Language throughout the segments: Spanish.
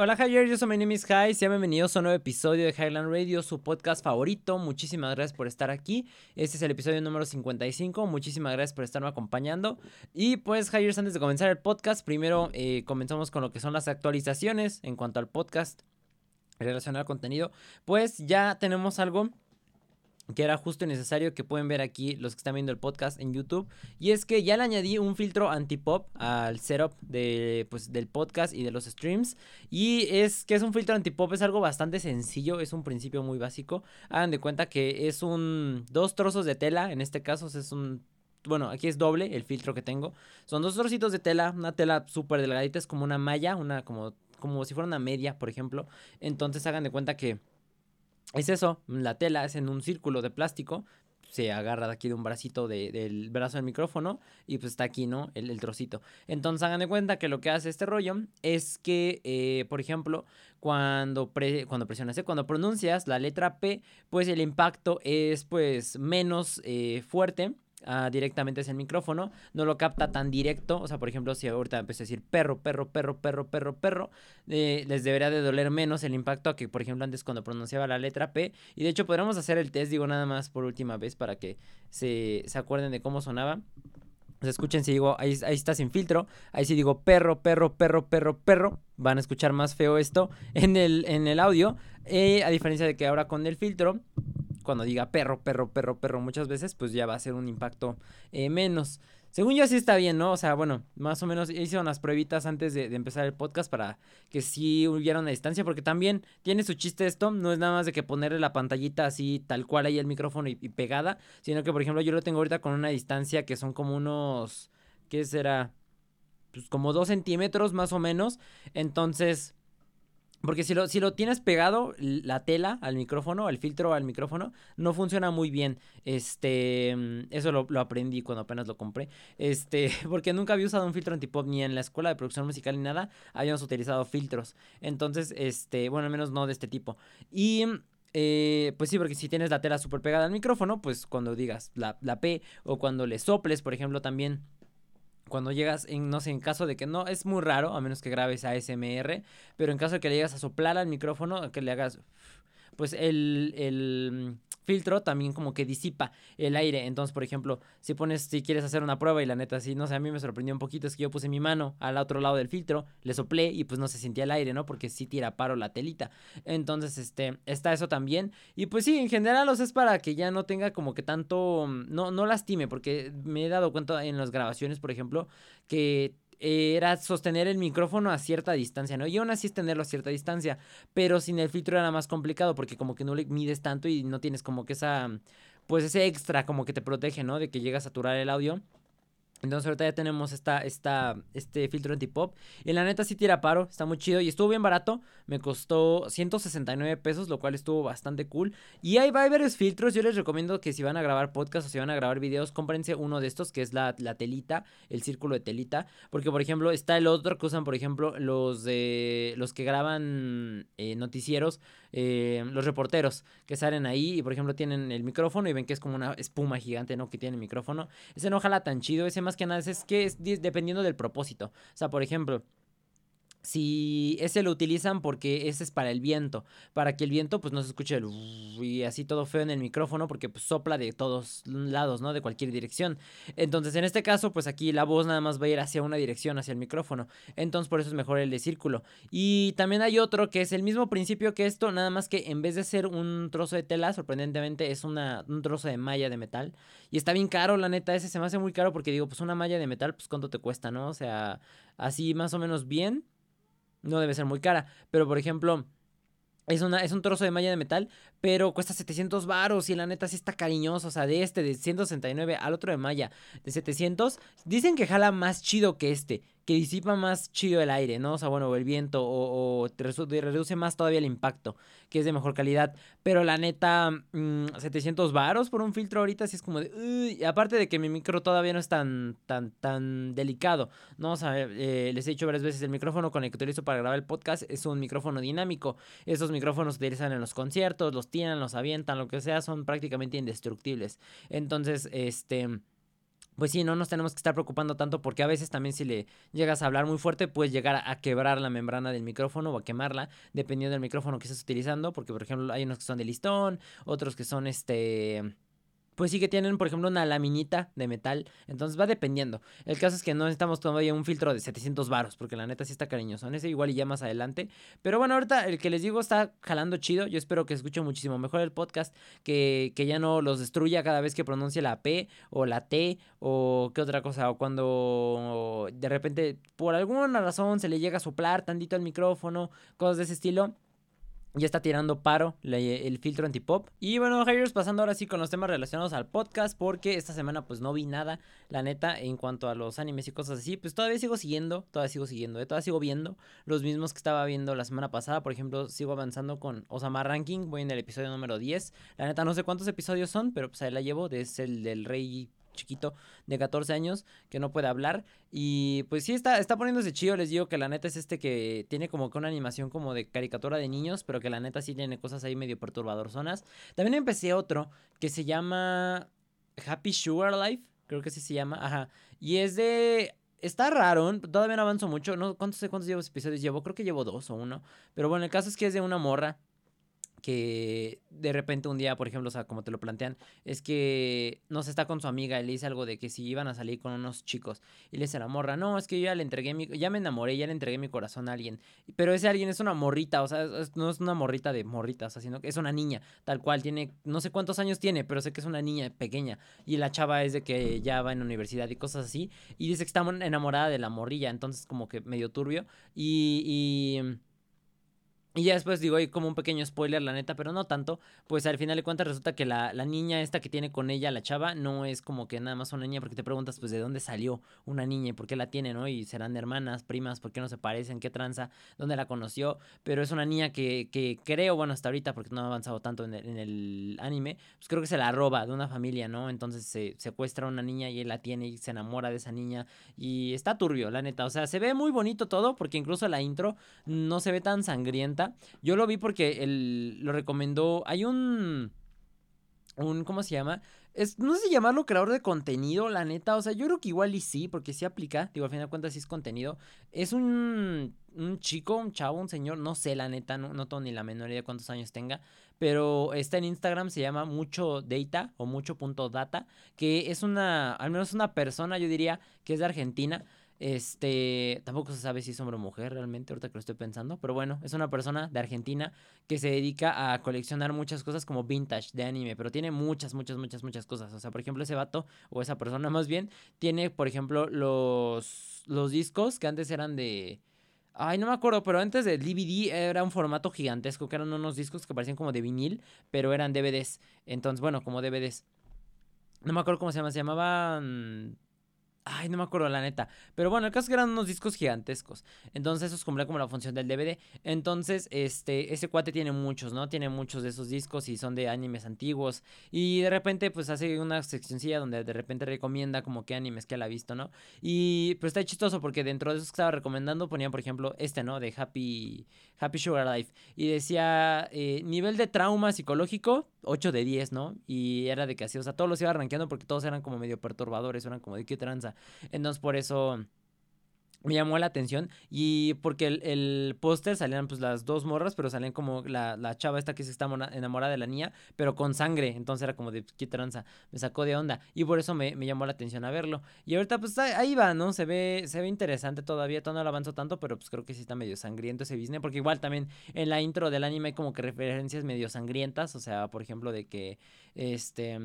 Hola Javier, yo soy mi name is Jai, sean bienvenidos a un nuevo episodio de Highland Radio, su podcast favorito. Muchísimas gracias por estar aquí. Este es el episodio número 55. Muchísimas gracias por estarme acompañando. Y pues Javier, antes de comenzar el podcast, primero eh, comenzamos con lo que son las actualizaciones en cuanto al podcast relacionado al contenido. Pues ya tenemos algo que era justo y necesario que pueden ver aquí los que están viendo el podcast en YouTube. Y es que ya le añadí un filtro anti-pop al setup de, pues, del podcast y de los streams. Y es que es un filtro anti-pop, es algo bastante sencillo, es un principio muy básico. Hagan de cuenta que es un dos trozos de tela, en este caso es un... Bueno, aquí es doble el filtro que tengo. Son dos trocitos de tela, una tela súper delgadita, es como una malla, una como, como si fuera una media, por ejemplo. Entonces hagan de cuenta que es eso, la tela es en un círculo de plástico, se agarra de aquí de un bracito del brazo del micrófono y pues está aquí, ¿no? El, trocito. Entonces hagan de cuenta que lo que hace este rollo es que, eh, por ejemplo, cuando, cuando presionas, ¿eh? cuando pronuncias la letra P, pues el impacto es pues menos eh, fuerte Ah, directamente es el micrófono, no lo capta tan directo, o sea, por ejemplo, si ahorita empiezo a decir perro, perro, perro, perro, perro, perro, eh, les debería de doler menos el impacto a que, por ejemplo, antes cuando pronunciaba la letra P, y de hecho podríamos hacer el test, digo nada más por última vez para que se, se acuerden de cómo sonaba. Sea, escuchen si digo, ahí, ahí está sin filtro, ahí si digo perro, perro, perro, perro, perro, van a escuchar más feo esto en el, en el audio, eh, a diferencia de que ahora con el filtro cuando diga perro, perro, perro, perro muchas veces, pues ya va a ser un impacto eh, menos. Según yo sí está bien, ¿no? O sea, bueno, más o menos hice unas pruebitas antes de, empezar el podcast para que sí hubiera una distancia, porque también tiene su chiste esto, no es nada más de que ponerle la pantallita así tal cual ahí el micrófono y, pegada, sino que por ejemplo yo lo tengo ahorita con una distancia que son como unos, ¿qué será? Pues como dos centímetros más o menos, entonces porque si lo, si lo tienes pegado, la tela al micrófono, el filtro al micrófono, no funciona muy bien. Este, mm, eso lo, aprendí cuando apenas lo compré. Este, porque nunca había usado un filtro antipop ni en la escuela de producción musical ni nada. Habíamos utilizado filtros. Entonces, este, bueno, al menos no de este tipo. Y eh, pues sí, porque si tienes la tela súper pegada al micrófono, pues cuando digas la, la P o cuando le soples, por ejemplo, también cuando llegas, en, no sé, en caso de que no, es muy raro, a menos que grabes ASMR, pero en caso de que le llegas a soplar al micrófono, que le hagas, pues el, el filtro también como que disipa el aire. Entonces, por ejemplo, si pones, si quieres hacer una prueba y la neta, sí, no sé, a mí me sorprendió un poquito, es que yo puse mi mano al otro lado del filtro, le soplé y pues no se sentía el aire, ¿no? Porque sí tira paro la telita. Entonces, este, está eso también. Y pues sí, en general, los es para que ya no tenga como que tanto, no, no lastime, porque me he dado cuenta en las grabaciones, por ejemplo, que era sostener el micrófono a cierta distancia, ¿no? Y aún así es tenerlo a cierta distancia, pero sin el filtro era más complicado porque como que no le mides tanto y no tienes como que esa, pues ese extra como que te protege, ¿no? De que llega a saturar el audio. Entonces ahorita ya tenemos esta, este filtro anti-pop. Y la neta sí tira paro, está muy chido. Y estuvo bien barato. Me costó 169 pesos, lo cual estuvo bastante cool. Y hay, varios filtros. Yo les recomiendo que si van a grabar podcast o si van a grabar videos, cómprense uno de estos, que es la, telita, el círculo de telita. Porque, por ejemplo, está el otro que usan, por ejemplo, los de los que graban eh, noticieros. Eh, los reporteros que salen ahí y por ejemplo tienen el micrófono y ven que es como una espuma gigante, ¿no? Que tiene el micrófono. Ese no jala tan chido, ese más que nada es que es dependiendo del propósito. O sea, por ejemplo, si ese lo utilizan porque ese es para el viento, para que el viento pues no se escuche el y así todo feo en el micrófono porque pues, sopla de todos lados, ¿no? De cualquier dirección. Entonces, en este caso, pues aquí la voz nada más va a ir hacia una dirección, hacia el micrófono. Entonces, por eso es mejor el de círculo. Y también hay otro que es el mismo principio que esto, nada más que en vez de ser un trozo de tela, sorprendentemente es una, un trozo de malla de metal. Y está bien caro, la neta, ese se me hace muy caro porque digo, pues una malla de metal, pues cuánto te cuesta, ¿no? O sea, así más o menos bien no debe ser muy cara. Pero por ejemplo, es, una, es un trozo de malla de metal, pero cuesta 700 varos y la neta sí está cariñoso. O sea, de este de 169 al otro de malla de 700, dicen que jala más chido que este que disipa más chido el aire, ¿no? O sea, bueno, el viento o, reduce más todavía el impacto, que es de mejor calidad. Pero la neta, 700 mm, varos por un filtro ahorita sí es como de... aparte de que mi micro todavía no es tan, tan, tan delicado, ¿no? O sea, eh, les he dicho varias veces, el micrófono con el que utilizo para grabar el podcast es un micrófono dinámico. Esos micrófonos se utilizan en los conciertos, los tiran, los avientan, lo que sea, son prácticamente indestructibles. Entonces, este pues sí, no nos tenemos que estar preocupando tanto porque a veces también si le llegas a hablar muy fuerte puedes llegar a, quebrar la membrana del micrófono o a quemarla dependiendo del micrófono que estés utilizando porque por ejemplo hay unos que son de listón, otros que son este pues sí que tienen, por ejemplo, una laminita de metal. Entonces va dependiendo. El caso es que no necesitamos todavía un filtro de 700 baros, porque la neta sí está cariñoso. Ese igual y ya más adelante. Pero bueno, ahorita el que les digo está jalando chido. Yo espero que escuchen muchísimo mejor el podcast, que, que ya no los destruya cada vez que pronuncie la P o la T o qué otra cosa. O cuando de repente, por alguna razón, se le llega a soplar tantito al micrófono, cosas de ese estilo ya está tirando paro el filtro antipop. Y bueno, Jairus, pasando ahora sí con los temas relacionados al podcast, porque esta semana pues no vi nada, la neta, en cuanto a los animes y cosas así, pues todavía sigo siguiendo, todavía sigo siguiendo, ¿eh? todavía sigo viendo los mismos que estaba viendo la semana pasada, por ejemplo, sigo avanzando con Osama Ranking, voy en el episodio número 10, la neta no sé cuántos episodios son, pero pues ahí la llevo, es el del rey chiquito de 14 años que no puede hablar. Y pues sí, está, está poniéndose chido. Les digo que la neta es este que tiene como que una animación como de caricatura de niños, pero que la neta sí tiene cosas ahí medio zonas También empecé otro que se llama Happy Sugar Life, creo que así se llama. Ajá. Y es de Está raro, todavía no avanzo mucho. No, ¿Cuántos cuántos episodios llevo? Creo que llevo dos o uno. Pero bueno, el caso es que es de una morra que de repente un día, por ejemplo, o sea, como te lo plantean, es que no se está con su amiga y le dice algo de que si iban a salir con unos chicos y le dice a la morra, no, es que yo ya le entregué mi, ya me enamoré, ya le entregué mi corazón a alguien, pero ese alguien es una morrita, o sea, no es una morrita de morritas, o sino que es una niña, tal cual, tiene, no sé cuántos años tiene, pero sé que es una niña pequeña y la chava es de que ya va en universidad y cosas así y dice que está enamorada de la morrilla, entonces como que medio turbio y y ya después digo, hay como un pequeño spoiler, la neta, pero no tanto. Pues al final de cuentas resulta que la, la, niña esta que tiene con ella, la chava, no es como que nada más una niña, porque te preguntas, pues, de dónde salió una niña y por qué la tiene, ¿no? Y serán hermanas, primas, por qué no se parecen, qué tranza, dónde la conoció. Pero es una niña que, que creo, bueno, hasta ahorita, porque no ha avanzado tanto en el, en el anime, pues creo que se la roba de una familia, ¿no? Entonces se secuestra a una niña y él la tiene y se enamora de esa niña. Y está turbio, la neta. O sea, se ve muy bonito todo, porque incluso la intro no se ve tan sangrienta yo lo vi porque él lo recomendó. Hay un. Un, ¿cómo se llama? Es, no sé llamarlo creador de contenido, la neta. O sea, yo creo que igual y sí, porque sí aplica. Digo, al final de cuentas sí es contenido. Es un, un chico, un chavo, un señor, no sé, la neta, no, no tengo ni la menor idea de cuántos años tenga. Pero está en Instagram, se llama Mucho Data o Mucho Punto Data, que es una, al menos una persona, yo diría, que es de Argentina este, tampoco se sabe si es hombre o mujer realmente, ahorita que lo estoy pensando, pero bueno, es una persona de Argentina que se dedica a coleccionar muchas cosas como vintage de anime, pero tiene muchas, muchas, muchas, muchas cosas. O sea, por ejemplo, ese vato o esa persona más bien tiene, por ejemplo, los, los discos que antes eran de... Ay, no me acuerdo, pero antes del DVD era un formato gigantesco, que eran unos discos que parecían como de vinil, pero eran DVDs. Entonces, bueno, como DVDs. No me acuerdo cómo se llama, se llamaban Ay, no me acuerdo la neta. Pero bueno, el caso es que eran unos discos gigantescos. Entonces eso cumplía como la función del DVD. Entonces, este, ese cuate tiene muchos, ¿no? Tiene muchos de esos discos y son de animes antiguos. Y de repente, pues hace una seccioncilla donde de repente recomienda como qué animes que él ha visto, ¿no? Y pues está chistoso porque dentro de esos que estaba recomendando ponía, por ejemplo, este, ¿no? De Happy, Happy Sugar Life. Y decía, eh, nivel de trauma psicológico, 8 de 10, ¿no? Y era de que así, o sea, todos los iba rankeando porque todos eran como medio perturbadores, eran como de qué tranza. Entonces por eso me llamó la atención y porque el, el póster salían pues las dos morras, pero salían como la, la, chava esta que se está enamorada de la niña, pero con sangre, entonces era como de qué tranza, me sacó de onda y por eso me, me, llamó la atención a verlo. Y ahorita pues ahí va, ¿no? Se ve, se ve interesante todavía, todavía no lo avanzo tanto, pero pues creo que sí está medio sangriento ese business, porque igual también en la intro del anime hay como que referencias medio sangrientas, o sea, por ejemplo de que este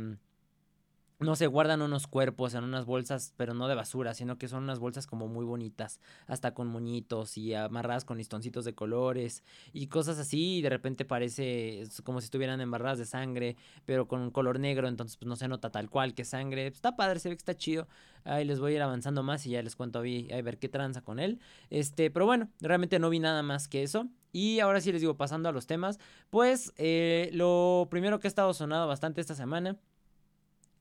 no se guardan unos cuerpos en unas bolsas, pero no de basura, sino que son unas bolsas como muy bonitas, hasta con moñitos y amarradas con listoncitos de colores y cosas así, y de repente parece como si estuvieran embarradas de sangre, pero con un color negro, entonces pues no se nota tal cual que sangre. Está padre, se ve que está chido. Ahí les voy a ir avanzando más y ya les cuento a, a ver qué tranza con él. Este, pero bueno, realmente no vi nada más que eso. Y ahora sí les digo, pasando a los temas, pues eh, lo primero que ha estado sonado bastante esta semana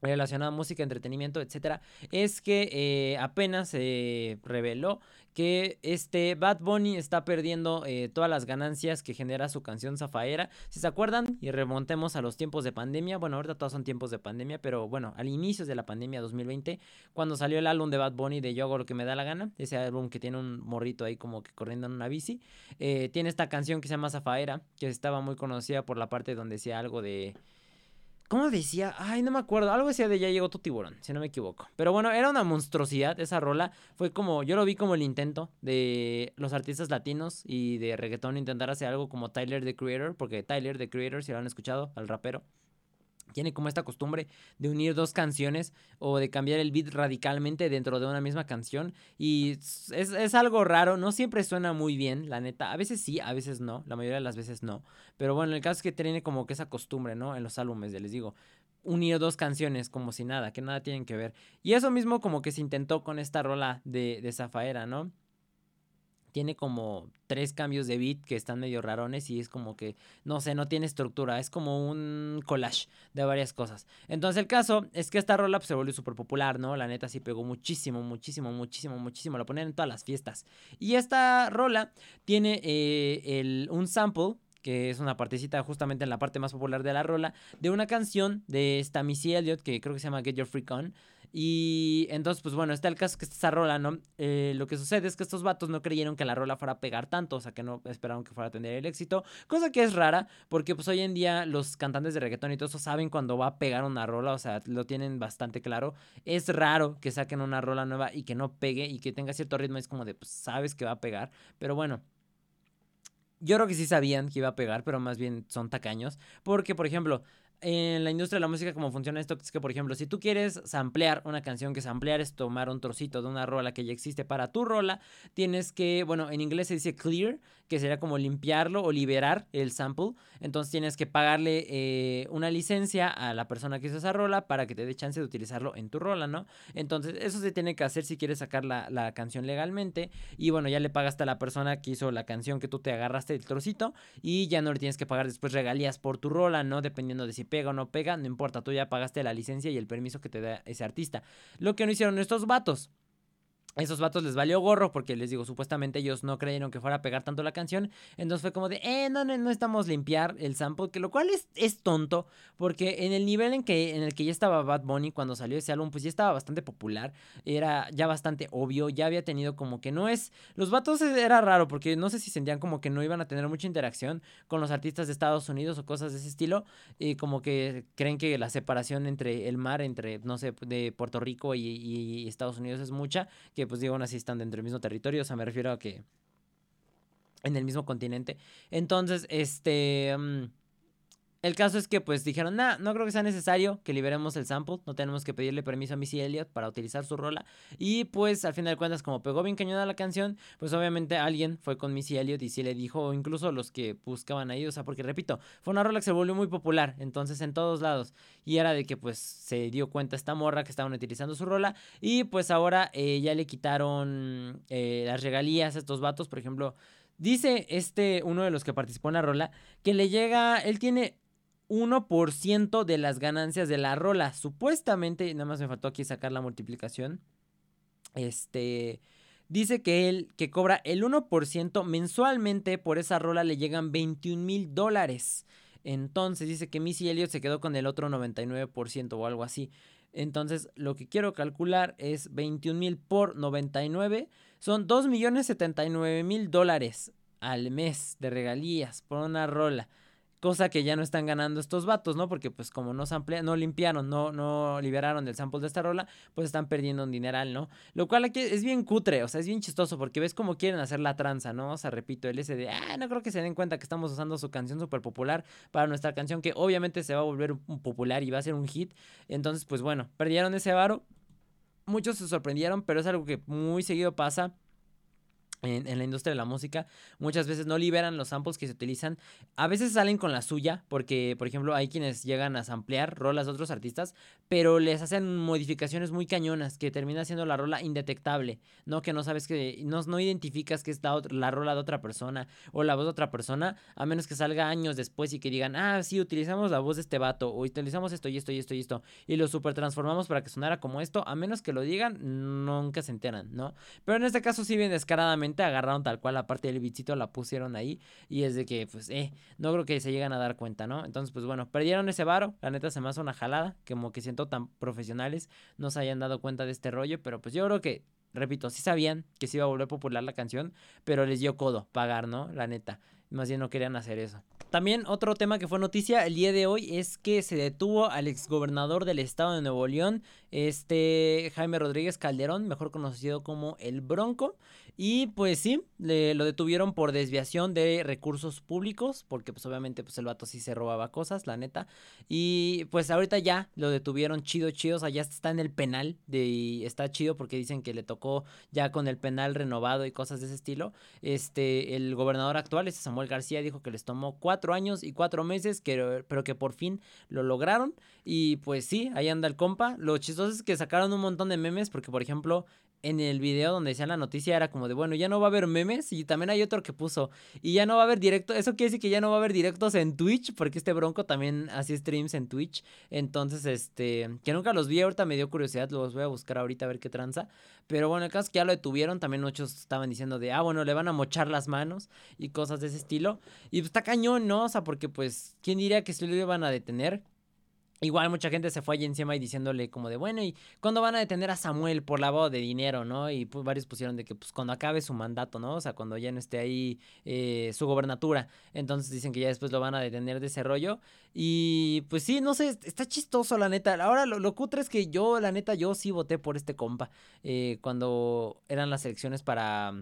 relacionada a música, entretenimiento, etcétera, es que eh, apenas se reveló que este Bad Bunny está perdiendo eh, todas las ganancias que genera su canción Zafaera. Si se acuerdan y remontemos a los tiempos de pandemia, bueno, ahorita todos son tiempos de pandemia, pero bueno, al inicio de la pandemia 2020, cuando salió el álbum de Bad Bunny de Yo hago lo que me da la gana, ese álbum que tiene un morrito ahí como que corriendo en una bici, eh, tiene esta canción que se llama Zafaera, que estaba muy conocida por la parte donde decía algo de ¿Cómo decía? Ay, no me acuerdo. Algo decía de ya llegó tu tiburón, si no me equivoco. Pero bueno, era una monstruosidad esa rola. Fue como, yo lo vi como el intento de los artistas latinos y de reggaetón intentar hacer algo como Tyler the Creator. Porque Tyler the Creator, si lo han escuchado, al rapero tiene como esta costumbre de unir dos canciones o de cambiar el beat radicalmente dentro de una misma canción. Y es, algo raro, no siempre suena muy bien, la neta. A veces sí, a veces no, la mayoría de las veces no. Pero bueno, el caso es que tiene como que esa costumbre, ¿no? En los álbumes, de, les digo, unir dos canciones como si nada, que nada tienen que ver. Y eso mismo como que se intentó con esta rola de, de Zafaera, ¿no? Tiene como tres cambios de beat que están medio rarones y es como que, no sé, no tiene estructura, es como un collage de varias cosas. Entonces el caso es que esta rola pues, se volvió súper popular, ¿no? La neta sí pegó muchísimo, muchísimo, muchísimo, muchísimo, la ponen en todas las fiestas. Y esta rola tiene eh, el, un sample que es una partecita justamente en la parte más popular de la rola, de una canción de esta Elliott, que creo que se llama Get Your Freak On, y entonces, pues bueno, está el caso que esta rola, ¿no? Eh, lo que sucede es que estos vatos no creyeron que la rola fuera a pegar tanto, o sea, que no esperaron que fuera a tener el éxito, cosa que es rara, porque pues hoy en día los cantantes de reggaetón y todo eso saben cuando va a pegar una rola, o sea, lo tienen bastante claro. Es raro que saquen una rola nueva y que no pegue y que tenga cierto ritmo, es como de, pues sabes que va a pegar, pero bueno. Yo creo que sí sabían que iba a pegar, pero más bien son tacaños. Porque, por ejemplo, en la industria de la música cómo funciona esto es que, por ejemplo, si tú quieres samplear una canción, que samplear es tomar un trocito de una rola que ya existe para tu rola, tienes que, bueno, en inglés se dice clear, que sería como limpiarlo o liberar el sample. Entonces tienes que pagarle eh, una licencia a la persona que hizo esa rola para que te dé chance de utilizarlo en tu rola, ¿no? Entonces eso se tiene que hacer si quieres sacar la, la canción legalmente. Y bueno, ya le pagaste a la persona que hizo la canción que tú te agarraste el trocito y ya no le tienes que pagar después regalías por tu rola, ¿no? Dependiendo de si pega o no pega, no importa, tú ya pagaste la licencia y el permiso que te da ese artista. Lo que no hicieron estos vatos esos vatos les valió gorro porque les digo, supuestamente ellos no creyeron que fuera a pegar tanto la canción. Entonces fue como de, eh, no, no, no estamos limpiar el sample, que lo cual es, es tonto porque en el nivel en, que, en el que ya estaba Bad Bunny cuando salió ese álbum, pues ya estaba bastante popular, era ya bastante obvio, ya había tenido como que no es... Los vatos era raro porque no sé si sentían como que no iban a tener mucha interacción con los artistas de Estados Unidos o cosas de ese estilo, y como que creen que la separación entre el mar, entre, no sé, de Puerto Rico y, y Estados Unidos es mucha, pues digo, aún así están dentro del mismo territorio, o sea, me refiero a que en el mismo continente. Entonces, este... Mm, el caso es que pues dijeron, nah, no creo que sea necesario que liberemos el sample, no tenemos que pedirle permiso a Missy Elliott para utilizar su rola. Y pues al final de cuentas, como pegó bien cañona la canción, pues obviamente alguien fue con Missy Elliott y sí le dijo, o incluso los que buscaban ahí, o sea, porque repito, fue una rola que se volvió muy popular, entonces en todos lados. Y era de que pues se dio cuenta esta morra que estaban utilizando su rola y pues ahora eh, ya le quitaron eh, las regalías a estos vatos, por ejemplo. Dice este, uno de los que participó en la rola, que le llega, él tiene 1% de las ganancias de la rola. Supuestamente, nada más me faltó aquí sacar la multiplicación. Este dice que él que cobra el 1% mensualmente por esa rola le llegan 21 mil dólares. Entonces dice que Missy Elliott se quedó con el otro 99% o algo así. Entonces lo que quiero calcular es 21 mil por 99. Son 2 millones 79 mil dólares al mes de regalías por una rola. Cosa que ya no están ganando estos vatos, ¿no? Porque pues como no, no limpiaron, no, no liberaron el sample de esta rola, pues están perdiendo un dineral, ¿no? Lo cual aquí es bien cutre, o sea, es bien chistoso porque ves cómo quieren hacer la tranza, ¿no? O sea, repito, el ese de, ah, no creo que se den cuenta que estamos usando su canción súper popular para nuestra canción que obviamente se va a volver popular y va a ser un hit. Entonces, pues bueno, perdieron ese varo. Muchos se sorprendieron, pero es algo que muy seguido pasa en, la industria de la música muchas veces no liberan los samples que se utilizan. A veces salen con la suya, porque, por ejemplo, hay quienes llegan a samplear rolas de otros artistas, pero les hacen modificaciones muy cañonas que termina siendo la rola indetectable, ¿no? Que no sabes que, no, no identificas que es la, la, rola de otra persona o la voz de otra persona, a menos que salga años después y que digan, ah, sí, utilizamos la voz de este vato, o utilizamos esto y esto y esto y esto, y lo super transformamos para que sonara como esto, a menos que lo digan, nunca se enteran, ¿no? Pero en este caso sí bien descaradamente agarraron tal cual la parte del bichito, la pusieron ahí. Y es de que, pues, eh, no creo que se llegan a dar cuenta, ¿no? Entonces, pues bueno, perdieron ese varo. La neta se me hace una jalada. Como que siento tan profesionales no se hayan dado cuenta de este rollo. Pero pues yo creo que repito, sí sabían que se iba a volver popular la canción, pero les dio codo pagar, ¿no? La neta. Más bien no querían hacer eso. También otro tema que fue noticia el día de hoy es que se detuvo al exgobernador del estado de Nuevo León, este Jaime Rodríguez Calderón, mejor conocido como el Bronco. Y pues sí, le, lo detuvieron por desviación de recursos públicos, porque pues obviamente pues el vato sí se robaba cosas, la neta. Y pues ahorita ya lo detuvieron chido, chido, o ya está en el penal y está chido porque dicen que le tocó ya con el penal renovado y cosas de ese estilo. Este, el gobernador actual, este Samuel García, dijo que les tomó cuatro años y cuatro meses, que, pero que por fin lo lograron. Y pues sí, ahí anda el compa. Lo chistoso es que sacaron un montón de memes, porque por ejemplo, en el video donde decían la noticia era como de, bueno, ya no va a haber memes y también hay otro que puso, y ya no va a haber directo, eso quiere decir que ya no va a haber directos en Twitch, porque este bronco también hacía streams en Twitch, entonces, este, que nunca los vi, ahorita me dio curiosidad, los voy a buscar ahorita a ver qué tranza, pero bueno, el caso es que ya lo detuvieron, también muchos estaban diciendo de, ah, bueno, le van a mochar las manos y cosas de ese estilo, y pues está cañón, ¿no? O sea, porque pues, ¿quién diría que se lo iban a detener? Igual mucha gente se fue allí encima y diciéndole como de, bueno, ¿y cuándo van a detener a Samuel por lavado de dinero, no? Y pues varios pusieron de que pues cuando acabe su mandato, ¿no? O sea, cuando ya no esté ahí eh, su gobernatura. Entonces dicen que ya después lo van a detener de ese rollo. Y pues sí, no sé, está chistoso la neta. Ahora lo, lo cutre es que yo, la neta, yo sí voté por este compa. Eh, cuando eran las elecciones para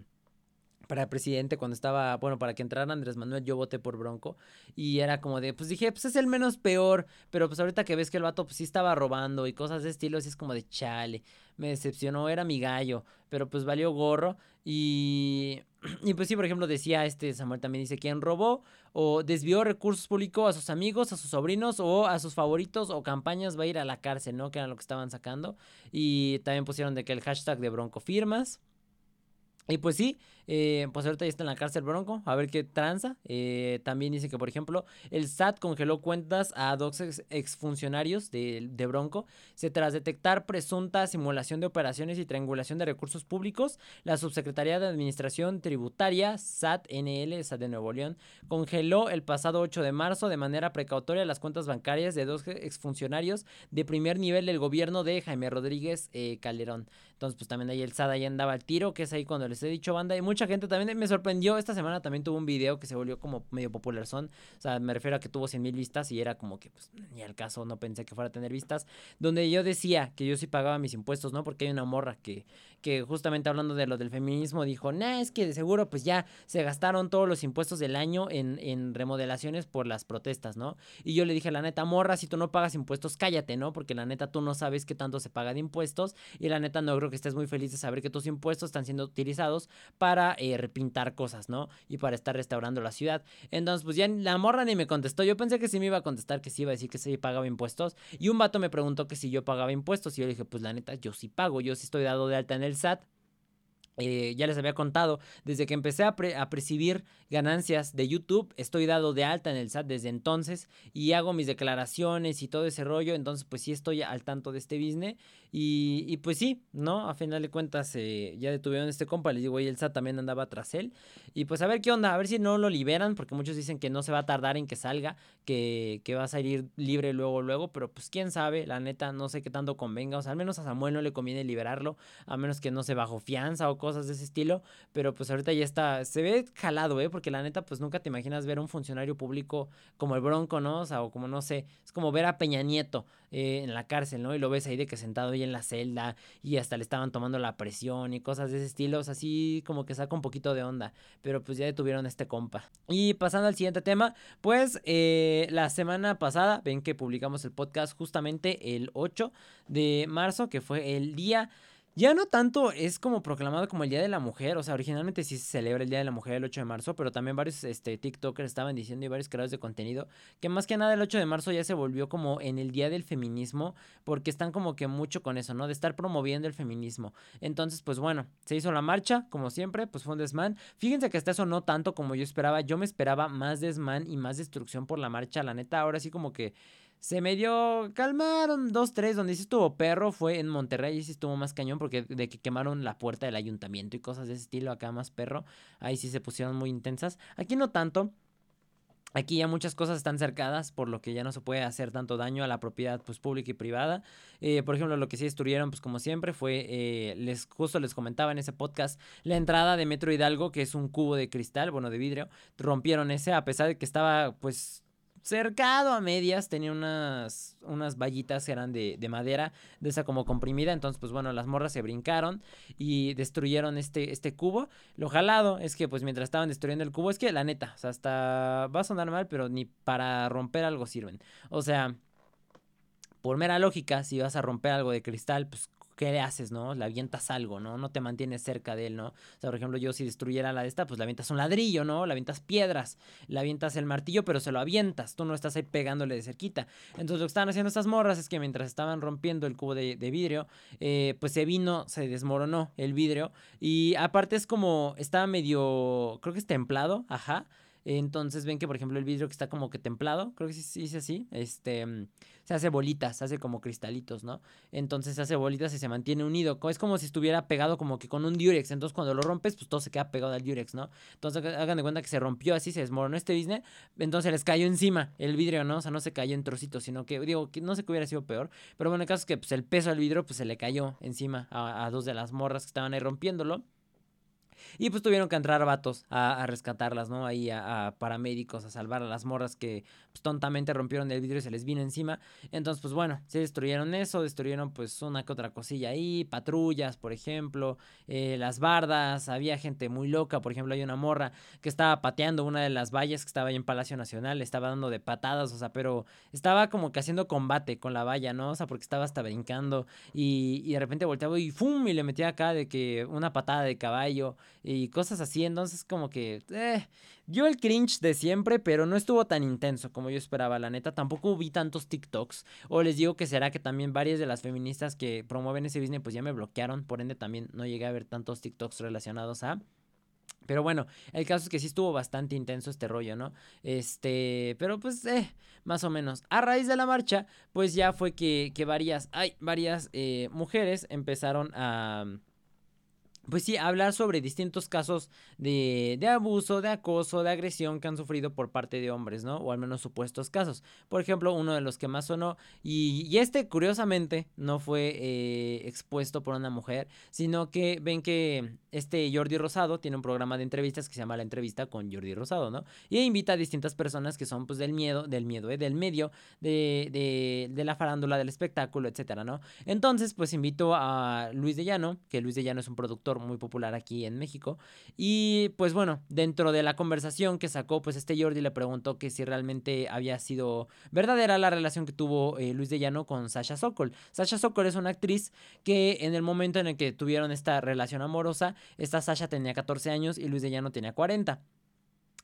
para presidente cuando estaba, bueno, para que entrara Andrés Manuel, yo voté por Bronco. Y era como de, pues dije, pues es el menos peor. Pero pues ahorita que ves que el vato pues sí estaba robando y cosas de estilo, así es como de chale. Me decepcionó, era mi gallo. Pero pues valió gorro. Y, y pues sí, por ejemplo, decía este Samuel también dice, ¿quién robó o desvió recursos públicos a sus amigos, a sus sobrinos o a sus favoritos o campañas va a ir a la cárcel, ¿no? Que era lo que estaban sacando. Y también pusieron de que el hashtag de Bronco firmas. Y pues sí, eh, pues ahorita ya está en la cárcel Bronco, a ver qué tranza. Eh, también dice que, por ejemplo, el SAT congeló cuentas a dos exfuncionarios de, de Bronco. Se tras detectar presunta simulación de operaciones y triangulación de recursos públicos, la Subsecretaría de Administración Tributaria, SAT NL, SAT de Nuevo León, congeló el pasado 8 de marzo de manera precautoria las cuentas bancarias de dos exfuncionarios de primer nivel del gobierno de Jaime Rodríguez eh, Calderón. Entonces, pues también ahí el SAT ahí andaba al tiro, que es ahí cuando les he dicho, banda, mucha gente también me sorprendió. Esta semana también tuvo un video que se volvió como medio popular son. O sea, me refiero a que tuvo 100 mil vistas y era como que, pues, ni al caso, no pensé que fuera a tener vistas. Donde yo decía que yo sí pagaba mis impuestos, ¿no? Porque hay una morra que, que justamente hablando de lo del feminismo dijo, nah, es que de seguro pues ya se gastaron todos los impuestos del año en, en remodelaciones por las protestas, ¿no? Y yo le dije, la neta, morra, si tú no pagas impuestos, cállate, ¿no? Porque la neta tú no sabes qué tanto se paga de impuestos y la neta no creo que estés muy feliz de saber que tus impuestos están siendo utilizados para eh, repintar cosas, ¿no? Y para estar restaurando la ciudad. Entonces, pues ya la morra ni me contestó. Yo pensé que sí me iba a contestar, que sí iba a decir que sí pagaba impuestos. Y un vato me preguntó que si yo pagaba impuestos. Y yo le dije, pues la neta, yo sí pago. Yo sí estoy dado de alta en el SAT. Eh, ya les había contado, desde que empecé a, a, percibir ganancias de YouTube, estoy dado de alta en el SAT desde entonces y hago mis declaraciones y todo ese rollo, entonces pues sí estoy al tanto de este business y, y pues sí, ¿no? A final de cuentas eh, ya detuvieron a este compa, les digo, y el SAT también andaba tras él y pues a ver qué onda, a ver si no lo liberan, porque muchos dicen que no se va a tardar en que salga, que, que va a salir libre luego, luego, pero pues quién sabe, la neta, no sé qué tanto convenga, o sea, al menos a Samuel no le conviene liberarlo, a menos que no se bajo fianza o cosas de ese estilo, pero pues ahorita ya está, se ve jalado, ¿eh? Porque la neta, pues nunca te imaginas ver a un funcionario público como el Bronco, ¿no? O sea, o como no sé, es como ver a Peña Nieto eh, en la cárcel, ¿no? Y lo ves ahí de que sentado ahí en la celda y hasta le estaban tomando la presión y cosas de ese estilo, o sea, así como que saca un poquito de onda, pero pues ya detuvieron a este compa. Y pasando al siguiente tema, pues eh, la semana pasada, ven que publicamos el podcast justamente el 8 de marzo, que fue el día Ya no tanto es como proclamado como el Día de la Mujer, o sea, originalmente sí se celebra el Día de la Mujer el 8 de marzo, pero también varios este, TikTokers estaban diciendo y varios creadores de contenido que más que nada el 8 de marzo ya se volvió como en el Día del Feminismo, porque están como que mucho con eso, ¿no? De estar promoviendo el feminismo. Entonces, pues bueno, se hizo la marcha, como siempre, pues fue un desmán. Fíjense que hasta eso no tanto como yo esperaba, yo me esperaba más desmán y más destrucción por la marcha, la neta, ahora sí como que se medio calmaron dos, tres, donde sí estuvo perro fue en Monterrey, y sí estuvo más cañón porque de que quemaron la puerta del ayuntamiento y cosas de ese estilo, acá más perro, ahí sí se pusieron muy intensas, aquí no tanto. Aquí ya muchas cosas están cercadas, por lo que ya no se puede hacer tanto daño a la propiedad pues, pública y privada. Eh, por ejemplo, lo que sí destruyeron, pues como siempre, fue, eh, les, justo les comentaba en ese podcast, la entrada de Metro Hidalgo, que es un cubo de cristal, bueno, de vidrio. Rompieron ese, a pesar de que estaba, pues, cercado a medias, tenía unas, unas vallitas que eran de, de, madera, de esa como comprimida, entonces pues bueno, las morras se brincaron y destruyeron este, este cubo. Lo jalado es que pues mientras estaban destruyendo el cubo, es que la neta, o sea, hasta va a sonar mal, pero ni para romper algo sirven. O sea, por mera lógica, si vas a romper algo de cristal, pues ¿qué le haces, no? Le avientas algo, ¿no? No te mantienes cerca de él, ¿no? O sea, por ejemplo, yo si destruyera la de esta, pues le avientas un ladrillo, ¿no? Le avientas piedras, le avientas el martillo, pero se lo avientas, tú no estás ahí pegándole de cerquita. Entonces lo que estaban haciendo estas morras es que mientras estaban rompiendo el cubo de, vidrio, eh, pues se vino, se desmoronó el vidrio y aparte es como, estaba medio, creo que es templado, ajá. Entonces ven que, por ejemplo, el vidrio que está como que templado, creo que sí dice así, este, mm, se hace bolitas, se hace como cristalitos, ¿no? Entonces se hace bolitas y se mantiene unido. Es como si estuviera pegado como que con un Durex. Entonces cuando lo rompes, pues todo se queda pegado al Durex, ¿no? Entonces hagan de cuenta que se rompió así, se desmoronó este business. Entonces les cayó encima el vidrio, ¿no? O sea, no se cayó en trocitos, sino que, digo, que no sé que hubiera sido peor. Pero bueno, el caso es que pues, el peso del vidrio, pues se le cayó encima a, a dos de las morras que estaban ahí rompiéndolo. Y pues tuvieron que entrar vatos a, rescatarlas, ¿no? Ahí a, paramédicos, a salvar a las morras que pues, tontamente rompieron el vidrio y se les vino encima. Entonces, pues bueno, se destruyeron eso, destruyeron pues una que otra cosilla ahí, patrullas, por ejemplo, eh, las bardas, había gente muy loca, por ejemplo, hay una morra que estaba pateando una de las vallas que estaba ahí en Palacio Nacional, estaba dando de patadas, o sea, pero estaba como que haciendo combate con la valla, ¿no? O sea, porque estaba hasta brincando y, y de repente volteaba y ¡fum! y le metía acá de que una patada de caballo y cosas así. Entonces, como que. Eh, yo el cringe de siempre, pero no estuvo tan intenso como yo esperaba, la neta. Tampoco vi tantos TikToks. O les digo que será que también varias de las feministas que promueven ese business, pues ya me bloquearon. Por ende, también no llegué a ver tantos TikToks relacionados a. Pero bueno, el caso es que sí estuvo bastante intenso este rollo, ¿no? Este, pero pues, eh, más o menos. A raíz de la marcha, pues ya fue que, que varias, hay varias eh, mujeres empezaron a pues sí, hablar sobre distintos casos de, de, abuso, de acoso, de agresión que han sufrido por parte de hombres, ¿no? O al menos supuestos casos. Por ejemplo, uno de los que más sonó, y, y este curiosamente no fue eh, expuesto por una mujer, sino que ven que este Jordi Rosado tiene un programa de entrevistas que se llama La Entrevista con Jordi Rosado, ¿no? Y invita a distintas personas que son pues del miedo, del miedo, ¿eh? del medio, de, de, de la farándula, del espectáculo, etcétera, ¿no? Entonces, pues invito a Luis de Llano, que Luis de Llano es un productor muy popular aquí en México. Y pues bueno, dentro de la conversación que sacó, pues este Jordi le preguntó que si realmente había sido verdadera la relación que tuvo eh, Luis de Llano con Sasha Sokol. Sasha Sokol es una actriz que en el momento en el que tuvieron esta relación amorosa, esta Sasha tenía 14 años y Luis de Llano tenía 40.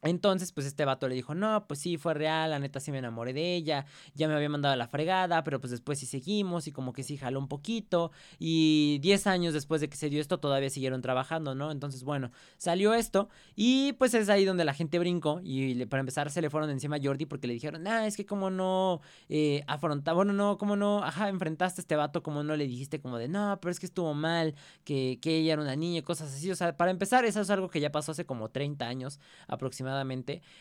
Entonces, pues este vato le dijo, no, pues sí, fue real, la neta sí me enamoré de ella, ya me había mandado a la fregada, pero pues después sí seguimos y como que sí jaló un poquito y 10 años después de que se dio esto todavía siguieron trabajando, ¿no? Entonces, bueno, salió esto y pues es ahí donde la gente brincó y para empezar se le fueron encima a Jordi porque le dijeron, ah, es que como no eh, afrontaba, bueno, no, como no, ajá, enfrentaste a este vato, como no le dijiste como de, no, pero es que estuvo mal, que, que ella era una niña, cosas así, o sea, para empezar, eso es algo que ya pasó hace como 30 años aproximadamente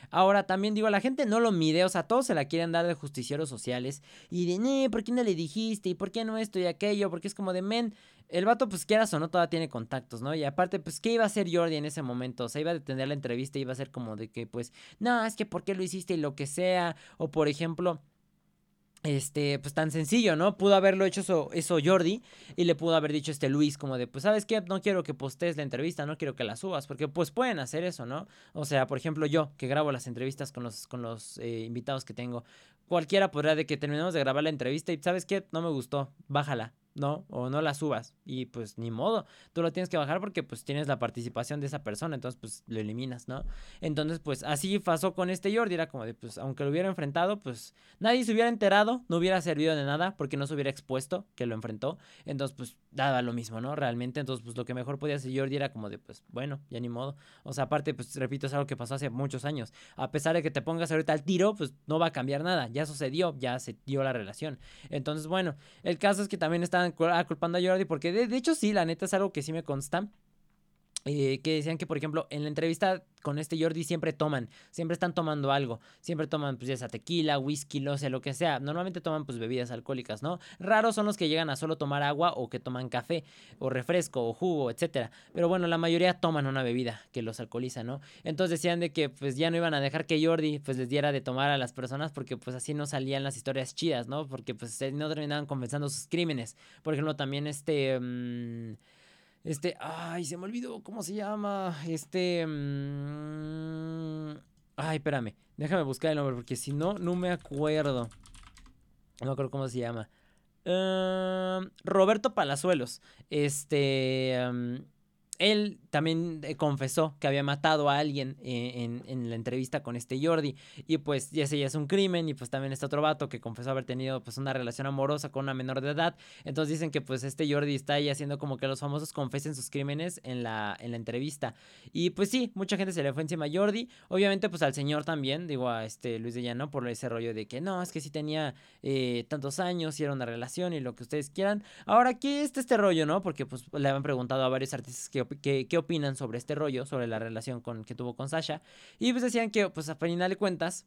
Ahora, también digo, la gente no lo mide, o sea, todos se la quieren dar de justicieros sociales y de, ¿por qué no le dijiste? ¿Y por qué no esto y aquello? Porque es como de, men, el vato, pues quieras o no, todavía tiene contactos, ¿no? Y aparte, pues, ¿qué iba a hacer Jordi en ese momento? O sea, iba a detener la entrevista iba a ser como de que, pues, no, es que ¿por qué lo hiciste? Y lo que sea. O, por ejemplo este, pues tan sencillo, ¿no? Pudo haberlo hecho eso, eso Jordi y le pudo haber dicho este Luis como de, pues, ¿sabes qué? No quiero que postees la entrevista, no quiero que la subas, porque pues pueden hacer eso, ¿no? O sea, por ejemplo, yo que grabo las entrevistas con los, con los eh, invitados que tengo, cualquiera podrá de que terminemos de grabar la entrevista y, ¿sabes qué? No me gustó, bájala ¿no? O no la subas. Y pues ni modo, tú lo tienes que bajar porque pues tienes la participación de esa persona, entonces pues lo eliminas, ¿no? Entonces pues así pasó con este Jordi, era como de pues aunque lo hubiera enfrentado, pues nadie se hubiera enterado, no hubiera servido de nada porque no se hubiera expuesto que lo enfrentó. Entonces pues daba lo mismo, ¿no? Realmente, entonces pues lo que mejor podía hacer Jordi era como de pues bueno, ya ni modo. O sea, aparte pues repito, es algo que pasó hace muchos años. A pesar de que te pongas ahorita al tiro, pues no va a cambiar nada, ya sucedió, ya se dio la relación. Entonces bueno, el caso es que también estaban culpando a Jordi porque de, de hecho sí, la neta es algo que sí me consta. Eh, que decían que, por ejemplo, en la entrevista con este Jordi siempre toman, siempre están tomando algo, siempre toman pues ya sea tequila, whisky, lo sé, lo que sea, normalmente toman pues bebidas alcohólicas, ¿no? Raros son los que llegan a solo tomar agua o que toman café o refresco o jugo, etcétera, pero bueno, la mayoría toman una bebida que los alcoholiza, ¿no? Entonces decían de que pues ya no iban a dejar que Jordi pues les diera de tomar a las personas porque pues así no salían las historias chidas, ¿no? Porque pues no terminaban confesando sus crímenes, por ejemplo, también este... Mmm, este, ay, se me olvidó cómo se llama. Este. Mmm... Ay, espérame. Déjame buscar el nombre porque si no, no me acuerdo. No me acuerdo cómo se llama. Uh, Roberto Palazuelos. Este él también eh, confesó que había matado a alguien eh, en, la entrevista con este Jordi. Y pues ya ese ya es un crimen. Y pues también está otro vato que confesó haber tenido pues una relación amorosa con una menor de edad. Entonces dicen que pues este Jordi está ahí haciendo como que los famosos confesen sus crímenes en la, en la entrevista. Y pues sí, mucha gente se le fue encima a Jordi. Obviamente pues al señor también, digo a este Luis de Llano, por ese rollo de que no, es que sí tenía eh, tantos años y era una relación y lo que ustedes quieran. Ahora, ¿qué es este rollo, no? Porque pues le han preguntado a varios artistas que qué, opinan sobre este rollo, sobre la relación con, que tuvo con Sasha. Y pues decían que, pues a final de cuentas,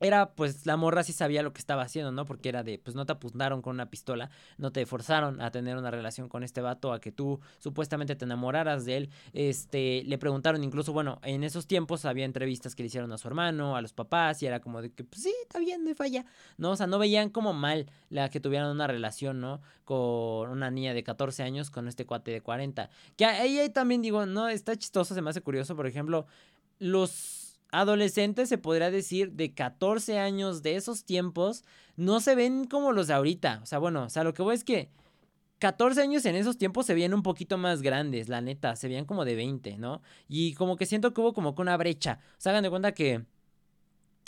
era pues la morra sí sabía lo que estaba haciendo, ¿no? Porque era de, pues no te apuntaron con una pistola, no te forzaron a tener una relación con este vato, a que tú supuestamente te enamoraras de él. Este, le preguntaron incluso, bueno, en esos tiempos había entrevistas que le hicieron a su hermano, a los papás, y era como de que, pues sí, está bien, no falla, ¿no? O sea, no veían como mal la que tuvieran una relación, ¿no? Con una niña de 14 años con este cuate de 40. Que ahí, ahí también digo, no, está chistoso, se me hace curioso, por ejemplo, los adolescentes, se podría decir, de 14 años de esos tiempos, no se ven como los de ahorita. O sea, bueno, o sea, lo que voy es que 14 años en esos tiempos se veían un poquito más grandes, la neta, se veían como de 20, ¿no? Y como que siento que hubo como que una brecha. O sea, hagan de cuenta que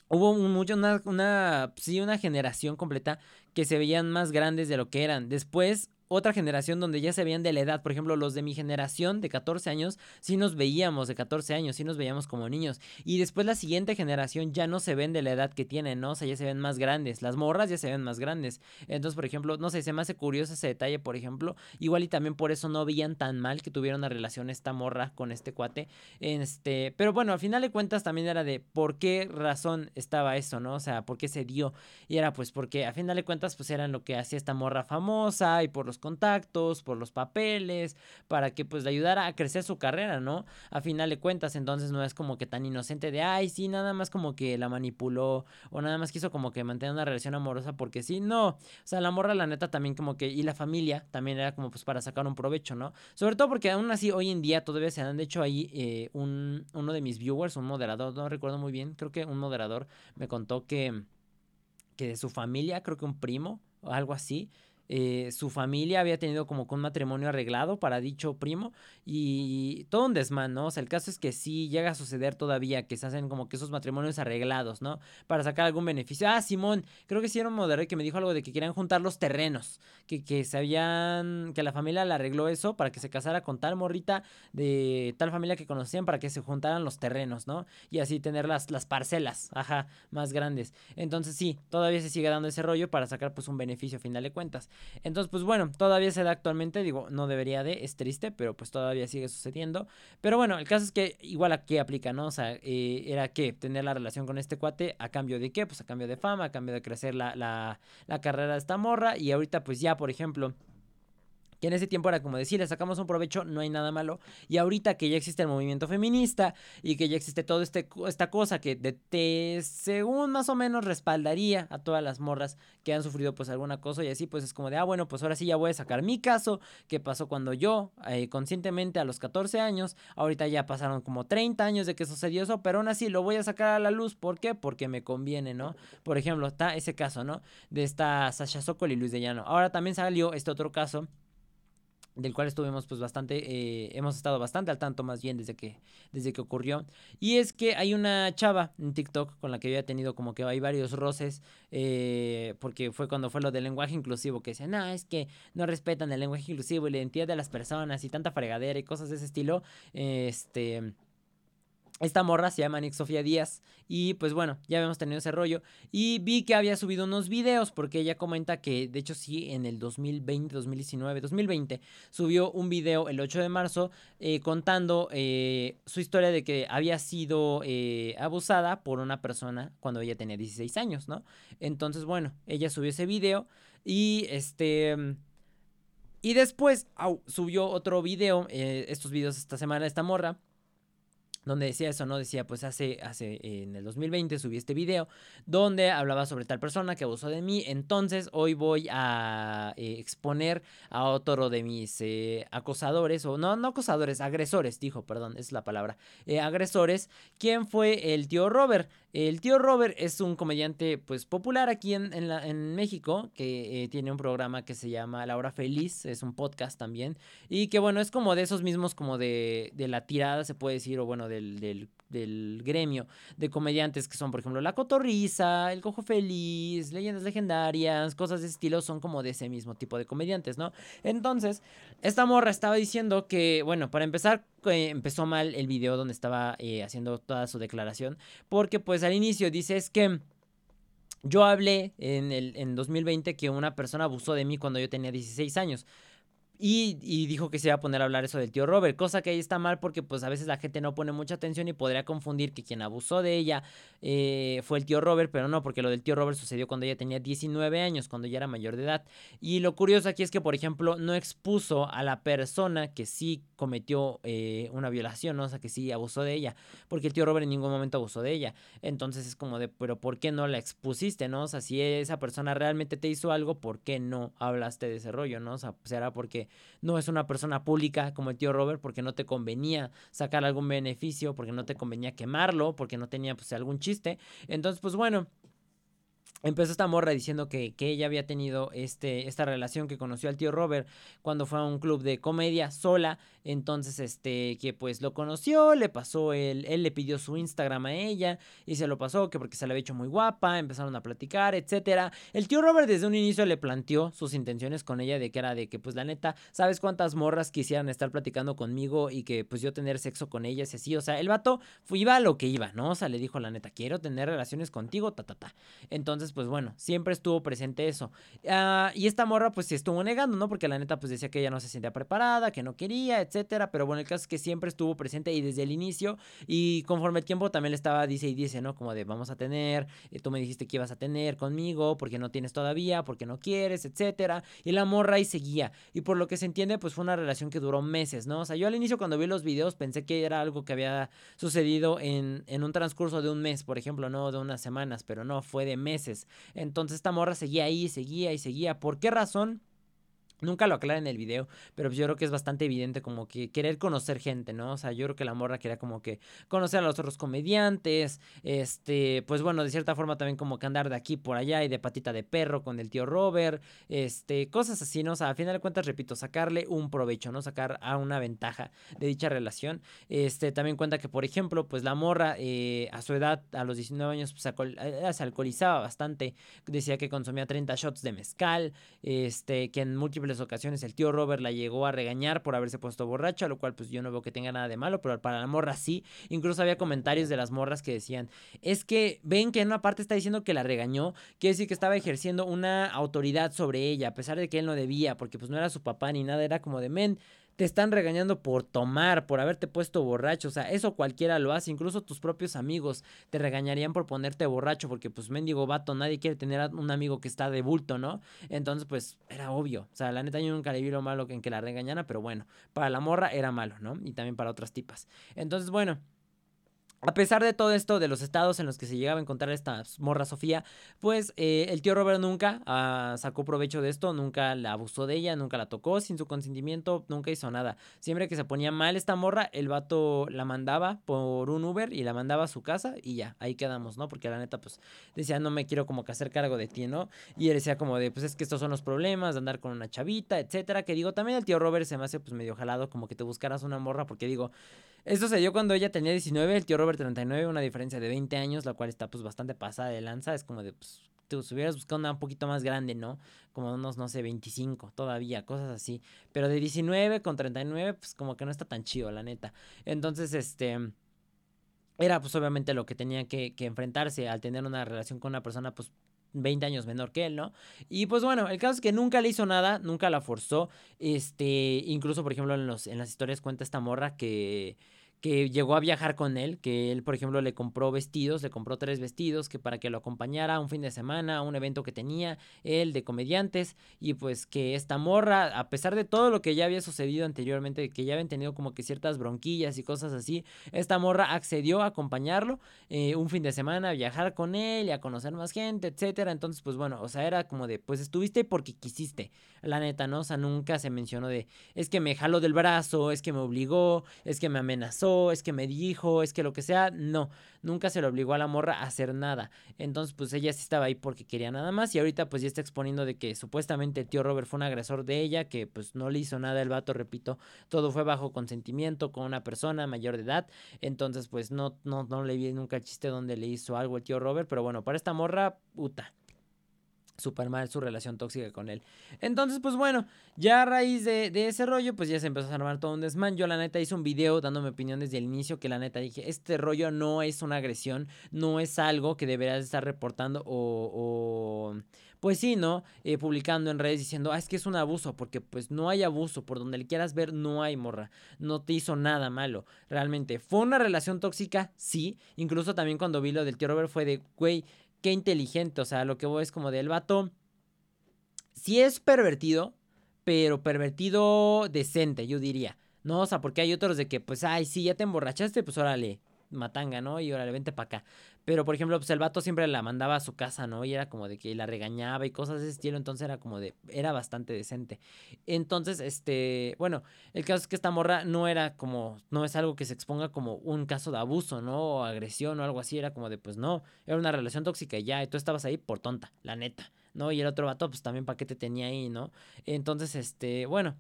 hubo mucho, una, una, sí, una generación completa que se veían más grandes de lo que eran. Después otra generación donde ya se veían de la edad. Por ejemplo, los de mi generación de 14 años, sí nos veíamos de 14 años, sí nos veíamos como niños. Y después la siguiente generación ya no se ven de la edad que tienen, ¿no? O sea, ya se ven más grandes. Las morras ya se ven más grandes. Entonces, por ejemplo, no sé, se me hace curioso ese detalle, por ejemplo. Igual y también por eso no veían tan mal que tuviera una relación esta morra con este cuate. Este, pero bueno, al final de cuentas también era de por qué razón estaba eso, ¿no? O sea, por qué se dio. Y era pues porque a final de cuentas pues eran lo que hacía esta morra famosa y por los contactos, por los papeles, para que pues le ayudara a crecer su carrera, ¿no? A final de cuentas, entonces no es como que tan inocente de, ay, sí, nada más como que la manipuló o nada más quiso como que mantener una relación amorosa porque sí, no. O sea, la morra, la neta, también como que, y la familia también era como pues para sacar un provecho, ¿no? Sobre todo porque aún así hoy en día todavía se han de hecho ahí eh, un, uno de mis viewers, un moderador, no recuerdo muy bien, creo que un moderador me contó que que de su familia, creo que un primo o algo así, eh, su familia había tenido como un matrimonio arreglado para dicho primo y todo un desmán, ¿no? O sea, el caso es que sí llega a suceder todavía que se hacen como que esos matrimonios arreglados, ¿no? Para sacar algún beneficio. Ah, Simón, creo que sí era un que me dijo algo de que querían juntar los terrenos, que, que se habían, que la familia le arregló eso para que se casara con tal morrita de tal familia que conocían para que se juntaran los terrenos, ¿no? Y así tener las, las parcelas, ajá, más grandes. Entonces sí, todavía se sigue dando ese rollo para sacar pues un beneficio a final de cuentas. Entonces, pues bueno, todavía se da actualmente, digo, no debería de, es triste, pero pues todavía sigue sucediendo. Pero bueno, el caso es que igual aquí aplica, ¿no? O sea, eh, era que tener la relación con este cuate, ¿a cambio de qué? Pues a cambio de fama, a cambio de crecer la, la, la carrera de esta morra. Y ahorita pues ya, por ejemplo que en ese tiempo era como decir, le sacamos un provecho, no hay nada malo. Y ahorita que ya existe el movimiento feminista y que ya existe toda este, esta cosa que de, según más o menos respaldaría a todas las morras que han sufrido pues alguna cosa y así, pues es como de, ah, bueno, pues ahora sí ya voy a sacar mi caso, que pasó cuando yo, eh, conscientemente a los 14 años, ahorita ya pasaron como 30 años de que sucedió eso, pero aún así lo voy a sacar a la luz. ¿Por qué? Porque me conviene, ¿no? Por ejemplo, está ese caso, ¿no? De esta Sasha Sokol y Luis de Llano. Ahora también salió este otro caso del cual estuvimos pues bastante, eh, hemos estado bastante al tanto más bien desde que, desde que ocurrió. Y es que hay una chava en TikTok con la que había tenido como que hay varios roces, eh, porque fue cuando fue lo del lenguaje inclusivo, que decían, no, es que no respetan el lenguaje inclusivo y la identidad de las personas y tanta fregadera y cosas de ese estilo. este esta morra se llama Nick Sofía Díaz y pues bueno, ya habíamos tenido ese rollo y vi que había subido unos videos porque ella comenta que de hecho sí en el 2020, 2019, 2020 subió un video el 8 de marzo eh, contando eh, su historia de que había sido eh, abusada por una persona cuando ella tenía 16 años, ¿no? Entonces bueno, ella subió ese video y este... Y después subió otro video, estos videos esta semana, esta morra, donde decía eso, ¿no? Decía, pues hace, hace, en el 2020 subí este video donde hablaba sobre tal persona que abusó de mí, entonces hoy voy a eh, exponer a otro de mis eh, acosadores, o no, no acosadores, agresores, dijo, perdón, es la palabra, eh, agresores, ¿quién fue el tío Robert? El tío Robert es un comediante, pues, popular aquí en, en, México, que tiene un programa que se llama La Hora Feliz, es un podcast también, y que, bueno, es como de esos mismos, como de, de la tirada, se puede decir, o bueno, de del, gremio de comediantes que son, por ejemplo, La Cotorriza, El Cojo Feliz, Leyendas Legendarias, cosas de ese estilo, son como de ese mismo tipo de comediantes, ¿no? Entonces, esta morra estaba diciendo que, bueno, para empezar, empezó mal el video donde estaba eh, haciendo toda su declaración, porque pues al inicio dices que... Yo hablé en, el, en 2020 que una persona abusó de mí cuando yo tenía 16 años. Y, dijo que se iba a poner a hablar eso del tío Robert, cosa que ahí está mal porque pues a veces la gente no pone mucha atención y podría confundir que quien abusó de ella eh, fue el tío Robert, pero no, porque lo del tío Robert sucedió cuando ella tenía 19 años, cuando ya era mayor de edad. Y lo curioso aquí es que, por ejemplo, no expuso a la persona que sí cometió eh, una violación, ¿no? o sea, que sí abusó de ella, porque el tío Robert en ningún momento abusó de ella. Entonces es como de, pero ¿por qué no la expusiste, no? O sea, si esa persona realmente te hizo algo, ¿por qué no hablaste de ese rollo, no? O sea, será porque no es una persona pública como el tío Robert, porque no te convenía sacar algún beneficio, porque no te convenía quemarlo, porque no tenía pues algún chiste. Entonces, pues bueno, Empezó esta morra diciendo que, que, ella había tenido este, esta relación que conoció al tío Robert cuando fue a un club de comedia sola. Entonces, este, que pues lo conoció, le pasó, él, él le pidió su Instagram a ella y se lo pasó, que porque se la había hecho muy guapa, empezaron a platicar, etcétera. El tío Robert desde un inicio le planteó sus intenciones con ella de que era de que, pues la neta, ¿sabes cuántas morras quisieran estar platicando conmigo y que pues yo tener sexo con ellas y así? O sea, el vato iba a lo que iba, ¿no? O sea, le dijo la neta, quiero tener relaciones contigo, ta, ta, ta. Entonces, pues bueno, siempre estuvo presente eso. Ah, y esta morra, pues se estuvo negando, ¿no? Porque la neta, pues decía que ella no se sentía preparada, que no quería, etcétera. Pero bueno, el caso es que siempre estuvo presente y desde el inicio. Y conforme el tiempo también le estaba, dice y dice, ¿no? Como de vamos a tener, eh, tú me dijiste que ibas a tener conmigo, porque no tienes todavía, porque no quieres, etcétera. Y la morra ahí seguía. Y por lo que se entiende, pues fue una relación que duró meses, ¿no? O sea, yo al inicio cuando vi los videos pensé que era algo que había sucedido en, en un transcurso de un mes, por ejemplo, no de unas semanas, pero no, fue de meses. Entonces esta morra seguía ahí, seguía y seguía. ¿Por qué razón? Nunca lo aclara en el video, pero yo creo que es bastante evidente como que querer conocer gente, ¿no? O sea, yo creo que la morra quería como que conocer a los otros comediantes, este, pues bueno, de cierta forma también como que andar de aquí por allá y de patita de perro con el tío Robert, este, cosas así, ¿no? O sea, a final de cuentas, repito, sacarle un provecho, ¿no? Sacar a una ventaja de dicha relación. Este, también cuenta que, por ejemplo, pues la morra eh, a su edad, a los 19 años, pues, eh, se alcoholizaba bastante, decía que consumía 30 shots de mezcal, este, que en múltiples ocasiones el tío Robert la llegó a regañar por haberse puesto borracha, lo cual pues yo no veo que tenga nada de malo, pero para la morra sí. Incluso había comentarios de las morras que decían, es que ven que en una parte está diciendo que la regañó, quiere decir que estaba ejerciendo una autoridad sobre ella, a pesar de que él no debía, porque pues no era su papá ni nada, era como de men te están regañando por tomar, por haberte puesto borracho, o sea, eso cualquiera lo hace, incluso tus propios amigos te regañarían por ponerte borracho, porque pues mendigo vato, nadie quiere tener un amigo que está de bulto, ¿no? Entonces, pues era obvio, o sea, la neta yo nunca le vi lo malo en que la regañara, pero bueno, para la morra era malo, ¿no? Y también para otras tipas. Entonces, bueno. A pesar de todo esto, de los estados en los que se llegaba a encontrar esta morra Sofía, pues eh, el tío Robert nunca ah, sacó provecho de esto, nunca la abusó de ella, nunca la tocó sin su consentimiento, nunca hizo nada. Siempre que se ponía mal esta morra, el vato la mandaba por un Uber y la mandaba a su casa y ya, ahí quedamos, ¿no? Porque la neta, pues decía, no me quiero como que hacer cargo de ti, ¿no? Y él decía como de, pues es que estos son los problemas de andar con una chavita, etcétera. Que digo, también el tío Robert se me hace pues medio jalado como que te buscaras una morra, porque digo, esto se dio cuando ella tenía 19, el tío Robert 39, una diferencia de 20 años, la cual está pues bastante pasada de lanza. Es como de, pues, tú hubieras buscado una un poquito más grande, ¿no? Como unos, no sé, 25 todavía, cosas así. Pero de 19 con 39, pues como que no está tan chido, la neta. Entonces, este era pues obviamente lo que tenía que, que, enfrentarse al tener una relación con una persona pues 20 años menor que él, ¿no? Y pues bueno, el caso es que nunca le hizo nada, nunca la forzó. Este, incluso por ejemplo en, los, en las historias cuenta esta morra que que llegó a viajar con él, que él, por ejemplo, le compró vestidos, le compró tres vestidos, que para que lo acompañara un fin de semana, a un evento que tenía él de comediantes, y pues que esta morra, a pesar de todo lo que ya había sucedido anteriormente, que ya habían tenido como que ciertas bronquillas y cosas así, esta morra accedió a acompañarlo eh, un fin de semana, a viajar con él y a conocer más gente, etcétera. Entonces, pues bueno, o sea, era como de, pues estuviste porque quisiste, la neta, ¿no? O sea, nunca se mencionó de, es que me jaló del brazo, es que me obligó, es que me amenazó es que me dijo, es que lo que sea, no, nunca se le obligó a la morra a hacer nada. Entonces, pues ella sí estaba ahí porque quería nada más y ahorita pues ya está exponiendo de que supuestamente el tío Robert fue un agresor de ella, que pues no le hizo nada el vato, repito, todo fue bajo consentimiento con una persona mayor de edad. Entonces, pues no, no, no le vi nunca el chiste donde le hizo algo el tío Robert, pero bueno, para esta morra, puta, súper mal su relación tóxica con él. Entonces, pues bueno, ya a raíz de, ese rollo, pues ya se empezó a armar todo un desmán. Yo la neta hice un video dando mi opinión desde el inicio que la neta dije, este rollo no es una agresión, no es algo que deberás estar reportando o... pues sí, ¿no? Eh, publicando en redes diciendo, ah, es que es un abuso, porque pues no hay abuso, por donde le quieras ver, no hay morra, no te hizo nada malo, realmente. ¿Fue una relación tóxica? Sí, incluso también cuando vi lo del tío Robert fue de, güey, inteligente. O sea, lo que voy es como del vato. Si es pervertido, pero pervertido decente, yo diría. No, o sea, porque hay otros de que, pues, ay, sí, ya te emborrachaste, pues órale, matanga, ¿no? Y órale, vente para acá. Pero, por ejemplo, pues el vato siempre la mandaba a su casa, ¿no? Y era como de que la regañaba y cosas de ese estilo. Entonces era como de. Era bastante decente. Entonces, este. Bueno, el caso es que esta morra no era como. No es algo que se exponga como un caso de abuso, ¿no? O agresión o algo así. Era como de, pues no. Era una relación tóxica y ya. Y tú estabas ahí por tonta, la neta. ¿No? Y el otro vato, pues también para qué te tenía ahí, ¿no? Entonces, este. Bueno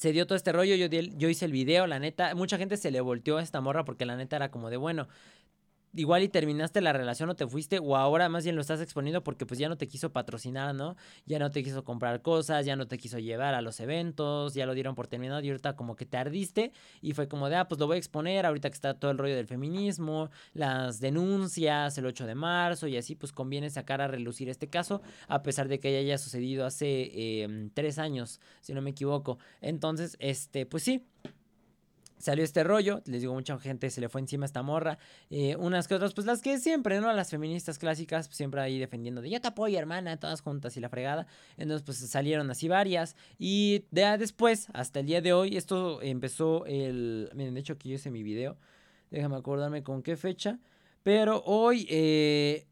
se dio todo este rollo, yo, yo hice el video, la neta, mucha gente se le volteó a esta morra porque la neta era como de, bueno, igual y terminaste la relación o te fuiste o ahora más bien lo estás exponiendo porque pues ya no te quiso patrocinar, ¿no? Ya no te quiso comprar cosas, ya no te quiso llevar a los eventos, ya lo dieron por terminado y ahorita como que te ardiste y fue como de, ah, pues lo voy a exponer ahorita que está todo el rollo del feminismo, las denuncias, el 8 de marzo y así pues conviene sacar a relucir este caso a pesar de que haya sucedido hace em, tres años, si no me equivoco. Entonces, este, pues sí, salió este rollo, les digo, mucha gente se le fue encima a esta morra, eh, unas que otras, pues las que siempre, ¿no? Las feministas clásicas, pues, siempre ahí defendiendo de yo te apoyo, hermana, todas juntas y la fregada. Entonces, pues salieron así varias. Y de, después, hasta el día de hoy, esto empezó el. Miren, de hecho, aquí yo hice mi video. Déjame acordarme con qué fecha. Pero hoy, eh,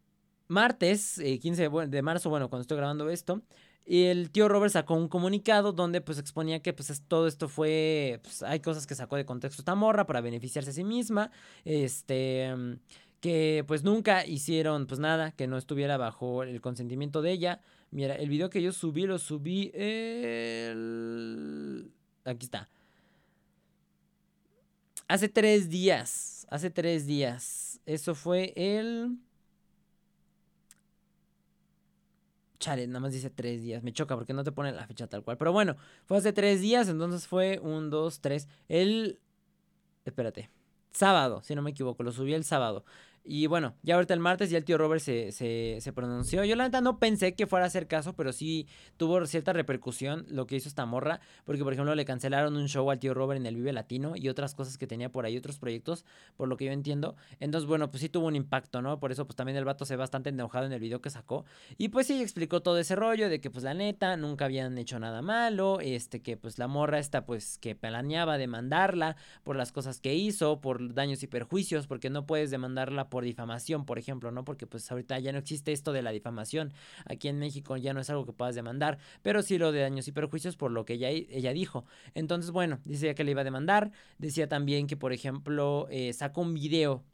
martes, 15 eh, de marzo, bueno, cuando estoy grabando esto, y el tío Robert sacó un comunicado donde pues exponía que pues todo esto fue, pues hay cosas que sacó de contexto esta morra para beneficiarse a sí misma, este, que pues nunca hicieron pues nada, que no estuviera bajo el consentimiento de ella. Mira, el video que yo subí lo subí el... Aquí está. Hace tres días, hace tres días. Eso fue el... Chale, nada más dice tres días. Me choca porque no te pone la fecha tal cual. Pero bueno, fue hace tres días, entonces fue un, dos, tres. El. Espérate. Sábado, si no me equivoco, lo subí el sábado. Y bueno, ya ahorita el martes ya el tío Robert se, se, se, pronunció. Yo la neta no pensé que fuera a hacer caso, pero sí tuvo cierta repercusión lo que hizo esta morra. Porque, por ejemplo, le cancelaron un show al tío Robert en el Vive Latino y otras cosas que tenía por ahí, otros proyectos, por lo que yo entiendo. Entonces, bueno, pues sí tuvo un impacto, ¿no? Por eso, pues también el vato se ve bastante enojado en el video que sacó. Y pues sí explicó todo ese rollo de que, pues la neta, nunca habían hecho nada malo. Este, que pues la morra esta, pues que planeaba demandarla por las cosas que hizo, por daños y perjuicios, porque no puedes demandarla por difamación, por ejemplo, ¿no? Porque pues ahorita ya no existe esto de la difamación. Aquí en México ya no es algo que puedas demandar, pero sí lo de daños y perjuicios por lo que ella, ella dijo. Entonces, bueno, decía que le iba a demandar. Decía también que, por ejemplo, eh, sacó un video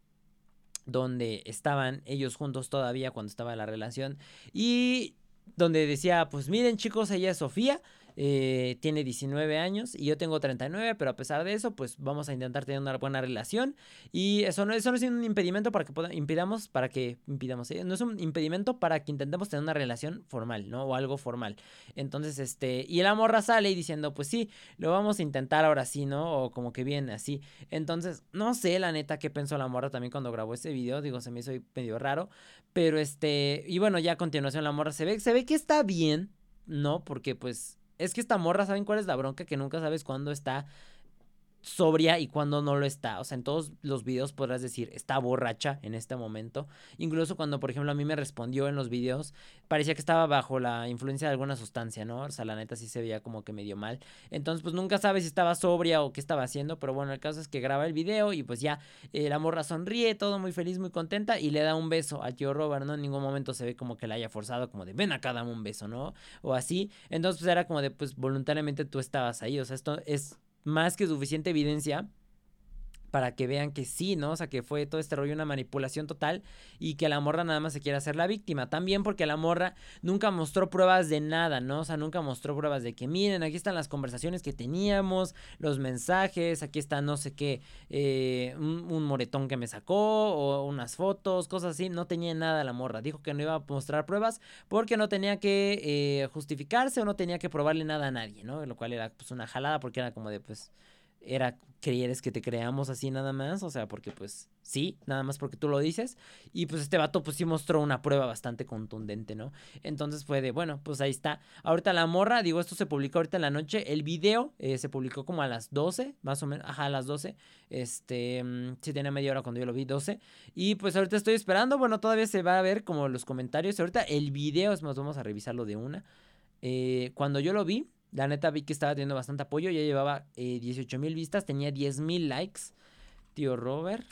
donde estaban ellos juntos todavía cuando estaba la relación y donde decía, pues miren chicos, ella es Sofía eh, tiene 19 años y yo tengo 39, pero a pesar de eso, pues vamos a intentar tener una buena relación. Y eso no, eso no es un impedimento para que impidamos, para que impidamos, ¿eh? no es un impedimento para que intentemos tener una relación formal, ¿no? O algo formal. Entonces, este, y la morra sale y diciendo, pues sí, lo vamos a intentar ahora sí, ¿no? O como que viene así. Entonces, no sé la neta qué pensó la morra también cuando grabó ese video, digo, se me hizo medio raro, pero este, y bueno, ya a continuación la morra se ve, se ve que está bien, ¿no? Porque pues es que esta morra, ¿saben cuál es la bronca? Que nunca sabes cuándo está sobria y cuando no lo está. O sea, en todos los videos podrás decir, está borracha en este momento. Incluso cuando, por ejemplo, a mí me respondió en los videos, parecía que estaba bajo la influencia de alguna sustancia, ¿no? O sea, la neta sí se veía como que medio mal. Entonces, pues nunca sabes si estaba sobria o qué estaba haciendo. Pero bueno, el caso es que graba el video y pues ya eh, la morra sonríe, todo muy feliz, muy contenta y le da un beso al tío Robert, ¿no? En ningún momento se ve como que la haya forzado, como de ven acá, dame un beso, ¿no? O así. Entonces, pues era como de, pues voluntariamente tú estabas ahí. O sea, esto es más que suficiente evidencia para que vean que sí, ¿no? O sea, que fue todo este rollo una manipulación total y que la morra nada más se quiere hacer la víctima. También porque la morra nunca mostró pruebas de nada, ¿no? O sea, nunca mostró pruebas de que, miren, aquí están las conversaciones que teníamos, los mensajes, aquí está no sé qué, eh, un, moretón que me sacó o unas fotos, cosas así. No tenía nada la morra. Dijo que no iba a mostrar pruebas porque no tenía que eh, justificarse o no tenía que probarle nada a nadie, ¿no? Lo cual era pues una jalada porque era como de, pues era ¿Quieres que te creamos así nada más? O sea, porque pues sí, nada más porque tú lo dices. Y pues este vato pues sí mostró una prueba bastante contundente, ¿no? Entonces fue de, bueno, pues ahí está. Ahorita la morra, digo, esto se publicó ahorita en la noche. El video eh, se publicó como a las 12, más o menos, ajá, a las 12. Este, mm, sí tenía media hora cuando yo lo vi, 12. Y pues ahorita estoy esperando, bueno, todavía se va a ver como los comentarios. Ahorita el video, es más, vamos a revisarlo de una. Eh, cuando yo lo vi, la neta vi que estaba teniendo bastante apoyo. Ya llevaba eh, 18 mil vistas. Tenía 10 mil likes. Tío Robert.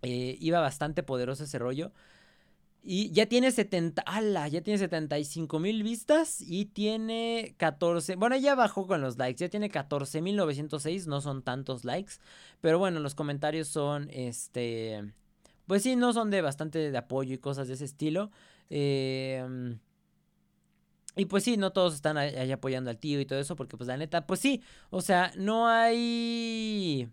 Eh, iba bastante poderoso ese rollo. Y ya tiene 70. ¡Hala! Ya tiene 75 mil vistas. Y tiene 14. Bueno, ya bajó con los likes. Ya tiene 14 mil 906. No son tantos likes. Pero bueno, los comentarios son. Este. Pues sí, no son de bastante de apoyo y cosas de ese estilo. Eh. Y pues sí, no todos están ahí apoyando al tío y todo eso, porque pues la neta, pues sí, o sea, no hay...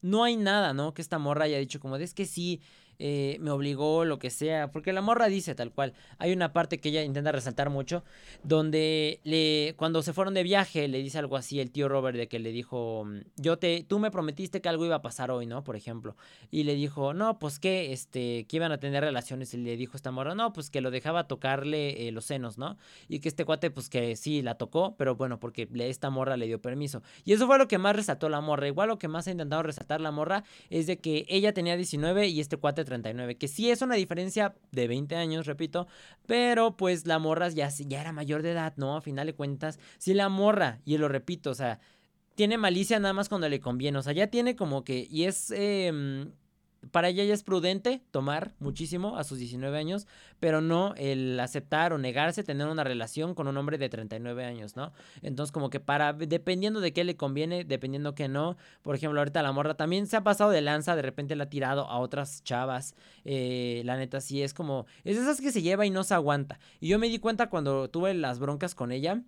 No hay nada, ¿no? Que esta morra haya dicho como de es que sí, eh, me obligó, lo que sea, porque la morra dice tal cual. Hay una parte que ella intenta resaltar mucho, donde le, cuando se fueron de viaje, le dice algo así el tío Robert de que le dijo, yo te, tú me prometiste que algo iba a pasar hoy, ¿no? Por ejemplo. Y le dijo, no, pues que, este, que iban a tener relaciones. Y le dijo esta morra, no, pues que lo dejaba tocarle eh, los senos, ¿no? Y que este cuate, pues que sí, la tocó, pero bueno, porque esta morra le dio permiso. Y eso fue lo que más resaltó la morra. Igual lo que más ha intentado resaltar la morra es de que ella tenía 19 y este cuate 39, que sí es una diferencia de 20 años, repito, pero pues la morra ya, ya era mayor de edad, ¿no? A final de cuentas, si la morra, y lo repito, o sea, tiene malicia nada más cuando le conviene, o sea, ya tiene como que, y es... Eh, para ella ya es prudente tomar muchísimo a sus 19 años, pero no el aceptar o negarse tener una relación con un hombre de 39 años, ¿no? Entonces como que para, dependiendo de qué le conviene, dependiendo que no, por ejemplo, ahorita la morra también se ha pasado de lanza, de repente la ha tirado a otras chavas, eh, la neta sí es como, es esas que se lleva y no se aguanta. Y yo me di cuenta cuando tuve las broncas con ella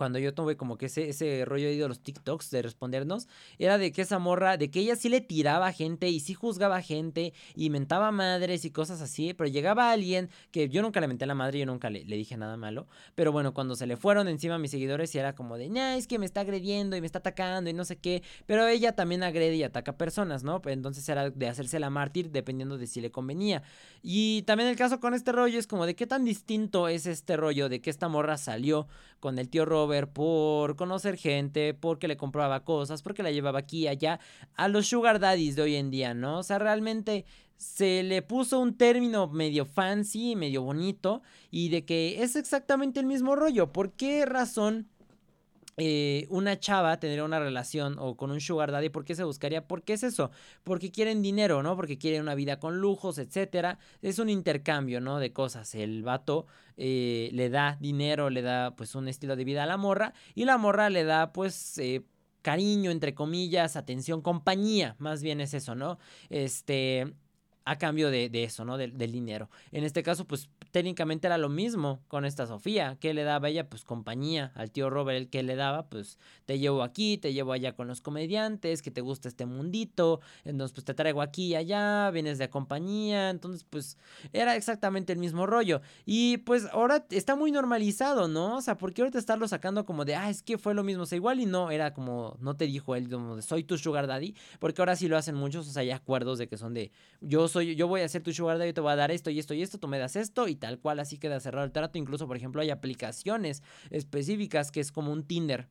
cuando yo tuve como que ese, ese rollo de los TikToks de respondernos, era de que esa morra, de que ella sí le tiraba a gente y sí juzgaba a gente y mentaba madres y cosas así, pero llegaba alguien que yo nunca le menté a la madre, yo nunca le, le dije nada malo, pero bueno, cuando se le fueron encima a mis seguidores y era como de, nah, es que me está agrediendo y me está atacando y no sé qué, pero ella también agrede y ataca personas, ¿no? Entonces era de hacerse la mártir dependiendo de si le convenía. Y también el caso con este rollo es como de qué tan distinto es este rollo de que esta morra salió con el tío Robert por conocer gente, porque le compraba cosas, porque la llevaba aquí y allá, a los sugar daddies de hoy en día, ¿no? O sea, realmente se le puso un término medio fancy, medio bonito, y de que es exactamente el mismo rollo. ¿Por qué razón? Eh, una chava tendría una relación o con un sugar daddy, ¿por qué se buscaría? ¿Por qué es eso? Porque quieren dinero, ¿no? Porque quieren una vida con lujos, etcétera. Es un intercambio, ¿no? De cosas. El vato eh, le da dinero, le da pues un estilo de vida a la morra y la morra le da pues... Eh, cariño, entre comillas, atención, compañía, más bien es eso, ¿no? Este, a cambio de, eso, ¿no? Del, del, dinero. En este caso, pues técnicamente era lo mismo con esta Sofía. ¿Qué le daba ella? Pues compañía. Al tío Robert, el que le daba, pues te llevo aquí, te llevo allá con los comediantes, que te gusta este mundito. Entonces, pues te traigo aquí y allá, vienes de compañía. Entonces, pues era exactamente el mismo rollo. Y pues ahora está muy normalizado, ¿no? O sea, ¿por qué ahorita estarlo sacando como de, ah, es que fue lo mismo? O sea, igual y no, era como, no te dijo él, como de, soy tu sugar daddy. Porque ahora sí lo hacen muchos, o sea, hay acuerdos de que son de, yo soy, yo voy a ser tu sugar daddy, te voy a dar esto y esto y esto, tú me das esto y tal cual así queda cerrado el trato. Incluso, por ejemplo, hay aplicaciones específicas que es como un Tinder.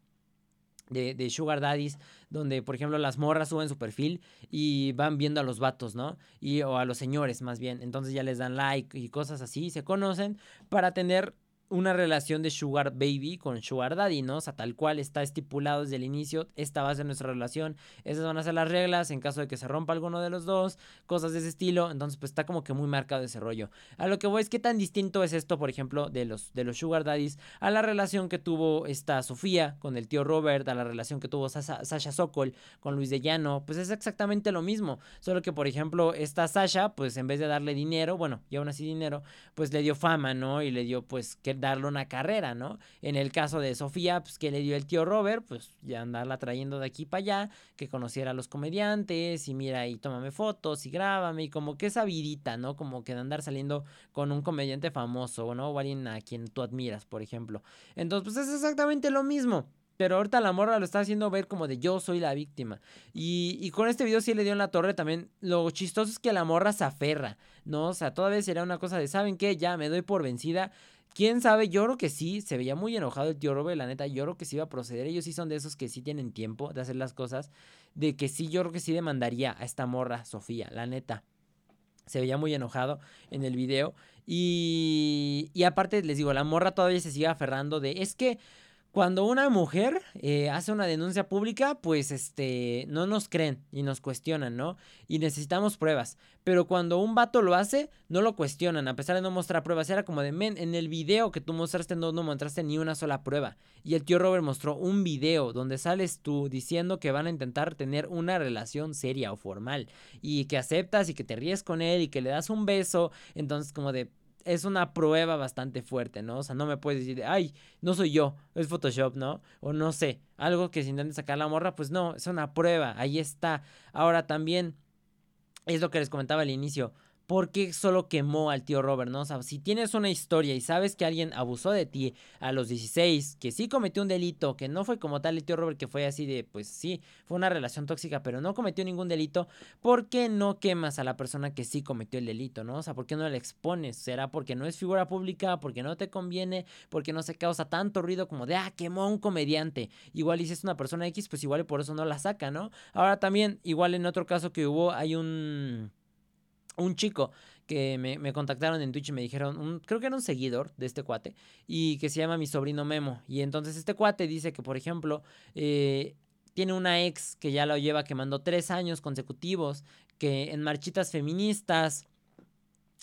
De, Sugar Daddies, donde por ejemplo las morras suben su perfil y van viendo a los vatos, ¿no? Y, o a los señores más bien. Entonces ya les dan like y cosas así, se conocen para tener una relación de sugar baby con sugar daddy, ¿no? O sea, tal cual está estipulado desde el inicio, esta va a ser nuestra relación, esas van a ser las reglas en caso de que se rompa alguno de los dos, cosas de ese estilo, entonces pues está como que muy marcado ese rollo. A lo que voy es qué tan distinto es esto, por ejemplo, de los, de los sugar daddies a la relación que tuvo esta Sofía con el tío Robert, a la relación que tuvo Sasha, Sokol con Luis de Llano, pues es exactamente lo mismo, solo que por ejemplo esta Sasha, pues en vez de darle dinero, bueno, y aún así dinero, pues le dio fama, ¿no? Y le dio pues que darle una carrera, ¿no? En el caso de Sofía, pues que le dio el tío Robert, pues ya andarla trayendo de aquí para allá, que conociera a los comediantes y mira y tómame fotos y grábame y como que esa vidita, ¿no? Como que de andar saliendo con un comediante famoso, ¿no? O alguien a quien tú admiras, por ejemplo. Entonces, pues es exactamente lo mismo. Pero ahorita la morra lo está haciendo ver como de yo soy la víctima. Y, y, con este video sí le dio en la torre también. Lo chistoso es que la morra se aferra, ¿no? O sea, todavía será una cosa de, ¿saben qué? Ya me doy por vencida. Quién sabe, yo creo que sí, se veía muy enojado el tío Robert, la neta, yo creo que sí iba a proceder. Ellos sí son de esos que sí tienen tiempo de hacer las cosas. De que sí, yo creo que sí demandaría a esta morra, Sofía, la neta. Se veía muy enojado en el video. Y, y aparte, les digo, la morra todavía se sigue aferrando de, es que cuando una mujer eh, hace una denuncia pública, pues este, no nos creen y nos cuestionan, ¿no? Y necesitamos pruebas. Pero cuando un vato lo hace, no lo cuestionan, a pesar de no mostrar pruebas. Era como de, men, en el video que tú mostraste no, no mostraste ni una sola prueba. Y el tío Robert mostró un video donde sales tú diciendo que van a intentar tener una relación seria o formal. Y que aceptas y que te ríes con él y que le das un beso. Entonces como de, es una prueba bastante fuerte, ¿no? O sea, no me puedes decir, ay, no soy yo, es Photoshop, ¿no? O no sé, algo que se intente sacar la morra, pues no, es una prueba, ahí está. Ahora también, es lo que les comentaba al inicio, ¿por qué solo quemó al tío Robert, no? O sea, si tienes una historia y sabes que alguien abusó de ti a los 16, que sí cometió un delito, que no fue como tal el tío Robert, que fue así de, pues sí, fue una relación tóxica, pero no cometió ningún delito, ¿por qué no quemas a la persona que sí cometió el delito, no? O sea, ¿por qué no la expones? ¿Será porque no es figura pública, porque no te conviene, porque no se causa tanto ruido como de, ah, quemó a un comediante? Igual y si es una persona X, pues igual por eso no la saca, ¿no? Ahora también, igual en otro caso que hubo, hay un un chico que me, contactaron en Twitch y me dijeron, creo que era un seguidor de este cuate, y que se llama mi sobrino Memo. Y entonces este cuate dice que, por ejemplo, eh, tiene una ex que ya lo lleva quemando tres años consecutivos, que en marchitas feministas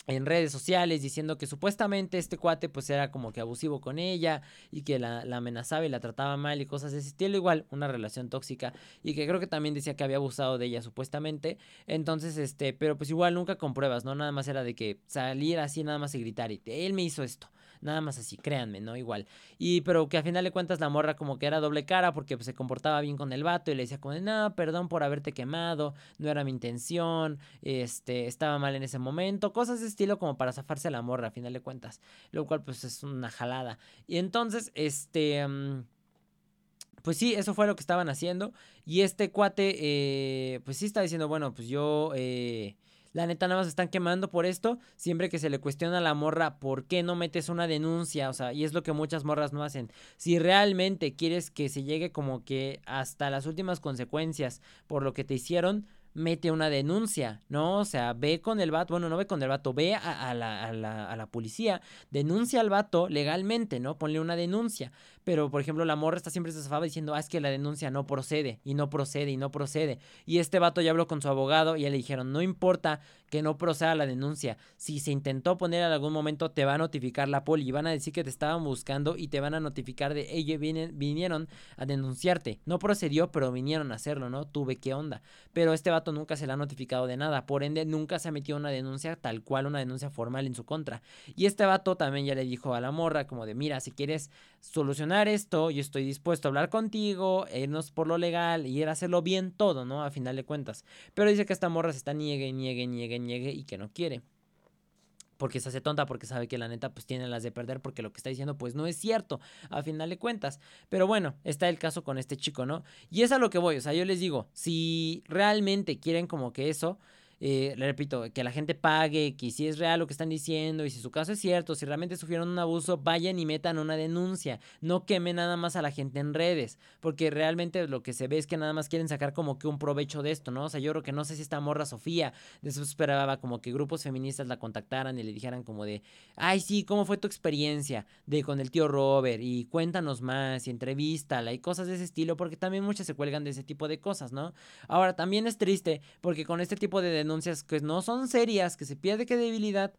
en redes sociales diciendo que supuestamente este cuate pues era como que abusivo con ella y que la, amenazaba y la trataba mal y cosas de ese estilo, igual una relación tóxica y que creo que también decía que había abusado de ella supuestamente, entonces este, pero pues igual nunca con pruebas, ¿no? Nada más era de que salir así nada más y gritar y él me hizo esto, nada más así, créanme, ¿no? Igual. Y pero que a final de cuentas la morra como que era doble cara porque pues, se comportaba bien con el vato y le decía como de, no, perdón por haberte quemado, no era mi intención, este, estaba mal en ese momento, cosas de estilo como para zafarse a la morra a final de cuentas, lo cual pues es una jalada. Y entonces, este... Mm, pues sí, eso fue lo que estaban haciendo. Y este cuate, eh, pues sí está diciendo, bueno, pues yo... Eh, la neta nada más están quemando por esto. Siempre que se le cuestiona a la morra por qué no metes una denuncia. O sea, y es lo que muchas morras no hacen. Si realmente quieres que se llegue como que hasta las últimas consecuencias por lo que te hicieron, mete una denuncia, ¿no? O sea, ve con el vato, bueno, no ve con el vato, ve a, la, a, la, a la policía, denuncia al vato legalmente, ¿no? Ponle una denuncia. Pero, por ejemplo, la morra está siempre se zafaba diciendo, ah, es que la denuncia no procede, y no procede, y no procede. Y este vato ya habló con su abogado y ya le dijeron, no importa que no proceda la denuncia. Si se intentó poner en algún momento, te va a notificar la poli y van a decir que te estaban buscando y te van a notificar de ellos vinieron a denunciarte. No procedió, pero vinieron a hacerlo, ¿no? Tuve qué onda. Pero este vato nunca se le ha notificado de nada. Por ende, nunca se ha metido una denuncia tal cual, una denuncia formal en su contra. Y este vato también ya le dijo a la morra como de, mira, si quieres solucionar esto, yo estoy dispuesto a hablar contigo, irnos por lo legal y ir a hacerlo bien todo, ¿no? A final de cuentas. Pero dice que esta morra se está niegue, niegue, niegue niegue, y que no quiere. Porque se hace tonta, porque sabe que la neta pues tiene las de perder, porque lo que está diciendo pues no es cierto, a final de cuentas. Pero bueno, está el caso con este chico, ¿no? Y es a lo que voy, o sea, yo les digo, si realmente quieren como que eso, eh, le repito, que la gente pague, que si es real lo que están diciendo y si su caso es cierto, si realmente sufrieron un abuso, vayan y metan una denuncia. No quemen nada más a la gente en redes, porque realmente lo que se ve es que nada más quieren sacar como que un provecho de esto, ¿no? O sea, yo creo que no sé si esta morra Sofía, de eso esperaba como que grupos feministas la contactaran y le dijeran como de, ay, sí, ¿cómo fue tu experiencia de con el tío Robert? Y cuéntanos más y entrevístala y cosas de ese estilo, porque también muchas se cuelgan de ese tipo de cosas, ¿no? Ahora, también es triste porque con este tipo de denuncias que no son serias, que se pierde credibilidad,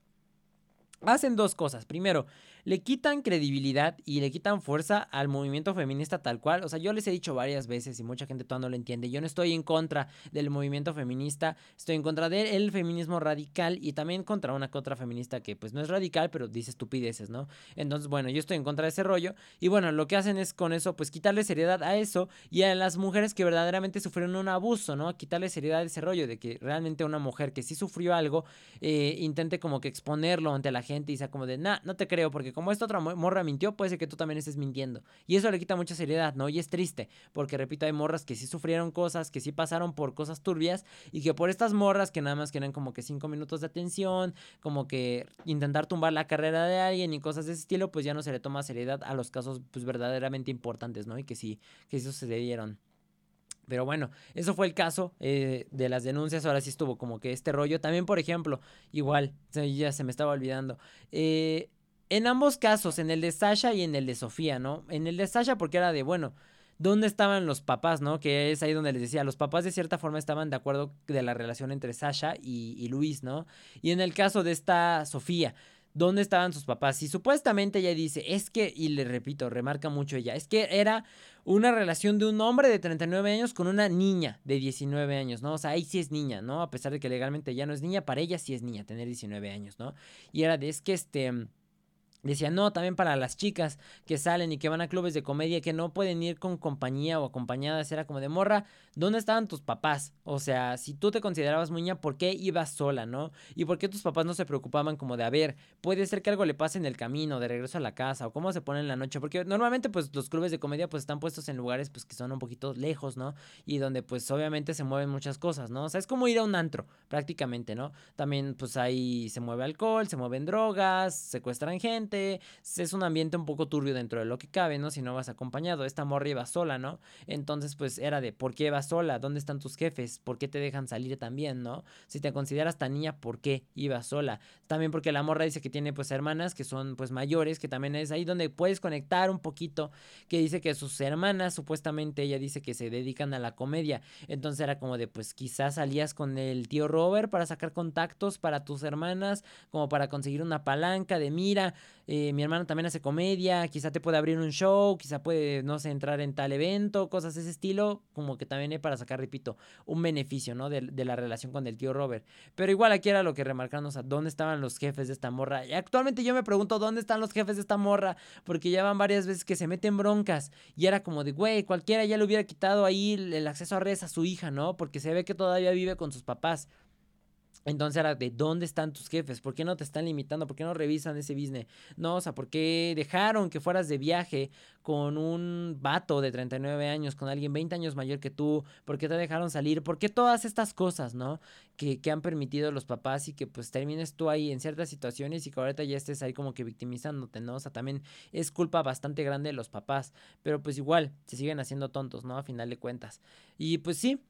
hacen dos cosas. Primero, le quitan credibilidad y le quitan fuerza al movimiento feminista tal cual. O sea, yo les he dicho varias veces y mucha gente todavía no lo entiende. Yo no estoy en contra del movimiento feminista, estoy en contra del feminismo radical y también contra una contra feminista que pues no es radical, pero dice estupideces, ¿no? Entonces, bueno, yo estoy en contra de ese rollo y bueno, lo que hacen es con eso pues quitarle seriedad a eso y a las mujeres que verdaderamente sufrieron un abuso, ¿no? Quitarle seriedad a ese rollo de que realmente una mujer que sí sufrió algo eh, intente como que exponerlo ante la gente y sea como de, nah, no te creo porque como esta otra morra mintió, puede ser que tú también estés mintiendo. Y eso le quita mucha seriedad, ¿no? Y es triste, porque repito, hay morras que sí sufrieron cosas, que sí pasaron por cosas turbias y que por estas morras que nada más quieren como que cinco minutos de atención, como que intentar tumbar la carrera de alguien y cosas de ese estilo, pues ya no se le toma seriedad a los casos pues verdaderamente importantes, ¿no? Y que sí, que sí sucedieron. Pero bueno, eso fue el caso eh, de las denuncias. Ahora sí estuvo como que este rollo. También, por ejemplo, igual, ya se me estaba olvidando. Eh, en ambos casos, en el de Sasha y en el de Sofía, ¿no? En el de Sasha porque era de, bueno, ¿dónde estaban los papás, no? Que es ahí donde les decía, los papás de cierta forma estaban de acuerdo de la relación entre Sasha y, Luis, ¿no? Y en el caso de esta Sofía, ¿dónde estaban sus papás? Y supuestamente ella dice, es que, y le repito, remarca mucho ella, es que era una relación de un hombre de 39 años con una niña de 19 años, ¿no? O sea, ahí sí es niña, ¿no? A pesar de que legalmente ya no es niña, para ella sí es niña, tener 19 años, ¿no? Y era de, es que este Decía, no, también para las chicas que salen y que van a clubes de comedia que no pueden ir con compañía o acompañadas. Era como de morra, ¿dónde estaban tus papás? O sea, si tú te considerabas muña, ¿por qué ibas sola, no? ¿Y por qué tus papás no se preocupaban como de, a ver, puede ser que algo le pase en el camino, de regreso a la casa, o cómo se pone en la noche? Porque normalmente, pues, los clubes de comedia, pues, están puestos en lugares, pues, que son un poquito lejos, ¿no? Y donde, pues, obviamente se mueven muchas cosas, ¿no? O sea, es como ir a un antro, prácticamente, ¿no? También, pues, ahí se mueve alcohol, se mueven drogas, secuestran gente es un ambiente un poco turbio dentro de lo que cabe, ¿no? Si no vas acompañado, esta morra iba sola, ¿no? Entonces, pues era de, ¿por qué vas sola? ¿Dónde están tus jefes? ¿Por qué te dejan salir también, ¿no? Si te consideras tan niña, ¿por qué ibas sola? También porque la morra dice que tiene pues hermanas que son pues mayores, que también es ahí donde puedes conectar un poquito, que dice que sus hermanas, supuestamente ella dice que se dedican a la comedia, entonces era como de, pues quizás salías con el tío Robert para sacar contactos para tus hermanas, como para conseguir una palanca de mira, eh, mi hermano también hace comedia, quizá te puede abrir un show, quizá puede, no sé, entrar en tal evento, cosas de ese estilo, como que también es para sacar, repito, un beneficio, ¿no? De, de la relación con el tío Robert. Pero igual aquí era lo que remarcamos, a dónde estaban los jefes de esta morra. Y actualmente yo me pregunto, ¿dónde están los jefes de esta morra? Porque ya van varias veces que se meten broncas. Y era como de, güey, cualquiera ya le hubiera quitado ahí el acceso a redes a su hija, ¿no? Porque se ve que todavía vive con sus papás. Entonces era de dónde están tus jefes, por qué no te están limitando, por qué no revisan ese business, no, o sea, por qué dejaron que fueras de viaje con un vato de 39 años, con alguien 20 años mayor que tú, por qué te dejaron salir, por qué todas estas cosas, ¿no? Que, que han permitido los papás y que pues termines tú ahí en ciertas situaciones y que ahorita ya estés ahí como que victimizándote, ¿no? O sea, también es culpa bastante grande de los papás, pero pues igual se siguen haciendo tontos, ¿no? A final de cuentas. Y pues sí,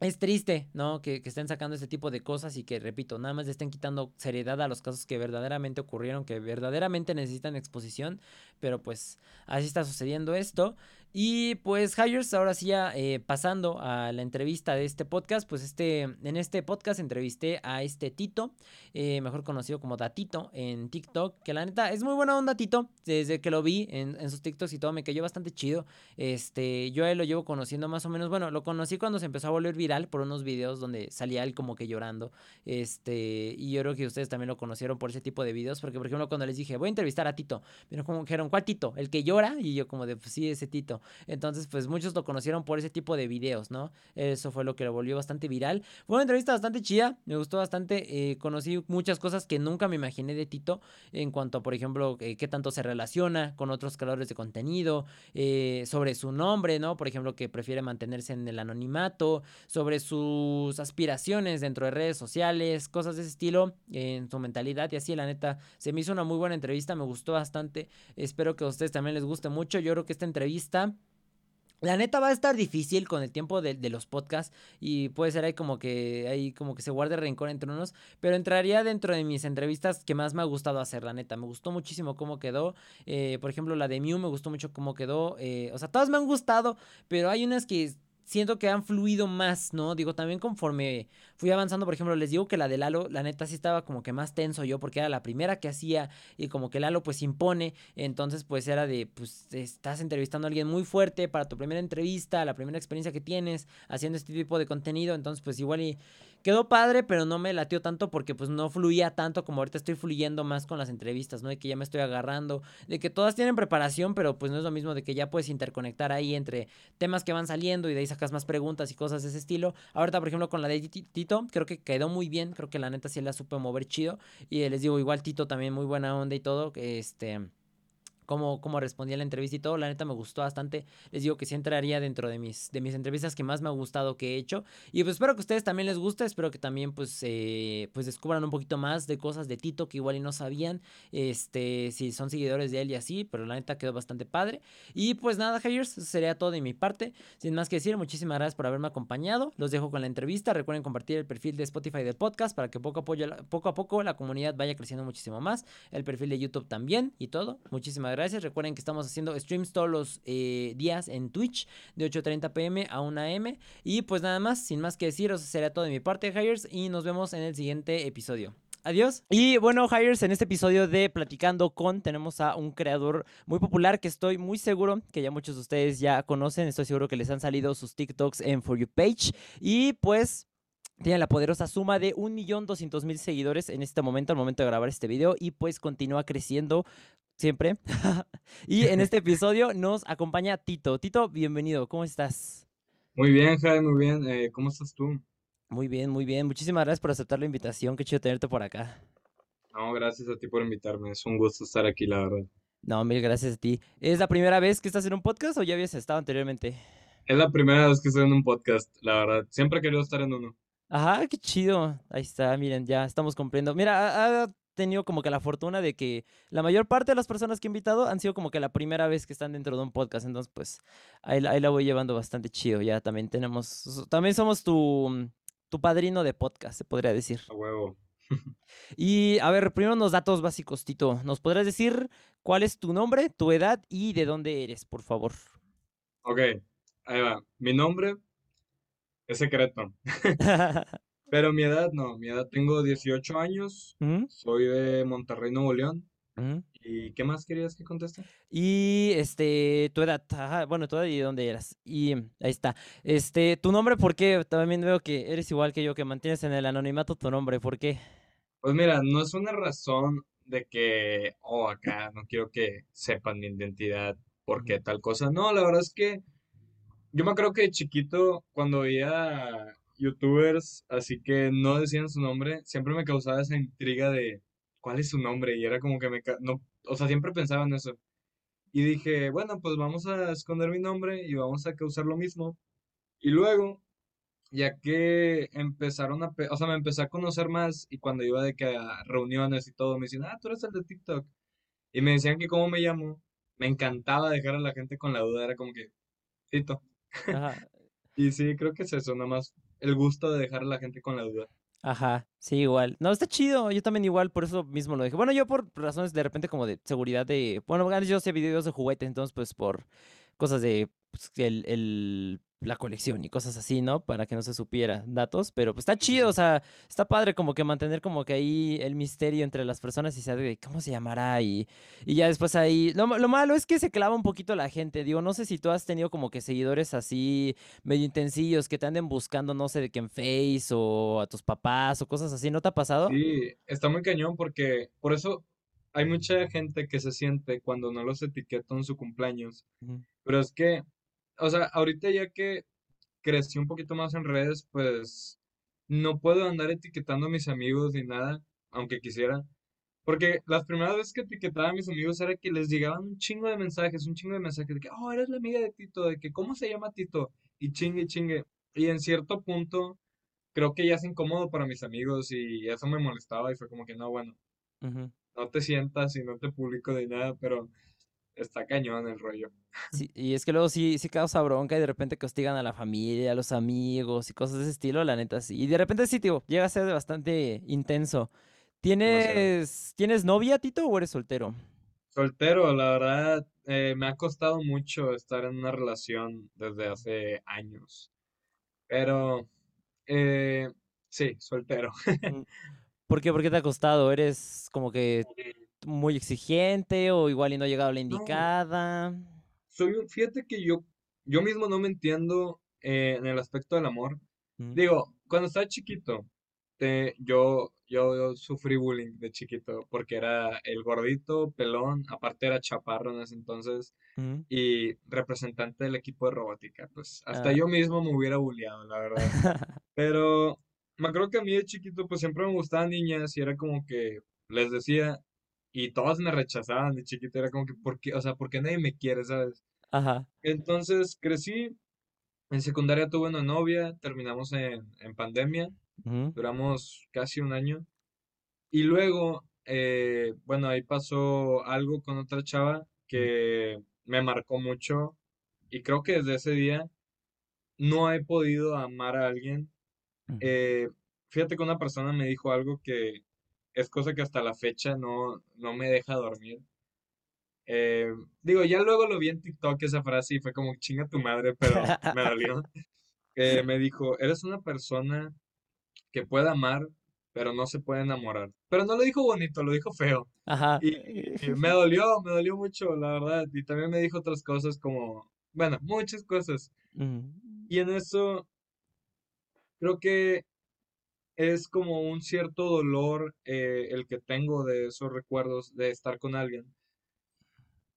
es triste, ¿no? Que, que, estén sacando este tipo de cosas y que, repito, nada más le estén quitando seriedad a los casos que verdaderamente ocurrieron, que verdaderamente necesitan exposición, pero pues así está sucediendo esto. Y pues Hires, ahora sí ya eh, pasando a la entrevista de este podcast, pues este, en este podcast entrevisté a este Tito, eh, mejor conocido como Datito en TikTok, que la neta es muy buena onda Tito, desde que lo vi en, en, sus TikToks y todo me cayó bastante chido, este, yo a él lo llevo conociendo más o menos, bueno, lo conocí cuando se empezó a volver viral por unos videos donde salía él como que llorando, este, y yo creo que ustedes también lo conocieron por ese tipo de videos, porque por ejemplo cuando les dije, voy a entrevistar a Tito, pero como dijeron, ¿cuál Tito? El que llora, y yo como de, pues sí, ese Tito. Entonces, pues muchos lo conocieron por ese tipo de videos, ¿no? Eso fue lo que lo volvió bastante viral. Fue una entrevista bastante chida, me gustó bastante. Eh, conocí muchas cosas que nunca me imaginé de Tito en cuanto por ejemplo, eh, qué tanto se relaciona con otros creadores de contenido, eh, sobre su nombre, ¿no? Por ejemplo, que prefiere mantenerse en el anonimato, sobre sus aspiraciones dentro de redes sociales, cosas de ese estilo, en su mentalidad y así, la neta, se me hizo una muy buena entrevista, me gustó bastante. Espero que a ustedes también les guste mucho. Yo creo que esta entrevista la neta va a estar difícil con el tiempo de, los podcasts y puede ser ahí como que ahí como que se guarde rencor entre unos, pero entraría dentro de mis entrevistas que más me ha gustado hacer, la neta. Me gustó muchísimo cómo quedó. Eh, por ejemplo, la de Mew me gustó mucho cómo quedó. Eh, o sea, todas me han gustado, pero hay unas que siento que han fluido más, ¿no? Digo, también conforme fui avanzando, por ejemplo, les digo que la de Lalo, la neta sí estaba como que más tenso yo, porque era la primera que hacía y como que Lalo pues impone, entonces pues era de, pues estás entrevistando a alguien muy fuerte para tu primera entrevista, la primera experiencia que tienes haciendo este tipo de contenido, entonces pues igual y quedó padre, pero no me latió tanto porque pues no fluía tanto como ahorita estoy fluyendo más con las entrevistas, ¿no? De que ya me estoy agarrando, de que todas tienen preparación, pero pues no es lo mismo de que ya puedes interconectar ahí entre temas que van saliendo y de ahí sacas más preguntas y cosas de ese estilo. Ahorita, por ejemplo, con la de Tito, creo que quedó muy bien, creo que la neta sí la supe mover chido y les digo, igual Tito también muy buena onda y todo, este cómo, cómo respondía la entrevista y todo. La neta me gustó bastante. Les digo que sí entraría dentro de mis, de mis entrevistas que más me ha gustado que he hecho. Y pues espero que a ustedes también les guste. Espero que también pues, eh, pues descubran un poquito más de cosas de Tito que igual y no sabían. Este, si son seguidores de él y así. Pero la neta quedó bastante padre. Y pues nada, Hayers, sería todo de mi parte. Sin más que decir, muchísimas gracias por haberme acompañado. Los dejo con la entrevista. Recuerden compartir el perfil de Spotify del podcast para que poco a poco, poco, a poco la comunidad vaya creciendo muchísimo más. El perfil de YouTube también y todo. Muchísimas gracias gracias. Recuerden que estamos haciendo streams todos los eh, días en Twitch de 8.30 pm a 1 am. Y pues nada más, sin más que decir, eso sería todo de mi parte, Hires. Y nos vemos en el siguiente episodio. Adiós. Y bueno, Hires, en este episodio de Platicando con tenemos a un creador muy popular que estoy muy seguro que ya muchos de ustedes ya conocen. Estoy seguro que les han salido sus TikToks en For You Page. Y pues tiene la poderosa suma de 1.200.000 seguidores en este momento, al momento de grabar este video, y pues continúa creciendo siempre. y en este episodio nos acompaña Tito. Tito, bienvenido, ¿cómo estás? Muy bien, Jaime, muy bien. Eh, ¿cómo estás tú? Muy bien, muy bien. Muchísimas gracias por aceptar la invitación. Qué chido tenerte por acá. No, gracias a ti por invitarme. Es un gusto estar aquí, la verdad. No, mil gracias a ti. ¿Es la primera vez que estás en un podcast o ya habías estado anteriormente? Es la primera vez que estoy en un podcast, la verdad. Siempre he querido estar en uno. Ajá, qué chido. Ahí está, miren, ya estamos cumpliendo. Mira, ha, tenido como que la fortuna de que la mayor parte de las personas que he invitado han sido como que la primera vez que están dentro de un podcast. Entonces, pues, ahí, ahí la voy llevando bastante chido. Ya también tenemos, también somos tu, tu padrino de podcast, se podría decir. A huevo. Y a ver, primero unos datos básicos, Tito. ¿Nos podrás decir cuál es tu nombre, tu edad y de dónde eres, por favor? Ok, ahí va. Mi nombre es secreto. Pero mi edad no, mi edad tengo 18 años, soy de Monterrey, Nuevo León. Ujú. ¿Y qué más querías que conteste? Y, este, tu edad, ajá, bueno, tu edad y dónde eras. Y mm, ahí está. Este, tu nombre, ¿por qué? También veo que eres igual que yo, que mantienes en el anonimato tu nombre, ¿por qué? Pues mira, no es una razón de que, oh, acá no quiero que sepan mi identidad porque tal cosa. No, la verdad es que yo me acuerdo que de chiquito, cuando veía youtubers, así que no decían su nombre, siempre me causaba esa intriga de cuál es su nombre y era como que me, no, o sea, siempre pensaba en eso. Y dije, bueno, pues vamos a esconder mi nombre y vamos a causar lo mismo. Y luego ya que empezaron a, o sea, me empecé a conocer más y cuando iba de que a reuniones y todo, me decían, ah, tú eres el de TikTok. Y me decían que cómo me llamo, me encantaba dejar a la gente con la duda, era como que, Tito. Ajá, Y sí, creo que es eso, nada más el gusto de dejar a la gente con la duda. ajá, sí, igual. No, está chido, yo también igual, por eso mismo lo dije. Bueno, yo por razones de repente como de seguridad de... Bueno, antes yo hacía videos de juguetes, entonces pues por cosas de pues, el, el- la colección y cosas así, ¿no? Para que no se supiera datos, pero pues está chido, o sea, está padre como que mantener como que ahí el misterio entre las personas y saber de cómo se llamará y, y ya después ahí... Lo, ma- lo malo es que se clava un poquito la gente, digo, no sé si tú has tenido como que seguidores así medio intensillos que te anden buscando, no sé, de que en Face o a tus papás o cosas así, ¿no te ha pasado? Sí, está muy cañón porque por eso hay mucha gente que se siente cuando no los etiquetan en su cumpleaños. Pero es que, o sea, ahorita ya que crecí un poquito más en redes, pues no puedo andar etiquetando a mis amigos ni nada, aunque quisiera. Porque las primeras veces que etiquetaba a mis amigos era que les llegaban un chingo de mensajes, un chingo de mensajes de que, oh, eres la amiga de Tito, de que, ¿cómo se llama Tito? Y chingue, chingue. Y en cierto punto, creo que ya es incómodo para mis amigos y eso me molestaba y fue como que, no, bueno, ujú. no te sientas y no te publico de nada, pero está cañón el rollo. Sí, y es que luego sí, sí causa bronca y de repente que hostigan a la familia, a los amigos y cosas de ese estilo, la neta sí. Y de repente sí, tío, llega a ser bastante intenso. ¿Tienes, ¿tienes novia, Tito, o eres soltero? Soltero, la verdad, eh, me ha costado mucho estar en una relación desde hace años, pero eh, sí, soltero. Mm, ¿Por qué? ¿Por qué te ha costado? ¿Eres como que muy exigente o igual y no ha llegado la No, indicada? soy un, fíjate que yo, yo mismo no me entiendo eh, en el aspecto del amor. Mm, Digo, cuando estaba chiquito, te- yo, yo sufrí bullying de chiquito porque era el gordito, pelón, aparte era chaparro en ese entonces mm, y representante del equipo de robótica. Pues hasta ah, yo mismo me hubiera bulleado, la verdad. Pero me acuerdo que a mí de chiquito pues siempre me gustaban niñas y era como que les decía y todas me rechazaban de chiquito, era como que, ¿por qué? O sea, ¿por qué nadie me quiere, sabes? Ajá. Entonces crecí, en secundaria tuve una novia, terminamos en, en pandemia, ujú, duramos casi un año y luego, eh, bueno, ahí pasó algo con otra chava que me marcó mucho y creo que desde ese día no he podido amar a alguien Eh, fíjate que una persona me dijo algo que es cosa que hasta la fecha no, no me deja dormir. Eh, digo, ya luego lo vi en TikTok esa frase y fue como chinga tu madre, pero me dolió. Eh, me dijo, eres una persona que puede amar, pero no se puede enamorar. Pero no lo dijo bonito, lo dijo feo. Ajá. Y, y me dolió, me dolió mucho, la verdad. Y también me dijo otras cosas como, bueno, muchas cosas. Y en eso creo que es como un cierto dolor eh, el que tengo de esos recuerdos de estar con alguien.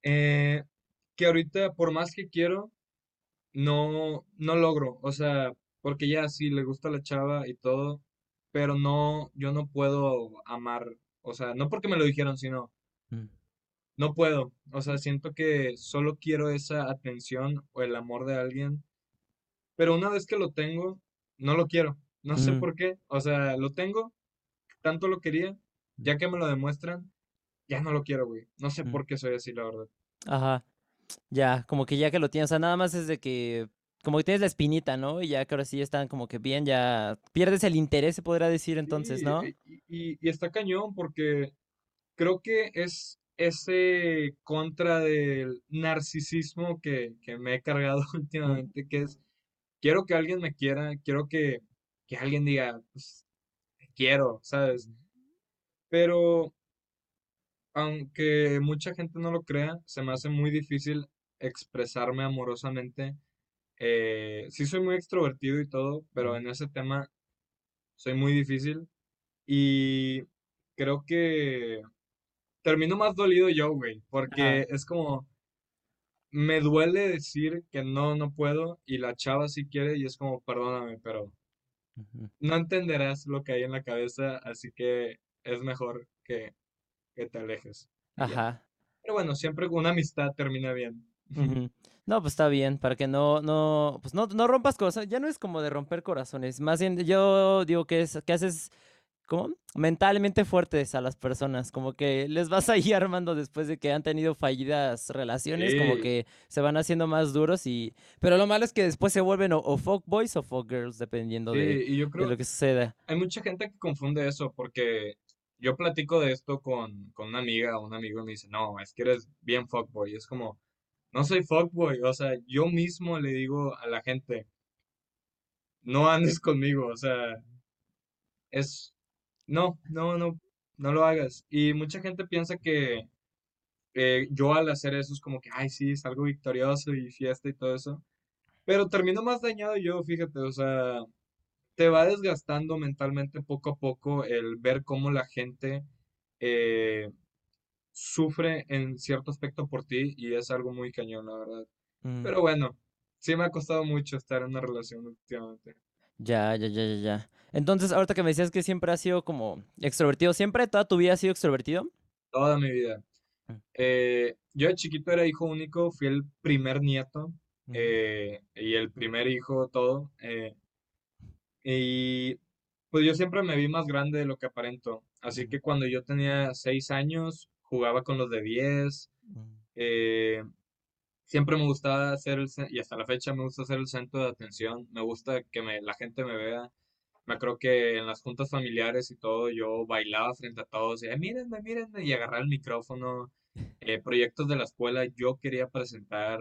eh, que ahorita, por más que quiero, no, no logro. O sea, porque ya sí le gusta la chava y todo, pero no, yo no puedo amar. O sea, no porque me lo dijeron, sino mm, no puedo. O sea, siento que solo quiero esa atención o el amor de alguien, pero una vez que lo tengo, no lo quiero. No sé por qué. O sea, lo tengo, tanto lo quería, ya que me lo demuestran, ya no lo quiero, güey. No sé mm, por qué soy así, la verdad. Ajá. Ya, como que ya que lo tienes, o sea, nada más es de que, como que tienes la espinita, ¿no? Y ya que ahora sí están como que bien, ya pierdes el interés, se podrá decir Sí, entonces, ¿no? y, y- y está cañón porque creo que es ese contra del narcisismo que, que me he cargado últimamente, que es, quiero que alguien me quiera, quiero que, que alguien diga, pues, te quiero, ¿sabes? Pero aunque mucha gente no lo crea, se me hace muy difícil expresarme amorosamente. Eh, sí soy muy extrovertido y todo, pero en ese tema soy muy difícil. Y creo que termino más dolido yo, güey, porque es como, me duele decir que no, no puedo, y la chava sí quiere, y es como, perdóname, pero no entenderás lo que hay en la cabeza, así que es mejor que, que te alejes. Ajá. Pero bueno, siempre una amistad termina bien. No, pues está bien, para que no, no, pues no, no rompas cosas. Ya no es como de romper corazones. Más bien, yo digo que es, que haces ¿cómo? Mentalmente fuertes a las personas, como que les vas ahí armando después de que han tenido fallidas relaciones, como que se van haciendo más duros y... Pero lo malo es que después se vuelven o, folk boys o folk girls, dependiendo de, lo que suceda. Hay mucha gente que confunde eso porque yo platico de esto con, con una amiga o un amigo y me dice, no, es que eres bien fuckboy. Es como, no soy fuckboy, o sea, yo mismo le digo a la gente, no andes conmigo, o sea, es no, no, no, no lo hagas. Y mucha gente piensa que eh, yo al hacer eso es como que, ay, sí, salgo victorioso y fiesta y todo eso. Pero termino más dañado yo, fíjate, o sea, te va desgastando mentalmente poco a poco el ver cómo la gente eh, sufre en cierto aspecto por ti y es algo muy cañón, la verdad. Mm. Pero bueno, sí me ha costado mucho estar en una relación últimamente. Ya, ya, ya, ya, ya. Entonces, ahorita que me decías que siempre has sido como extrovertido, ¿siempre toda tu vida has sido extrovertido? Toda mi vida. Mm. Eh, yo de chiquito era hijo único, fui el primer nieto eh, y el primer hijo, todo. Eh, y pues yo siempre me vi más grande de lo que aparento. Así que cuando yo tenía seis años, jugaba con los de diez. Siempre me gustaba hacer el, y hasta la fecha me gusta ser el centro de atención. Me gusta que me, la gente me vea. Me creo que en las juntas familiares y todo, yo bailaba frente a todos y, mírenme, mírenme, y agarrar el micrófono. Eh, proyectos de la escuela, yo quería presentar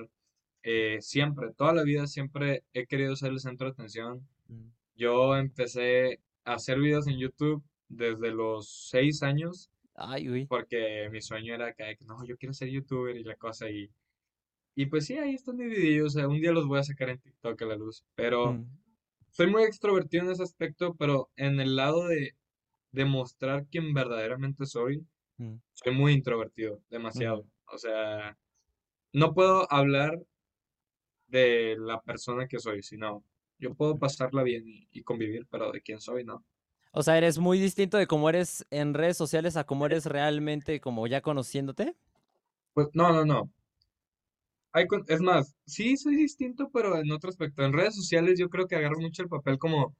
eh, siempre, toda la vida siempre he querido ser el centro de atención. Mm. Yo empecé a hacer videos en YouTube desde los seis años. Ay, uy. Porque mi sueño era que, no, yo quiero ser youtuber y la cosa. Y, y pues sí, ahí están mis videos. un día los voy a sacar en TikTok a la luz. Pero mm soy muy extrovertido en ese aspecto, pero en el lado de demostrar quién verdaderamente soy, mm. soy muy introvertido, demasiado. O sea, no puedo hablar de la persona que soy, sino yo puedo pasarla bien y, convivir, pero de quién soy, no. O sea, eres muy distinto de cómo eres en redes sociales a cómo eres realmente como ya conociéndote. Pues no, no, no es más, sí soy distinto, pero en otro aspecto. En redes sociales yo creo que agarro mucho el papel como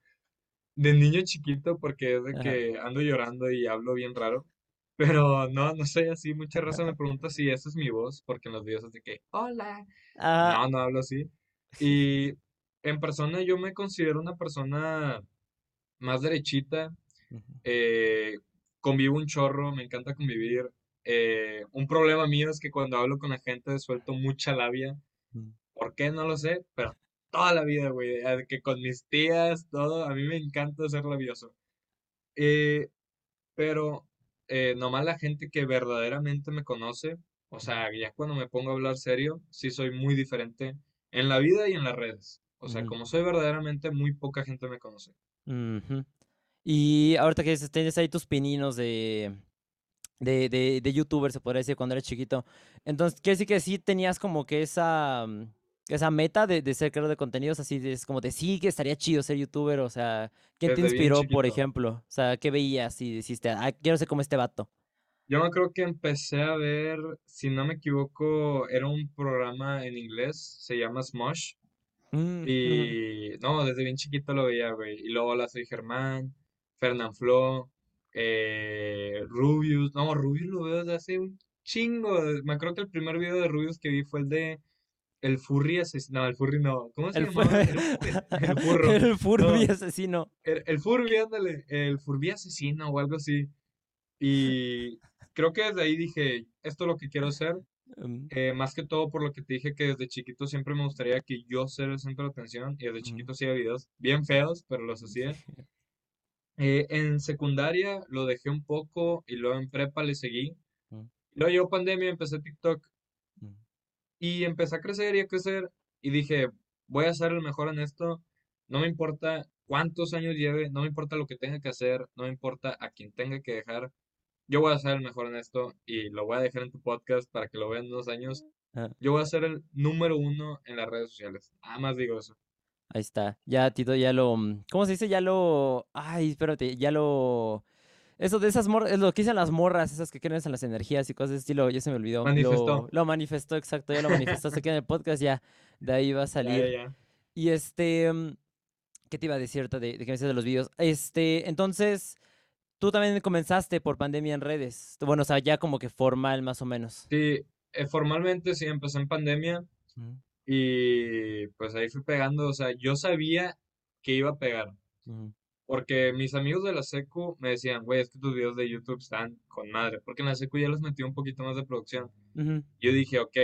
de niño chiquito porque es de que ando llorando y hablo bien raro. Pero no, no soy así. Mucha raza me pregunta si esa es mi voz, porque en los videos es de que, hola. No, no hablo así. Y en persona yo me considero una persona más derechita. Eh, convivo un chorro, me encanta convivir. Eh, un problema mío es que cuando hablo con la gente suelto mucha labia. Mm. ¿Por qué? No lo sé, pero toda la vida, güey. Que con mis tías, todo, a mí me encanta ser labioso. Eh, pero eh, nomás la gente que verdaderamente me conoce, o sea, ya cuando me pongo a hablar serio, sí soy muy diferente en la vida y en las redes. O sea, como soy verdaderamente, muy poca gente me conoce. Y ahorita que tienes ahí tus pininos de, de, de, de youtuber, se podría decir, cuando eres chiquito. Entonces, quiere decir que sí tenías como que esa, mm, esa meta de, de ser creador de contenidos, así es como de sí, que estaría chido ser youtuber, o sea, ¿quién te inspiró, por ejemplo? O sea, ¿qué veías y dijiste, ah, quiero ser como este vato? Yo me creo que empecé a ver, si no me equivoco, era un programa en inglés, se llama Smosh. Mm, y no, desde bien chiquito lo veía, güey. Y luego la soy Germán, Fernán Flo, eh, Rubius, no, Rubius lo veo desde hace un chingo. Me acuerdo que el primer video de Rubius que vi fue el de el furry asesino. No, el furry no. ¿Cómo se el llamaba? El, el, furro. El furby asesino. El, el furby, ándale. El furby asesino o algo así. Y creo que desde ahí dije, esto es lo que quiero hacer. Mm. Eh, más que todo por lo que te dije que desde chiquito siempre me gustaría que yo sea el centro de atención. Y desde mm. chiquito hacía videos bien feos, pero los hacía. Eh, en secundaria lo dejé un poco y luego en prepa le seguí. Mm. Luego llegó pandemia, empecé TikTok Mm. y empecé a crecer y a crecer y dije, voy a ser el mejor en esto, no me importa cuántos años lleve, no me importa lo que tenga que hacer, no me importa a quién tenga que dejar, yo voy a ser el mejor en esto y lo voy a dejar en tu podcast para que lo vean en unos años. Ah, Yo voy a ser el número uno en las redes sociales. Nada más digo eso. Ahí está. Ya, Tito, ya lo. mm, ¿Cómo se dice? Ya lo. Ay, espérate, ya lo. Eso de esas morras, es lo que dicen las morras, esas que creen en las energías y cosas de estilo, ya se me olvidó. Manifestó. Lo, lo manifestó, exacto, ya lo manifestaste aquí en el podcast, ya. De ahí va a salir. ya, ya. Y este, mm, ¿qué te iba a decir de, de que me decías de los vídeos? Este, entonces, tú también comenzaste por pandemia en redes. Bueno, o sea, ya como que formal más o menos. Sí, eh, formalmente sí, empecé en pandemia Ujú, y pues ahí fui pegando. O sea, yo sabía que iba a pegar. Porque mis amigos de la secu me decían, güey, es que tus videos de YouTube están con madre. Porque en la secu ya les metí un poquito más de producción. Yo dije, ok,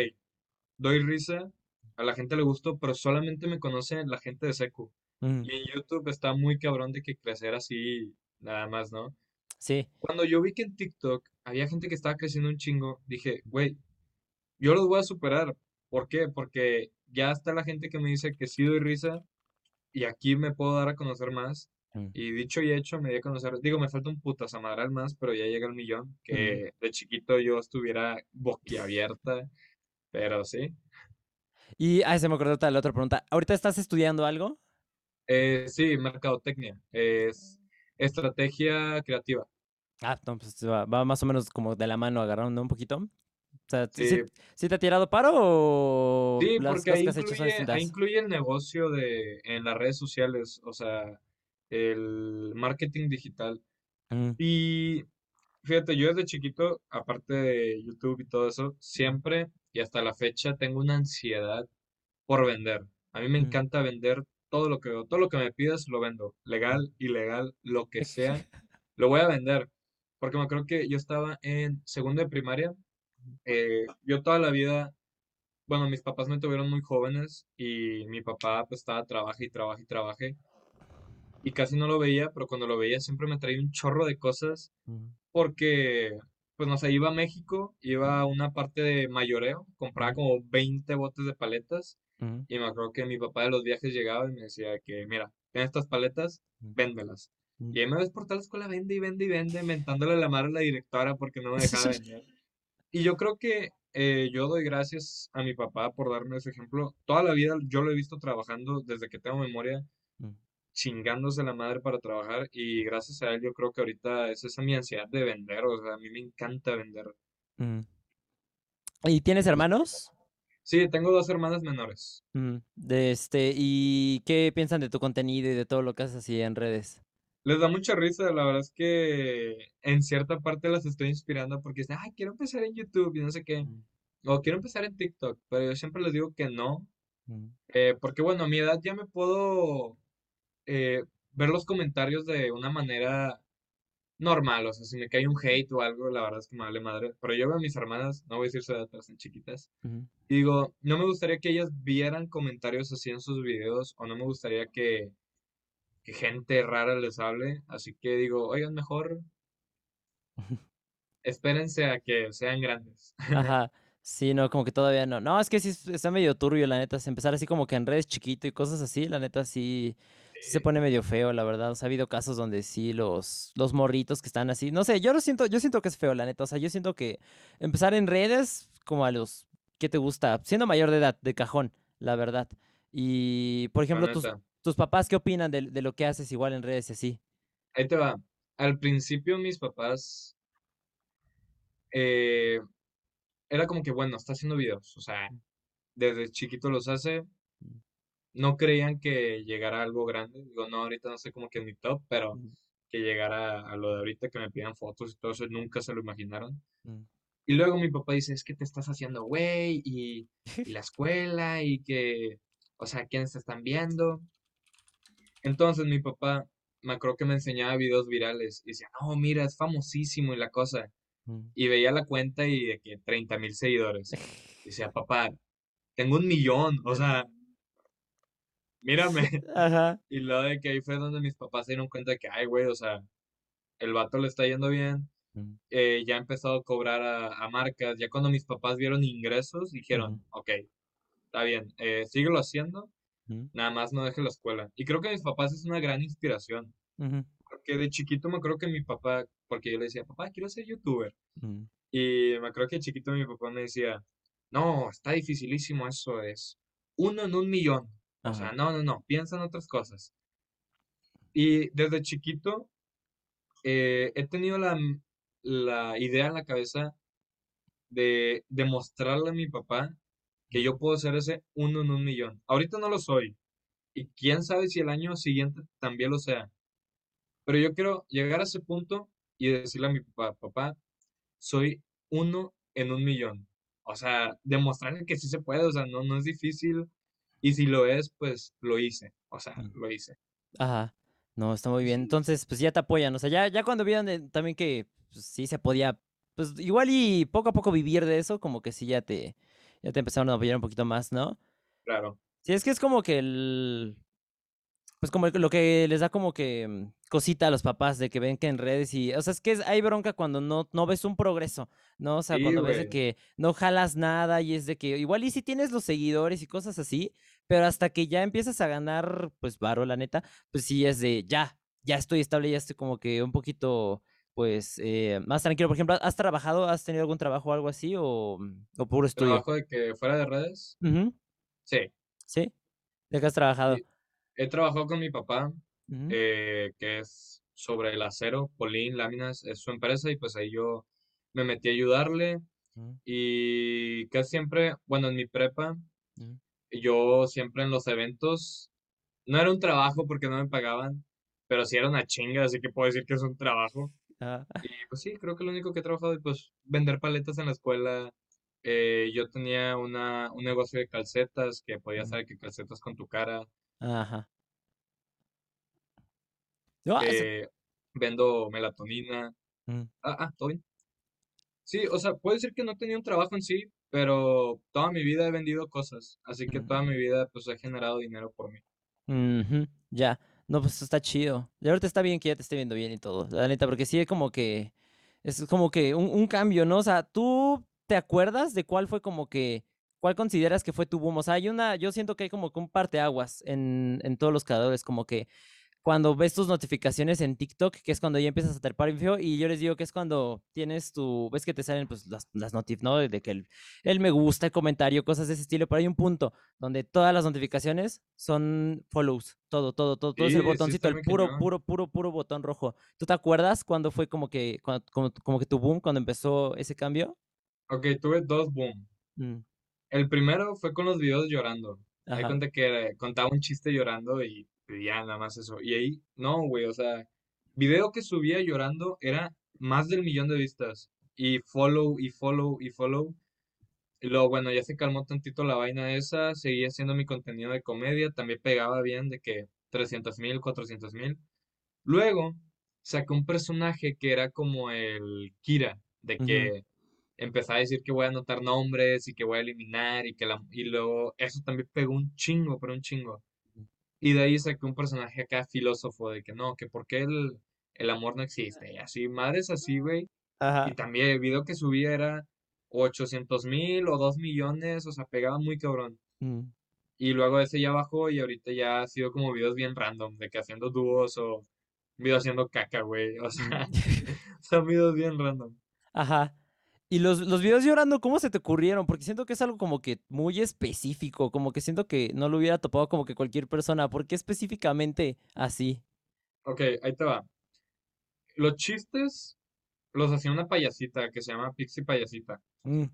doy risa, a la gente le gustó, pero solamente me conoce la gente de secu. Y en YouTube está muy cabrón de que crecer así, nada más, ¿no? Sí. Cuando yo vi que en TikTok había gente que estaba creciendo un chingo, dije, güey, yo los voy a superar. ¿Por qué? Porque ya está la gente que me dice que sí doy risa y aquí me puedo dar a conocer más. Mm. Y dicho y hecho, me di a conocer, digo, me falta un putazamadral más, pero ya llega el millón, que de chiquito yo estuviera boquiabierta, pero sí. Y, ay, se me acordó otra- la otra pregunta. ¿Ahorita estás estudiando algo? Eh, sí, mercadotecnia, es estrategia creativa. Ah, no, pues va, va más o menos como de la mano agarrando un poquito. O sea, ¿sí, sí- Sí, te ha tirado paro o Sí, las porque cosas ahí que has hecho son incluye, ahí distintas? incluye el negocio de, en las redes sociales, o sea, el marketing digital. Mm, Y fíjate, yo desde chiquito, aparte de YouTube y todo eso, siempre y hasta la fecha tengo una ansiedad por vender. A mí me mm. encanta vender todo lo que veo, todo lo que me pidas lo vendo, legal, ilegal, lo que sea, lo voy a vender. Porque me acuerdo que yo estaba en segundo de primaria, eh, yo toda la vida bueno, mis papás me tuvieron muy jóvenes y mi papá pues estaba trabaje y trabaje y trabaje y casi no lo veía, pero cuando lo veía siempre me traía un chorro de cosas porque pues no sé, iba a México, iba a una parte de mayoreo, compraba como 20 botes de paletas y me acuerdo que mi papá de los viajes llegaba y me decía que mira, ten estas paletas, véndelas. Y ahí me ves por toda la escuela, vende y vende y vende, mentándole la madre a la directora porque no me dejaba vender. Y yo creo que eh, yo doy gracias a mi papá por darme ese ejemplo. Toda la vida yo lo he visto trabajando desde que tengo memoria, Mm, chingándose la madre para trabajar y gracias a él yo creo que ahorita es esa mi ansiedad de vender, o sea, a mí me encanta vender. mm. ¿Y tienes hermanos? Sí, tengo dos hermanas menores. Mm, De este, ¿y qué piensan de tu contenido y de todo lo que haces así en redes? Les da mucha risa, la verdad es que en cierta parte las estoy inspirando porque dicen, ay, quiero empezar en YouTube y no sé qué, Mm, o quiero empezar en TikTok, pero yo siempre les digo que no, mm, eh, porque bueno, a mi edad ya me puedo eh, ver los comentarios de una manera normal, o sea, si me cae un hate o algo, la verdad es que me vale madre, pero yo veo a mis hermanas, no voy a decir su edad, pero están chiquitas, y digo, no me gustaría que ellas vieran comentarios así en sus videos, o no me gustaría que, que gente rara les hable, así que digo, oigan, mejor espérense a que sean grandes. Ajá. Sí, no, como que todavía no. No, es que sí es- está medio turbio, la neta. Empezar así como que en redes chiquito y cosas así, la neta sí, sí se pone medio feo, la verdad. O sea, ha habido casos donde sí los, los morritos que están así. No sé, yo lo siento, yo siento que es feo, la neta. O sea, yo siento que empezar en redes como a los, ¿qué te gusta? Siendo mayor de edad, de cajón, la verdad. Y, por ejemplo, tus. Tus papás, ¿qué opinan de, de lo que haces igual en redes y así? Ahí te va. Al principio mis papás eh, era como que, bueno, está haciendo videos, o sea, desde chiquito los hace, no creían que llegara a algo grande, digo, no, ahorita no sé cómo que en mi top, pero que llegara a lo de ahorita, que me pidan fotos y todo eso, nunca se lo imaginaron. mm. Y luego mi papá dice, es que te estás haciendo güey, y, y la escuela, y que, o sea, ¿quiénes te están viendo? Entonces mi papá, me acuerdo que me enseñaba videos virales, y decía, no, mira, es famosísimo y la cosa. Mm. Y veía la cuenta y de que 30 mil seguidores. Y decía, papá, tengo un millón, o sea, mírame. Ajá. Y luego de que ahí fue donde mis papás se dieron cuenta de que, ay, güey, o sea, el vato le está yendo bien. Mm, eh, ya he empezado a cobrar a, a marcas. Ya cuando mis papás vieron ingresos, dijeron, ok, está bien, eh, síguelo haciendo, nada más no dejes la escuela. Y creo que mis papás es una gran inspiración. Porque de chiquito me acuerdo que mi papá, porque yo le decía, papá, quiero ser youtuber. ujú, Y me acuerdo que de chiquito mi papá me decía, no, está dificilísimo eso, es uno en un millón. O sea, no, no, no, piensa en otras cosas. Y desde chiquito eh, he tenido la, la idea en la cabeza de demostrarle a mi papá que yo puedo ser ese uno en un millón. Ahorita no lo soy. Y quién sabe si el año siguiente también lo sea. Pero yo quiero llegar a ese punto y decirle a mi papá, papá, soy uno en un millón. O sea, demostrarle que sí se puede, o sea, no, no es difícil. Y si lo es, pues lo hice. O sea, lo hice. Ajá. No, está muy bien. Entonces, pues ya te apoyan. O sea, ya, ya cuando vieron de- también que pues, sí se podía, pues igual y poco a poco vivir de eso, como que sí ya te, ya te empezaron a apoyar un poquito más, ¿no? claro. Sí, es que es como que el, pues como lo que les da como que mm, cosita a los papás de que ven que en redes y, o sea, es que es- hay bronca cuando no, no ves un progreso, ¿no? O sea, Sí, cuando ves de que no jalas nada y es de que igual y si tienes los seguidores y cosas así, pero hasta que ya empiezas a ganar, pues, varo, la neta, pues sí es de ya, ya estoy estable, ya estoy como que un poquito, pues, eh, más tranquilo. Por ejemplo, ¿has trabajado, has tenido algún trabajo o algo así o, mm, o puro estudio? Trabajo de que fuera de redes. Sí. Sí, ¿de qué has trabajado? He trabajado con mi papá, eh, que es sobre el acero, Polín, láminas, es su empresa y pues ahí yo me metí a ayudarle y casi siempre, bueno, en mi prepa, yo siempre en los eventos, no era un trabajo porque no me pagaban, pero sí era una chinga, así que puedo decir que es un trabajo. Ah, Y pues sí, creo que lo único que he trabajado es pues vender paletas en la escuela. Eh, yo tenía una, un negocio de calcetas que podía ujú, hacer que calcetas con tu cara. Ajá. No, eh, vendo melatonina. mm, Ah, ah, todo bien. Sí, o sea, puede decir que no tenía un trabajo en sí, pero toda mi vida he vendido cosas, así que toda mi vida pues he generado dinero por mí. Ya. No, pues está chido. Y ahorita está bien que ya te esté viendo bien y todo. La neta, porque sí es como que. Es como que un, un cambio, ¿no? O sea, ¿tú te acuerdas de cuál fue como que. ¿Cuál consideras que fue tu boom? O sea, hay una. Yo siento que hay como que un parteaguas en, en todos los creadores, como que cuando ves tus notificaciones en TikTok, que es cuando ya empiezas a trepar feo, y yo les digo que es cuando tienes tu, ves que te salen pues las, las notif, ¿no? De que el, el me gusta, el comentario, cosas de ese estilo, pero hay un punto donde todas las notificaciones son follows, todo, todo, todo, todo es el Sí, sí botoncito, está el puro, puro, puro, puro botón rojo. ¿Tú te acuerdas cuando fue como que, cuando- como, como que tu boom, cuando empezó ese cambio? Ok, tuve dos boom. Mm, El primero fue con los videos llorando. Hay cuenta que contaba un chiste llorando y ya nada más eso. Y ahí, no, güey, o sea, video que subía llorando era más del millón de vistas. Y follow, y follow, y follow. Y luego, bueno, ya se calmó tantito la vaina esa, seguía haciendo mi contenido de comedia, también pegaba bien de que 300 mil, 400 mil. Luego saqué un personaje que era como el Kira, de que empezaba a decir que voy a anotar nombres y que voy a eliminar y que la, y luego eso también pegó un chingo, pero un chingo. Y de ahí saqué un personaje acá filósofo de que no, que por qué el, el amor no existe. Y así, madres así, güey. Y Ajá. también el video que subía era 800 mil o 2 millones, o sea, pegaba muy cabrón. mm, Y luego ese ya bajó y ahorita ya ha sido como videos bien random, de que haciendo dúos o videos haciendo caca, güey. O sea, son videos bien random. Ajá. Y los, los videos llorando, ¿cómo se te ocurrieron? Porque siento que es algo como que muy específico, como que siento que no lo hubiera topado como que cualquier persona. ¿Por qué específicamente así? Ok, ahí te va. Los chistes los hacía una payasita que se llama Pixie Payasita. Mm,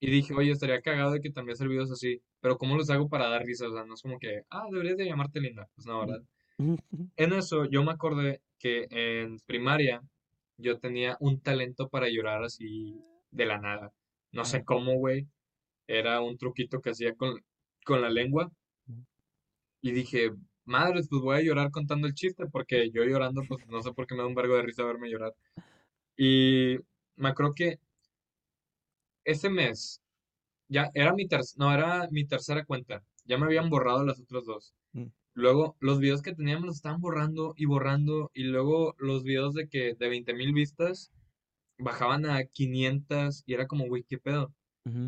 Y dije, oye, estaría cagado de que también hacer videos así. Pero ¿cómo los hago para dar risa? O sea, no es como que, ah, deberías de llamarte linda. Pues no, mm, ¿verdad? ujú, En eso yo me acordé que en primaria yo tenía un talento para llorar así de la nada. No sé cómo, güey. Era un truquito que hacía con, con la lengua. Y dije, madres, pues voy a llorar contando el chiste, porque yo llorando, pues no sé por qué me da un vergo de risa verme llorar. Y me acuerdo que ese mes, ya era mi ter- no, era mi tercera cuenta. Ya me habían borrado las otras dos. mm, Luego, los videos que teníamos los estaban borrando y borrando. Y luego los videos de que de 20 mil vistas bajaban a 500 y era como, güey, ¿qué pedo?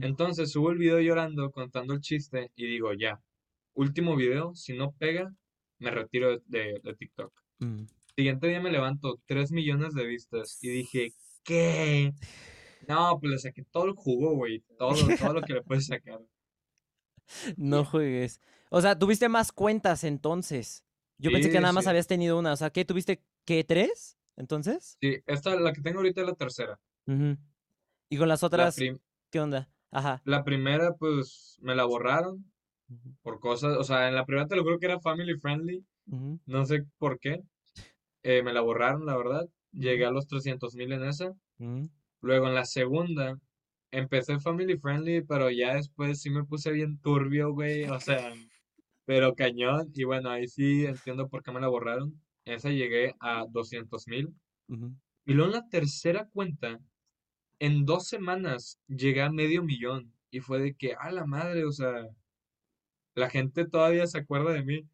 Entonces subo el video llorando, contando el chiste y digo, ya, último video, si no pega, me retiro de, de- de TikTok. Mm. Siguiente día me levanto, 3 millones de vistas y dije, ¿qué? No, pues le saqué todo el jugo, güey, todo, todo lo que le puedes sacar. No juegues. O sea, tuviste más cuentas entonces. Yo pensé que nada más sí. habías tenido una. O sea, ¿qué? ¿Tuviste qué? ¿Tres? Entonces. Sí, esta, la que tengo ahorita es la tercera. Y con las La, otras, ¿qué onda? Ajá. la primera, pues, me la borraron por cosas, o sea, en la primera te lo juro que era family friendly, no sé por qué. Eh, me la borraron, la verdad. Llegué a los 300 mil en esa. ujú. Luego en la segunda, empecé family friendly, pero ya después sí me puse bien turbio, güey. O sea, pero cañón. Y bueno, ahí sí entiendo por qué me la borraron. En esa llegué a 200 mil. Y luego en la tercera cuenta, en dos semanas llegué a medio millón. Y fue de que, a la madre, o sea, la gente todavía se acuerda de mí.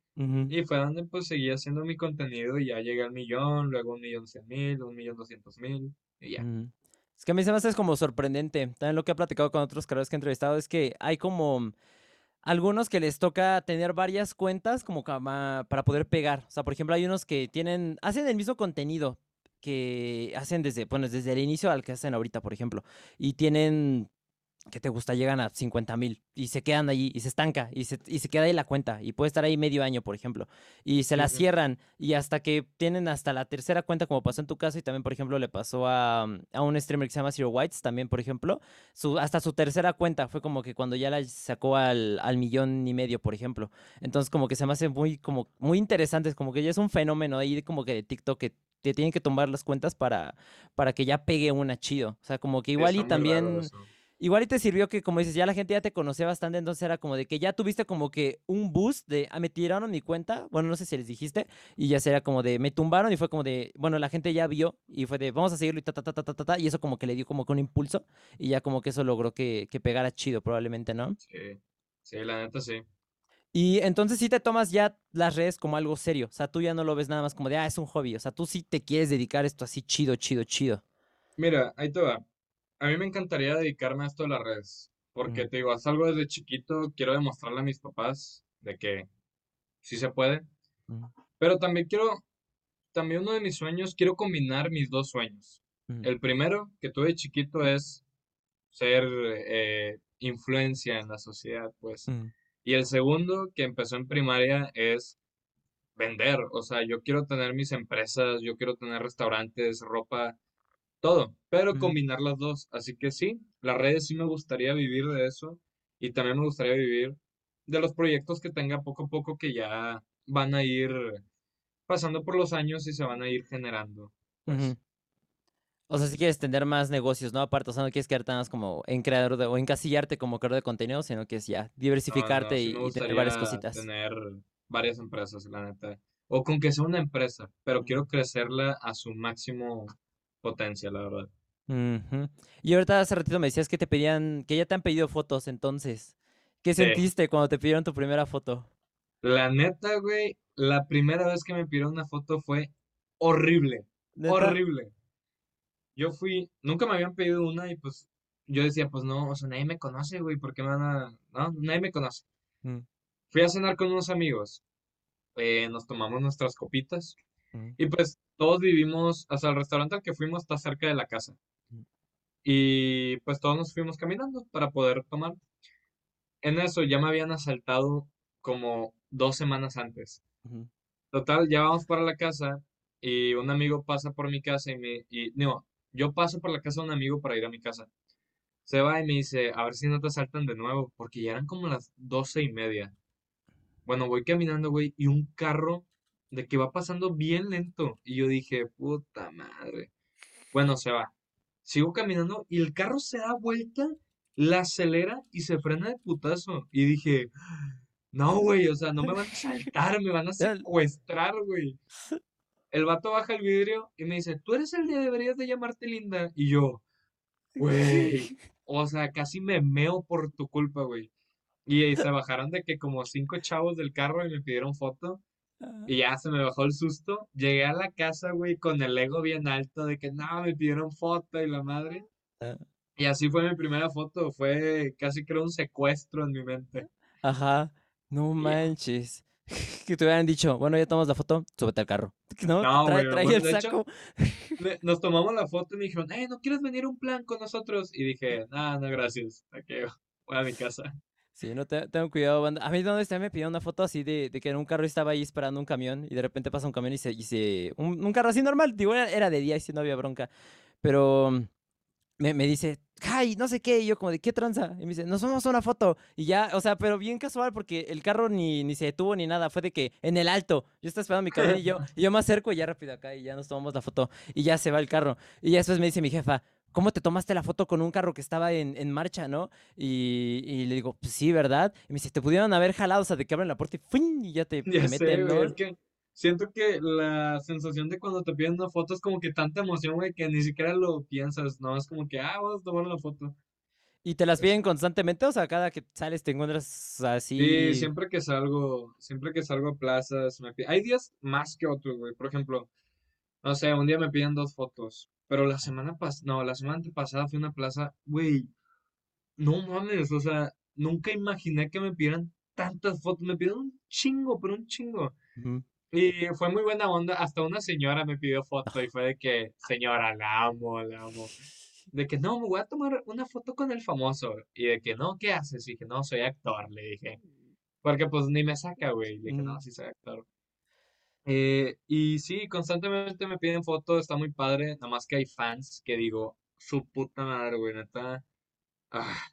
Y fue donde pues seguí haciendo mi contenido y ya llegué al millón, luego un millón cien mil, un millón doscientos mil. Y ya. Ujú. Es que a mí se me hace como sorprendente. También lo que he platicado con otros creadores que he entrevistado es que hay como algunos que les toca tener varias cuentas como para poder pegar. O sea, por ejemplo, hay unos que tienen, hacen el mismo contenido que hacen desde, bueno, desde el inicio al que hacen ahorita, por ejemplo. Y tienen, ¿qué te gusta? Llegan a 50 mil y se quedan allí y se estanca y se, y se queda ahí la cuenta y puede estar ahí medio año, por ejemplo. Y se la cierran y hasta que tienen hasta la tercera cuenta, como pasó en tu caso y también, por ejemplo, le pasó a, mm, a un streamer que se llama Zero Whites, también, por ejemplo, su, hasta su tercera cuenta fue como que cuando ya la sacó al, al millón y medio, por ejemplo. Entonces, como que se me hace muy, como, muy interesante, es como que ya es un fenómeno ahí de como que de TikTok que te tienen que tomar las cuentas para, para que ya pegue una chido. O sea, como que igual y raro también... Igual y te sirvió que, como dices, ya la gente ya te conocía bastante, entonces era como de que ya tuviste como que un boost de, ah, me tiraron mi cuenta, bueno, no sé si les dijiste, y ya será como de, me tumbaron y fue como de, bueno, la gente ya vio y fue de, vamos a seguirlo y ta, ta, ta, ta, ta, ta, ta, y eso como que le dio como que un impulso y ya como que eso logró que, que pegara chido probablemente, ¿no? Sí, sí, la neta sí. Y entonces sí te tomas ya las redes como algo serio, o sea, tú ya no lo ves nada más como de, ah, es un hobby, o sea, tú sí te quieres dedicar esto así chido, chido, chido. Mira, ahí te va. A mí me encantaría dedicarme a esto de las redes, porque te digo, es algo desde chiquito, quiero demostrarle a mis papás de que sí se puede, pero también quiero, también uno de mis sueños, quiero combinar mis dos sueños. El primero que tuve de chiquito es ser eh, influencia en la sociedad, pues. Y el segundo que empezó en primaria es vender, o sea, yo quiero tener mis empresas, yo quiero tener restaurantes, ropa, todo, pero combinar las dos. Así que sí, las redes sí me gustaría vivir de eso y también me gustaría vivir de los proyectos que tenga poco a poco que ya van a ir pasando por los años y se van a ir generando. Pues. O sea, si quieres tener más negocios, ¿no? Aparte, o sea, no quieres quedarte nada más como en creador de, o encasillarte como creador de contenido, sino que es ya no, no, diversificarte sí y, tener varias cositas. tener varias empresas, la neta. O con que sea una empresa, pero quiero crecerla a su máximo potencia, la verdad. Y ahorita hace ratito me decías que te pedían, que ya te han pedido fotos, entonces, ¿qué Sí. sentiste cuando te pidieron tu primera foto? La neta, güey, la primera vez que me pidieron una foto fue horrible, ¿Neta? horrible. Yo fui, nunca me habían pedido una y pues yo decía, pues no, o sea, nadie me conoce, güey, ¿por qué me van a...? No, nadie me conoce. Mm, Fui a cenar con unos amigos, eh, nos tomamos nuestras copitas mm, y pues todos vivimos, o sea, el restaurante al que fuimos está cerca de la casa mm, y pues todos nos fuimos caminando para poder tomar. En eso ya me habían asaltado como dos semanas antes. Total, ya vamos para la casa y un amigo pasa por mi casa y me, y no, yo paso por la casa de un amigo para ir a mi casa. Se va y me dice, a ver si no te asaltan de nuevo, porque ya eran como las doce y media. Bueno, voy caminando, güey, y un carro de que va pasando bien lento. Y yo dije, puta madre. Bueno, se va. Sigo caminando y el carro se da vuelta, la acelera y se frena de putazo. Y dije, no, güey, o sea, no me van a asaltar, me van a secuestrar, güey. El vato baja el vidrio y me dice, tú eres el que deberías de llamarte Linda. Y yo, güey, o sea, casi me meo por tu culpa, güey. Y, ahí se bajaron de que como cinco chavos del carro y me pidieron foto. Y ya se me bajó el susto. Llegué a la casa, güey, con el ego bien alto de que no, me pidieron foto y la madre. Ah. Y así fue mi primera foto. Fue casi creo un secuestro en mi mente. Ajá. No manches. Que te hubieran dicho, bueno, ya tomamos la foto, súbete al carro. No, No, trae, güey, trae bueno, el hecho, saco. Nos tomamos la foto y me dijeron, eh, ¿no quieres venir a un plan con nosotros? Y dije, no, no, gracias. Aquí voy a mi casa. Sí, no te, tengo cuidado, banda. A mí donde está me pidió una foto así de, de que en un carro estaba ahí esperando un camión y de repente pasa un camión y se, y se un, un carro así normal, digo, era, era de día y sí no había bronca, pero mm, me, me dice, ay, no sé qué, y yo como de, ¿qué tranza? Y me dice, nos vamos a una foto, y ya, o sea, pero bien casual porque el carro ni, ni se detuvo ni nada, fue de que en el alto, yo estaba esperando mi camión y yo, y yo me acerco y ya rápido acá y ya nos tomamos la foto y ya se va el carro. Y ya después me dice mi jefa, ¿cómo te tomaste la foto con un carro que estaba en, en marcha, no? Y, y le digo, pues sí, ¿verdad? Y me dice, te pudieron haber jalado, o sea, de que abren la puerta y ¡fuin! y ya te, te Ya sé, meten, ¿no? es que siento que la sensación de cuando te piden una foto es como que tanta emoción, güey, que ni siquiera lo piensas, no, es como que, ah, vamos a tomar una foto. Y te las piden constantemente, o sea, cada que sales te encuentras Sí, así. siempre que salgo, siempre que salgo a plazas, me piden, hay días más que otros, güey, por ejemplo, no sé, un día me piden dos fotos, pero la semana pasada, no, la semana antepasada fui a una plaza, güey, no mames, o sea, nunca imaginé que me pidieran tantas fotos, me pidieron un chingo, pero un chingo. Ujú. Y fue muy buena onda, hasta una señora me pidió foto y fue de que, señora, la amo, la amo. De que no, me voy a tomar una foto con el famoso. Y de que no, ¿qué haces? Y dije, no, soy actor, le dije. Porque pues ni me saca, güey. Le dije, no, sí soy actor. Eh, y sí, constantemente me piden fotos, está muy padre. Nada más que hay fans que digo, su puta madre, güey, neta. Ah,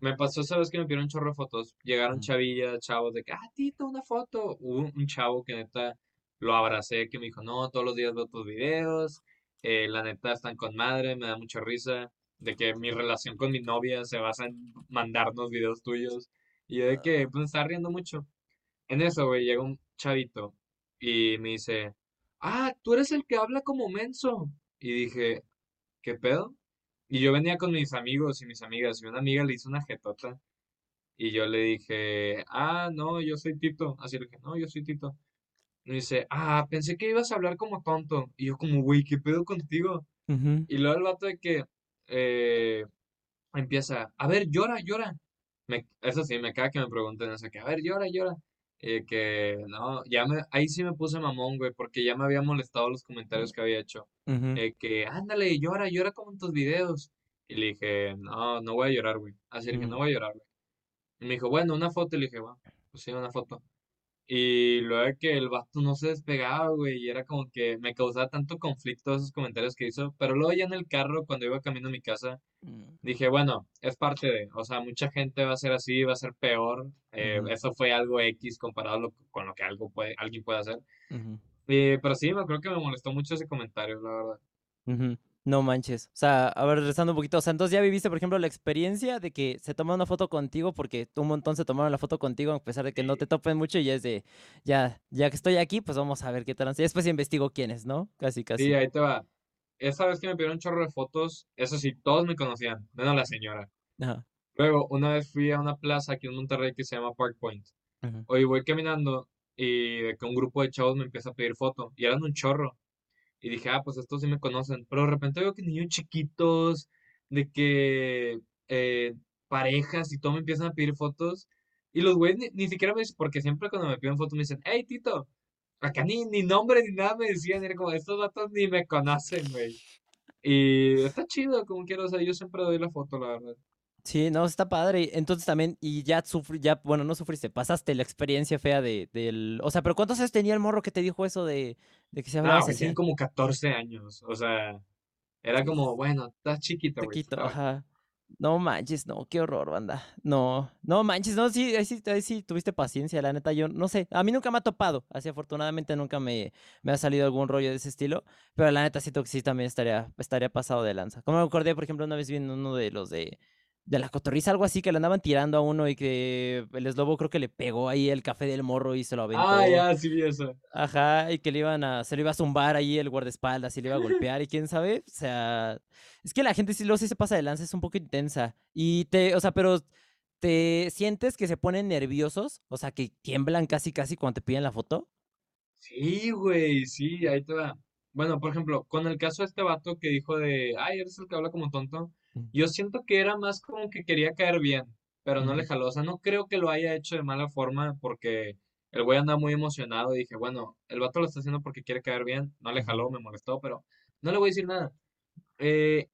me pasó esa vez que me pidieron un chorro de fotos. Llegaron chavillas, chavos, de que, ah, Tito, una foto. Hubo un, chavo que neta lo abracé, que me dijo, no, todos los días veo tus videos. eh, la neta están con madre, me da mucha risa. De que mi relación con mi novia se basa en mandarnos videos tuyos. Y yo de que, pues, me estaba riendo mucho. En eso, güey, llega un chavito y me dice, ah, tú eres el que habla como menso. Y dije, ¿qué pedo? Y yo venía con mis amigos y mis amigas, y una amiga le hizo una jetota. Y yo le dije, ah, no, yo soy Tito. Así le dije, no, yo soy Tito. Y dice, ah, pensé que ibas a hablar como tonto. Y yo como, güey, ¿qué pedo contigo? Y luego el vato de que eh, empieza, a ver, llora, llora. Me, eso sí, me caga que me pregunten eso, que a ver, llora, llora. Y que no, ya me, ahí sí me puse mamón, güey, porque ya me había molestado los comentarios que había hecho. Eh, que ándale, llora, llora como en tus videos. Y le dije, no, no voy a llorar, güey. Así le dije, no voy a llorar, güey. Y me dijo, bueno, una foto. Y le dije, bueno, pues sí, una foto. Y luego que el vato no se despegaba, güey, y era como que me causaba tanto conflicto esos comentarios que hizo. Pero luego ya en el carro, cuando iba camino a mi casa, Mm, dije, bueno, es parte de, o sea, mucha gente va a ser así, va a ser peor. eh, ujú, eso fue algo X comparado lo- con lo que algo puede, alguien puede hacer. ujú, Eh, pero sí, me creo que me molestó mucho ese comentario, la verdad. ujú. No manches. O sea, a ver, regresando un poquito. O sea, entonces ya viviste, por ejemplo, la experiencia de que se toma una foto contigo porque un montón se tomaron la foto contigo, a pesar de que no te topen mucho y ya es de, ya, ya que estoy aquí, pues vamos a ver qué tal. Y después investigo quiénes, ¿no? Casi, Sí, casi. ahí te va. Esa vez que me pidieron un chorro de fotos, eso sí, todos me conocían, menos la señora. Ajá. Luego, una vez fui a una plaza aquí en Monterrey que se llama Park Point. ujú, Hoy voy caminando y de que un grupo de chavos me empieza a pedir foto. Y eran un chorro. Y dije, ah, pues estos sí me conocen. Pero de repente veo que niños chiquitos, de que eh, parejas y todo me empiezan a pedir fotos. Y los güeyes ni, ni siquiera me dicen, porque siempre cuando me piden fotos me dicen, hey, Tito. Acá ni, ni nombre ni nada me decían. Era como, estos datos ni me conocen, güey. Y está chido, como quiero. O sea, yo siempre doy la foto, la verdad. Sí, no, está padre. Entonces también, y ya sufrí, ya, bueno, no sufriste, pasaste la experiencia fea de, del, o sea, pero ¿cuántos años tenía el morro que te dijo eso de, de que se Ah, güey, tiene así? como 14 años. O sea, era como, bueno, estás chiquito, güey. Chiquito, ajá. No manches, no, qué horror, banda. No, no manches, no, sí, ahí sí, ahí sí tuviste paciencia, la neta, yo no sé, a mí nunca me ha topado, así afortunadamente nunca me, me ha salido algún rollo de ese estilo, pero la neta siento que sí también estaría, estaría pasado de lanza. Como me acordé, por ejemplo, una vez vi en uno de los de, de la cotorriza, algo así, que le andaban tirando a uno y que el eslobo creo que le pegó ahí el café del morro y se lo Ah, aventó. ya, sí vi eso. Ajá, y que le iban a, se le iba a zumbar ahí el guardaespaldas y le iba a golpear y quién sabe, o sea, es que la gente sí lo sí se pasa de lanza, es un poco intensa y te, o sea, pero te sientes que se ponen nerviosos, o sea, que tiemblan casi casi cuando te piden la foto. Sí, güey, sí, ahí te va. Bueno, por ejemplo, con el caso de este vato que dijo de, ay, eres el que habla como tonto, yo siento que era más como que quería caer bien, pero no le jaló. O sea, no creo que lo haya hecho de mala forma porque el güey andaba muy emocionado y dije, bueno, el vato lo está haciendo porque quiere caer bien, no le jaló, me molestó, pero no le voy a decir nada. Eh,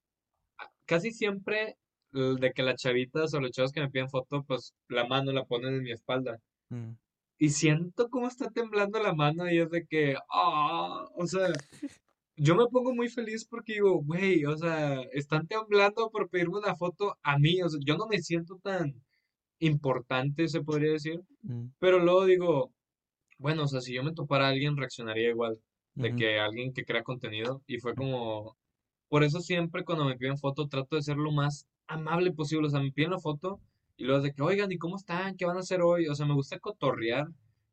casi siempre de que las chavitas o los chavos que me piden foto, pues la mano la ponen en mi espalda. mm, Y siento cómo está temblando la mano y es de que, ah, o sea, yo me pongo muy feliz porque digo, güey, o sea, están temblando por pedirme una foto a mí, o sea, yo no me siento tan importante, se podría decir, mm, pero luego digo, bueno, o sea, si yo me topara a alguien, reaccionaría igual, de que alguien que crea contenido, y fue como, por eso siempre cuando me piden foto trato de ser lo más amable posible, o sea, me piden la foto y luego de que, oigan, ¿y cómo están? ¿Qué van a hacer hoy? O sea, me gusta cotorrear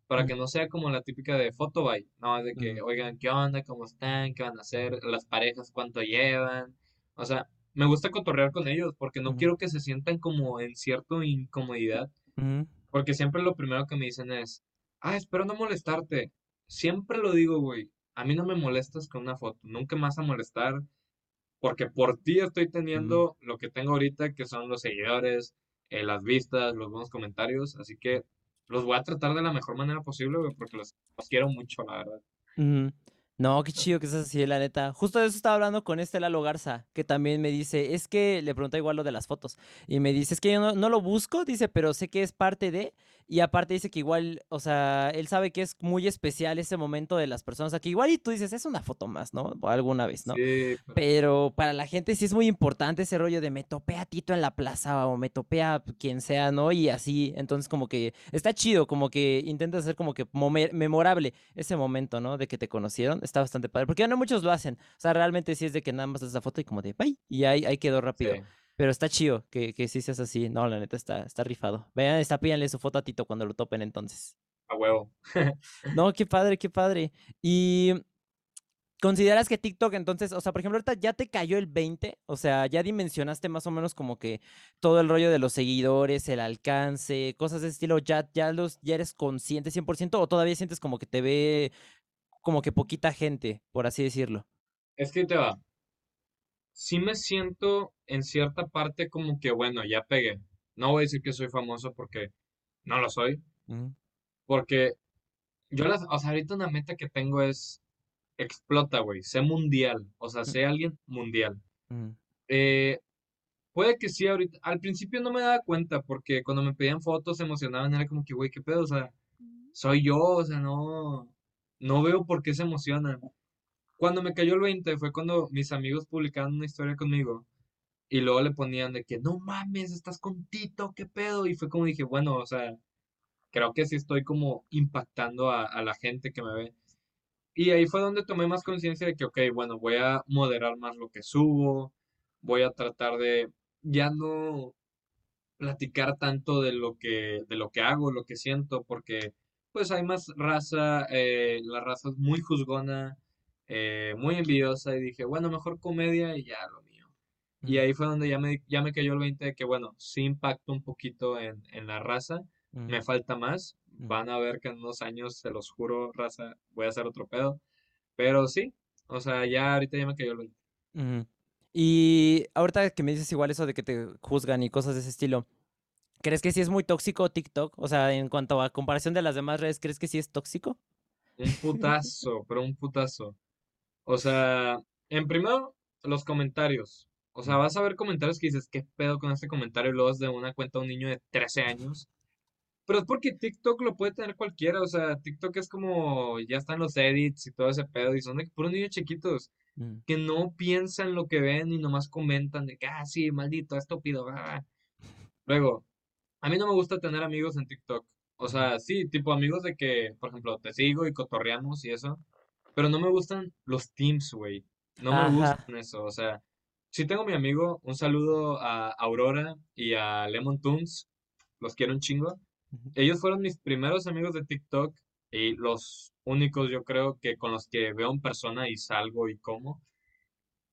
para que no sea como la típica de foto bye, no, de que, oigan, ¿qué onda? ¿Cómo están? ¿Qué van a hacer? Las parejas, ¿cuánto llevan? O sea, me gusta cotorrear con ellos porque no quiero que se sientan como en cierta incomodidad porque siempre lo primero que me dicen es, ah, espero no molestarte. Siempre lo digo, güey. A mí no me molestas con una foto. Nunca me vas a molestar porque por ti estoy teniendo lo que tengo ahorita, que son los seguidores, eh, las vistas, los buenos comentarios. Así que los voy a tratar de la mejor manera posible, güey, porque los, quiero mucho, la verdad. No, qué chido que seas así, la neta. Justo de eso estaba hablando con este Lalo Garza, que también me dice, es que le pregunta igual lo de las fotos, y me dice, es que yo no, no lo busco, dice, pero sé que es parte de, y aparte dice que igual, o sea, él sabe que es muy especial ese momento de las personas, o sea, que igual y tú dices, es una foto más, ¿no? O alguna vez, ¿no? Sí, pero Pero para la gente sí es muy importante ese rollo de me topé a Tito en la plaza o me topé a quien sea, ¿no? Y así, entonces como que está chido, como que intentas hacer como que memorable ese momento, ¿no? De que te conocieron, está bastante padre, porque ya no muchos lo hacen, o sea, realmente sí es de que nada más haces la foto y como de, bye, y ahí, ahí quedó sí, rápido. Pero está chido que, que sí seas así, no, la neta está, está rifado. Vean, está, pídanle su foto a Tito cuando lo topen entonces. a huevo. No, qué padre, qué padre. Y ¿Consideras que TikTok entonces, o sea, por ejemplo, ahorita ya te cayó el 20, o sea, ya dimensionaste más o menos como que todo el rollo de los seguidores, el alcance, cosas de ese estilo, ya, ya los, ya eres consciente 100% o todavía sientes como que te ve como que poquita gente, por así decirlo? Es que te va. Sí me siento en cierta parte como que, bueno, ya pegué. No voy a decir que soy famoso porque no lo soy. Porque yo las, o sea, ahorita una meta que tengo es explota, güey, sé mundial, o sea, sé alguien mundial. Eh, puede que sí, ahorita, al principio no me daba cuenta porque cuando me pedían fotos se emocionaban, era como que, güey, qué pedo, o sea, soy yo, o sea, no, no veo por qué se emocionan. Cuando me cayó el 20 fue cuando mis amigos publicaron una historia conmigo y luego le ponían de que, no mames, estás con Tito, qué pedo, y fue como dije, bueno, o sea, creo que sí estoy como impactando a, a la gente que me ve. Y ahí fue donde tomé más conciencia de que, ok, bueno, voy a moderar más lo que subo, voy a tratar de ya no platicar tanto de lo que, de lo que hago, lo que siento, porque pues hay más raza, eh, la raza es muy juzgona, eh, muy envidiosa, y dije, bueno, mejor comedia y ya lo mío. Y ahí fue donde ya me, ya me cayó el 20 de que, bueno, sí impacto un poquito en, en la raza, me falta más, van a ver que en unos años, se los juro, raza, voy a hacer otro pedo pero sí, o sea, ya ahorita ya me cayó el 20. ujú. Y ahorita que me dices igual eso de que te juzgan y cosas de ese estilo, ¿crees que sí es muy tóxico TikTok? O sea, en cuanto a comparación de las demás redes, ¿crees que sí es tóxico? Un putazo, pero un putazo. O sea, en primero, los comentarios. O sea, vas a ver comentarios que dices, ¿qué pedo con este comentario? Y luego es de una cuenta de un niño de 13 años. Pero es porque TikTok lo puede tener cualquiera. O sea, TikTok es como, ya están los edits y todo ese pedo. Y son de puros niños chiquitos mm, que no piensan lo que ven y nomás comentan de que, ah, sí, maldito, estúpido. ah". Luego, A mí no me gusta tener amigos en TikTok. O sea, sí, tipo amigos de que, por ejemplo, te sigo y cotorreamos y eso. Pero no me gustan los teams, güey. No me gustan eso. O sea, sí tengo mi amigo. Un saludo a Aurora y a Lemon Tunes. Los quiero un chingo. Ellos fueron mis primeros amigos de TikTok y los únicos, yo creo, que con los que veo en persona y salgo y como.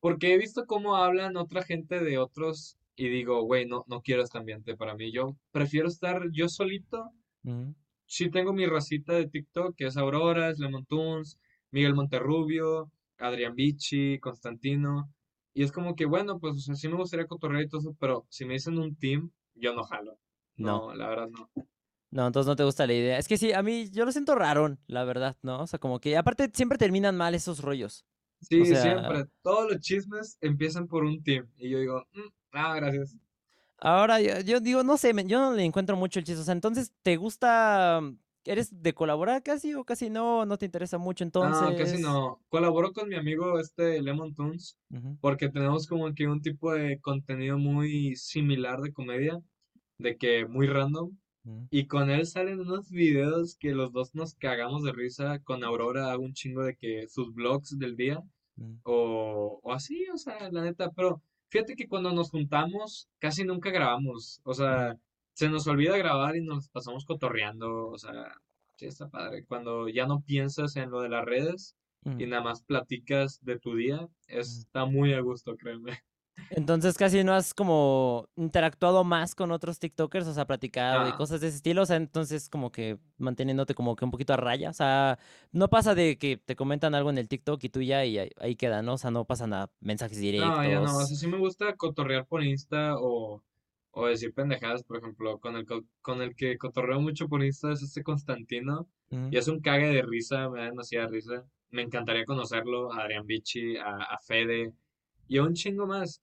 Porque he visto cómo hablan otra gente de otros y digo, güey, no, no quiero este ambiente para mí. Yo prefiero estar yo solito, ujú, sí tengo mi racita de TikTok, que es Aurora, es Lemon Tunes, Miguel Monterrubio, Adrián Bichi, Constantino. Y es como que, bueno, pues o sea, sí me gustaría cotorrear y todo eso, pero si me dicen un team, yo no jalo. No. No, la verdad no. No, entonces no te gusta la idea. Es que sí, a mí yo lo siento raro, la verdad, ¿no? O sea, como que aparte siempre terminan mal esos rollos. Sí, sea- siempre. Todos los chismes empiezan por un team. Y yo digo, "Mm, ah, gracias. Ahora, yo, yo digo, no sé, yo no le encuentro mucho el chiste. O sea, entonces, ¿te gusta? ¿Eres de colaborar casi o casi no? ¿No te interesa mucho entonces? No, casi no. Colaboro con mi amigo este Lemon Tunes porque tenemos como que un tipo de contenido muy similar de comedia, de que muy random. Y con él salen unos videos que los dos nos cagamos de risa. Con Aurora hago un chingo de que sus vlogs del día o, o así, o sea, la neta. Pero fíjate que cuando nos juntamos casi nunca grabamos. O sea, se nos olvida grabar y nos pasamos cotorreando. O sea, sí está padre. Cuando ya no piensas en lo de las redes y ujú. nada más platicas de tu día, está muy a gusto, créeme. Entonces casi no has como interactuado más con otros TikTokers, o sea, platicado y No. cosas de ese estilo, o sea, entonces como que manteniéndote como que un poquito a raya, o sea, no pasa de que te comentan algo en el TikTok y tú ya y ahí, ahí queda, ¿no? O sea, no pasa nada, mensajes No, ya no, o directos. sea, sí me gusta cotorrear por Insta o, o decir pendejadas, por ejemplo, con el, co- con el que cotorreo mucho por Insta es este Constantino, y es un cague de risa, me da demasiada risa, me encantaría conocerlo, a Adrián Bichi, a, a Fede, y a un chingo más,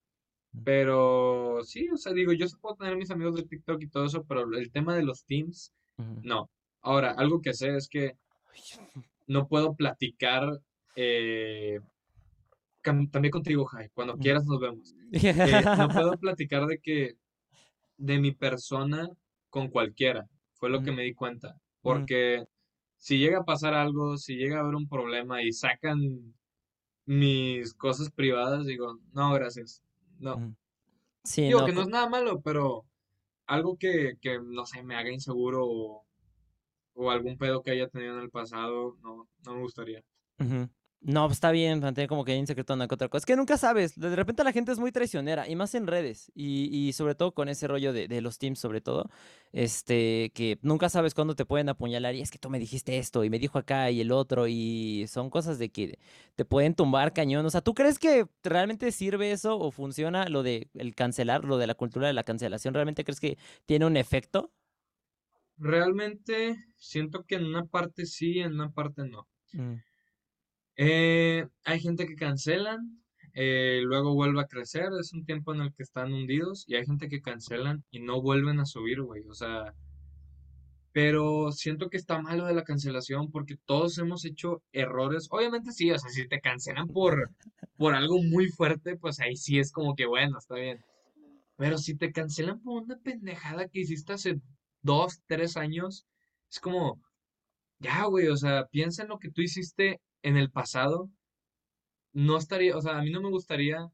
pero sí, o sea, digo, yo puedo tener mis amigos de TikTok y todo eso, pero el tema de los teams, no. Ahora, algo que sé es que no puedo platicar eh, también contigo, Jai, cuando quieras nos vemos. Eh, no puedo platicar de que de mi persona con cualquiera. Fue lo que me di cuenta. Porque si llega a pasar algo, si llega a haber un problema y sacan mis cosas privadas, digo, no, gracias. No. Sí, Digo no, que no es nada malo, pero algo que, que no sé, me haga inseguro o, o algún pedo que haya tenido en el pasado, no, no me gustaría. No, pues está bien mantener como que en secreto una que otra cosa. Es que nunca sabes. De repente la gente es muy traicionera y más en redes. Y, y sobre todo con ese rollo de, de los teams, sobre todo. Este, que nunca sabes cuándo te pueden apuñalar. Y es que tú me dijiste esto y me dijo acá y el otro. Y son cosas de que te pueden tumbar cañón. O sea, ¿tú crees que realmente sirve eso o funciona lo de el cancelar, lo de la cultura de la cancelación? ¿Realmente crees que tiene un efecto? Realmente siento que en una parte sí, en una parte no. Mm, Eh, hay gente que cancelan, eh, luego vuelve a crecer, es un tiempo en el que están hundidos, y hay gente que cancelan y no vuelven a subir, güey. O sea, pero siento que está malo de la cancelación porque todos hemos hecho errores. Obviamente sí, o sea, si te cancelan por, por algo muy fuerte, pues ahí sí es como que bueno, está bien. Pero si te cancelan por una pendejada que hiciste hace dos, tres años, es como, ya, güey, o sea, piensa en lo que tú hiciste en el pasado. No estaría, o sea, a mí no me gustaría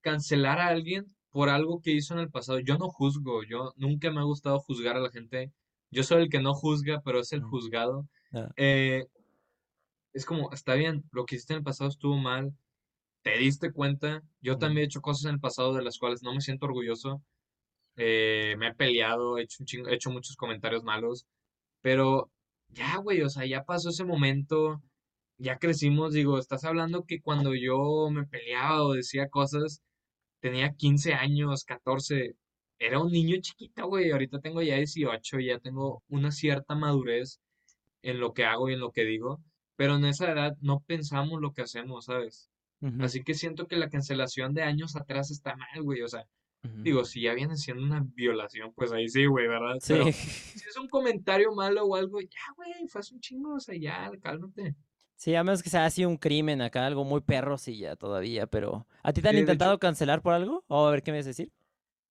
cancelar a alguien por algo que hizo en el pasado. Yo no juzgo, yo nunca me ha gustado juzgar a la gente. Yo soy el que no juzga, pero es el juzgado. Eh, es como, está bien, lo que hiciste en el pasado estuvo mal, te diste cuenta. Yo mm, también he hecho cosas en el pasado de las cuales no me siento orgulloso. eh, me he peleado, he hecho, un chingo- he hecho muchos comentarios malos, pero ya, güey, o sea, ya pasó ese momento, ya crecimos, digo, estás hablando que cuando yo me peleaba o decía cosas, tenía 15 años, 14, era un niño chiquito, güey, ahorita tengo ya 18, ya tengo una cierta madurez en lo que hago y en lo que digo, pero en esa edad no pensamos lo que hacemos, ¿sabes? Así que siento que la cancelación de años atrás está mal, güey, o sea, digo, si ya viene siendo una violación, pues ahí sí, güey, ¿verdad? Sí. Pero si es un comentario malo o algo, ya, güey, fue hace un chingo, o sea, ya, cálmate. Sí, a menos que sea así un crimen acá, algo muy perro, sí, ya todavía, pero... ¿A ti te han Sí, intentado hecho, cancelar por algo? O a ver, ¿qué me vas a decir?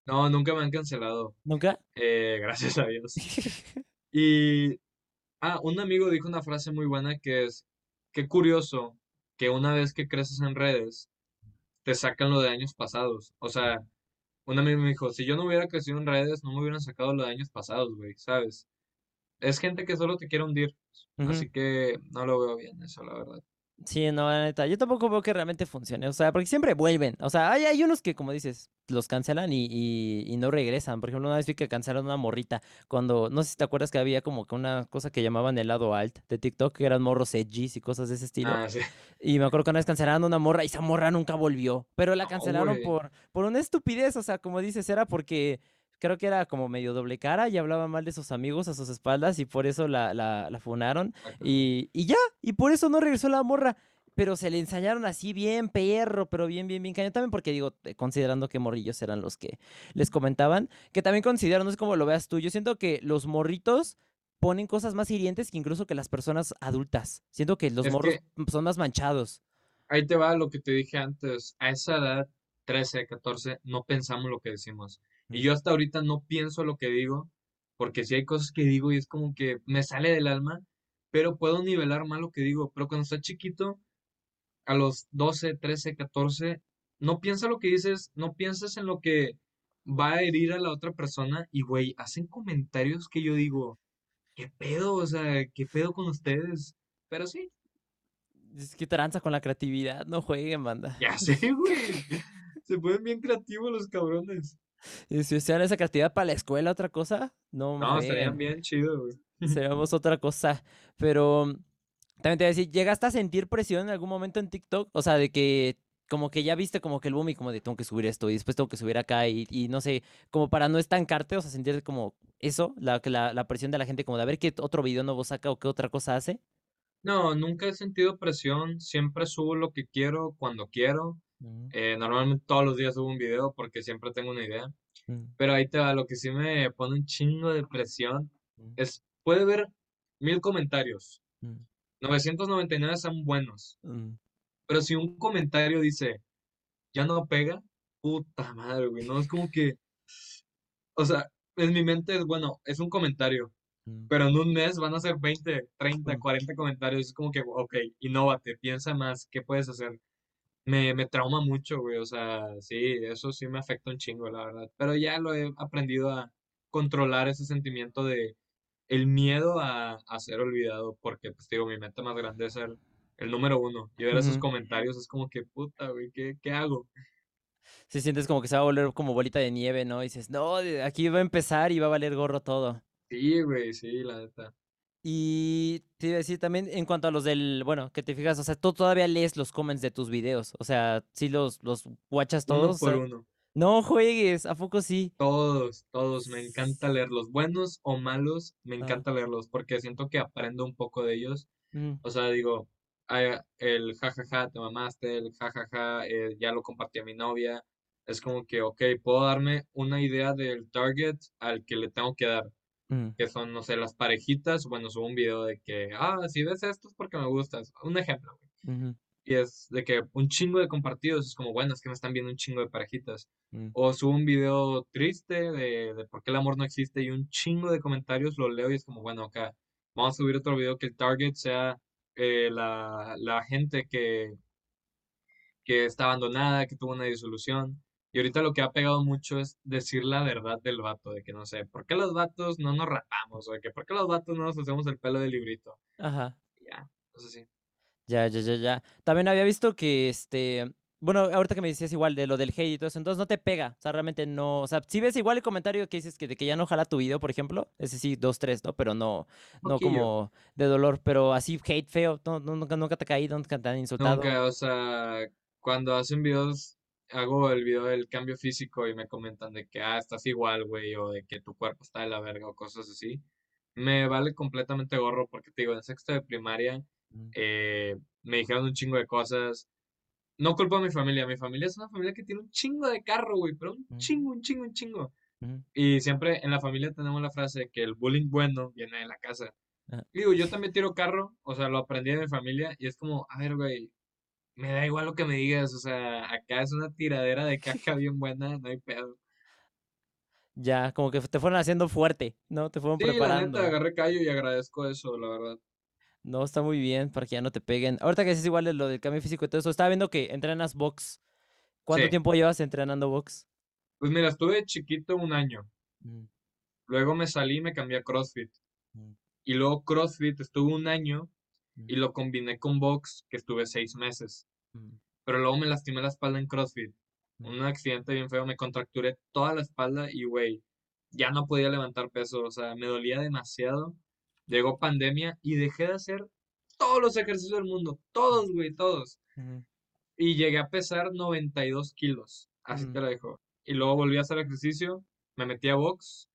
no, nunca me han cancelado, ¿Nunca? eh, gracias a Dios. Y, ah, un amigo dijo una frase muy buena que es, qué curioso que una vez que creces en redes, te sacan lo de años pasados. O sea, un amigo me dijo, si yo no hubiera crecido en redes, no me hubieran sacado lo de años pasados, güey, ¿sabes? Es gente que solo te quiere hundir, así que no lo veo bien eso, la verdad. Sí, no, la neta, yo tampoco veo que realmente funcione, o sea, porque siempre vuelven, o sea, hay, hay unos que, como dices, los cancelan y, y, y no regresan, por ejemplo, una vez vi que cancelaron una morrita, cuando, no sé si te acuerdas que había como que una cosa que llamaban el lado alt de TikTok, que eran morros edgys y cosas de ese estilo, Ah, sí. y me acuerdo que una vez cancelaron una morra y esa morra nunca volvió, pero la No, cancelaron por, por una estupidez, o sea, como dices, era porque... Creo que era como medio doble cara y hablaba mal de sus amigos a sus espaldas y por eso la, la, la funaron. Y, y ya, y por eso no regresó la morra. Pero se le ensañaron así bien perro, pero bien, bien, bien cañón. También porque digo, eh, considerando que morrillos eran los que les comentaban, que también considero, no sé cómo lo veas tú, yo siento que los morritos ponen cosas más hirientes que incluso que las personas adultas. Siento que los Es morros que son más manchados. ahí te va lo que te dije antes. A esa edad, 13, 14, no pensamos lo que decimos. Y yo hasta ahorita no pienso lo que digo, porque si hay cosas que digo y es como que me sale del alma, pero puedo nivelar mal lo que digo. Pero cuando estás chiquito, a los 12, 13, 14, no piensa lo que dices, no piensas en lo que va a herir a la otra persona y, güey, hacen comentarios que yo digo, ¿qué pedo? O sea, ¿qué pedo con ustedes? Pero sí, Es que tranza con la creatividad, no jueguen, banda. ya sé, güey. Se ponen bien creativos los cabrones. Y si usaran esa creatividad para la escuela, otra cosa, no No, estarían bien chido, güey. Seríamos otra cosa. Pero también te voy a decir, ¿llegaste a sentir presión en algún momento en TikTok? O sea, de que como que ya viste como que el boom y como de tengo que subir esto y después tengo que subir acá y, y no sé, como para no estancarte, o sea, sentir como eso, la, la, la presión de la gente como de a ver qué otro video nuevo saca o qué otra cosa hace. No, nunca he sentido presión, siempre subo lo que quiero cuando quiero. Mm, Eh, normalmente todos los días subo un video porque siempre tengo una idea. mm, Pero ahí te va, lo que sí me pone un chingo de presión mm, es, puede ver mil comentarios, mm, 999 son buenos, mm. pero si un comentario dice, ya no pega, puta madre, güey, no es como que, o sea, en mi mente es, bueno, es un comentario, Mm, pero en un mes van a ser 20, 30, mm. 40 comentarios, es como que, ok, innovate, piensa más, ¿qué puedes hacer? Me, me trauma mucho, güey, o sea, sí, eso sí me afecta un chingo, la verdad, pero ya lo he aprendido a controlar ese sentimiento de el miedo a, a ser olvidado, porque, pues, digo, mi meta más grande es ser el número uno, y ver esos comentarios es como que, puta, güey, ¿qué, qué hago? Sí sientes como que se va a volver como bolita de nieve, ¿no? Y dices, no, aquí va a empezar y va a valer gorro todo. Sí, güey, sí, la neta. Y te iba a decir también en cuanto a los del, bueno, que te fijas, o sea, tú todavía lees los comments de tus videos, o sea, sí los, los watchas Uno todos, o por sea, uno. no juegues, ¿a poco sí? Todos, todos, me encanta leerlos, buenos o malos, me Ah, encanta leerlos, porque siento que aprendo un poco de ellos. mm, O sea, digo, ah, el jajaja, te mamaste, el jajaja, eh, ya lo compartí a mi novia. Es como que, ok, puedo darme una idea del target al que le tengo que dar, mm, que son, no sé, las parejitas. Bueno, subo un video de que, ah, si ves esto es porque me gustas. Un ejemplo, güey. Y es de que un chingo de compartidos, es como, bueno, es que me están viendo un chingo de parejitas. mm, O subo un video triste de, de por qué el amor no existe y un chingo de comentarios lo leo y es como, bueno, acá vamos a subir otro video que el target sea eh, la, la gente que, que está abandonada, que tuvo una disolución. Y ahorita lo que ha pegado mucho es decir la verdad del vato, de que no sé, ¿por qué los vatos no nos rapamos? O de que ¿por qué los vatos no nos hacemos el pelo de librito? Ajá, Ya, entonces sí. ya, ya, ya, ya. También había visto que, este, bueno, ahorita que me decías igual de lo del hate y todo eso, entonces no te pega, o sea, realmente no, o sea, si ves igual el comentario que dices que de que ya no jala tu video, por ejemplo, ese sí, dos, tres, ¿no? Pero no, no como de dolor, pero así hate feo, no, no, nunca, nunca te ha caído, nunca te han insultado. Nunca, o sea, cuando hacen videos, hago el video del cambio físico y me comentan de que, ah, estás igual, güey, o de que tu cuerpo está de la verga o cosas así. Me vale completamente gorro porque te digo, en sexto de primaria eh, me dijeron un chingo de cosas. No culpo a mi familia, mi familia es una familia que tiene un chingo de carro, güey, pero un chingo, un chingo, un chingo. Y siempre en la familia tenemos la frase de que el bullying bueno viene de la casa. ah, digo, yo también tiro carro, o sea, lo aprendí de mi familia y es como, a ver, güey, me da igual lo que me digas, o sea, acá es una tiradera de caja bien buena, no hay pedo. Ya, como que te fueron haciendo fuerte, ¿no? Te fueron Sí, la neta, preparando. agarré callo y agradezco eso, la verdad. No, está muy bien para que ya no te peguen. Ahorita que es igual de lo del cambio físico y todo eso, estaba viendo que entrenas box. ¿Cuánto Sí, tiempo llevas entrenando box? pues mira, estuve chiquito un año, Mm, luego me salí y me cambié a CrossFit, mm, y luego CrossFit estuve un año y lo combiné con box, que estuve seis meses. Pero luego me lastimé la espalda en CrossFit. Un accidente bien feo, me contracturé toda la espalda y, güey, ya no podía levantar peso, o sea, me dolía demasiado. Llegó pandemia y dejé de hacer todos los ejercicios del mundo, todos, güey, todos. Y llegué a pesar 92 kilos, así te lo dejo. Y luego volví a hacer ejercicio, me metí a box,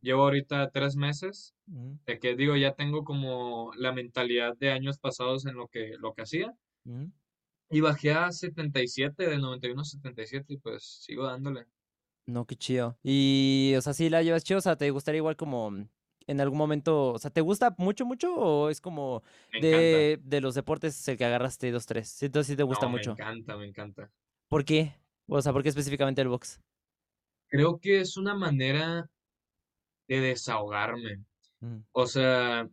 llevo ahorita tres meses, de que digo, ya tengo como la mentalidad de años pasados en lo que, lo que hacía. Y bajé a 77, de 91 a 77, y pues sigo dándole. No, qué chido. Y, o sea, sí la llevas chido, o sea, ¿te gustaría igual como en algún momento, o sea, ¿te gusta mucho, mucho o es como de, de, los deportes el que agarraste dos, tres? Entonces sí te gusta mucho. Me encanta, me encanta. ¿Por qué? O sea, ¿por qué específicamente el box? Creo que es una manera de desahogarme. Mm. O sea,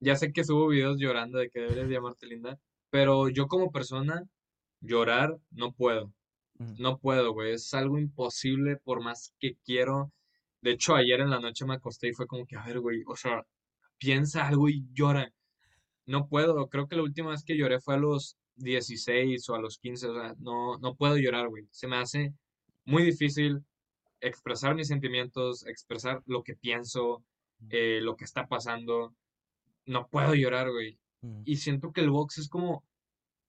ya sé que subo videos llorando de que deberías llamarte linda, pero yo como persona, llorar no puedo. No puedo, güey. Es algo imposible por más que quiero. De hecho, ayer en la noche me acosté y fue como que, a ver, güey, o sea, piensa algo y llora. No puedo. Creo que la última vez que lloré fue a los 16 o a los 15. O sea, no, no puedo llorar, güey. Se me hace muy difícil expresar mis sentimientos, expresar lo que pienso, eh, lo que está pasando. No puedo llorar, güey. Y siento que el box es como,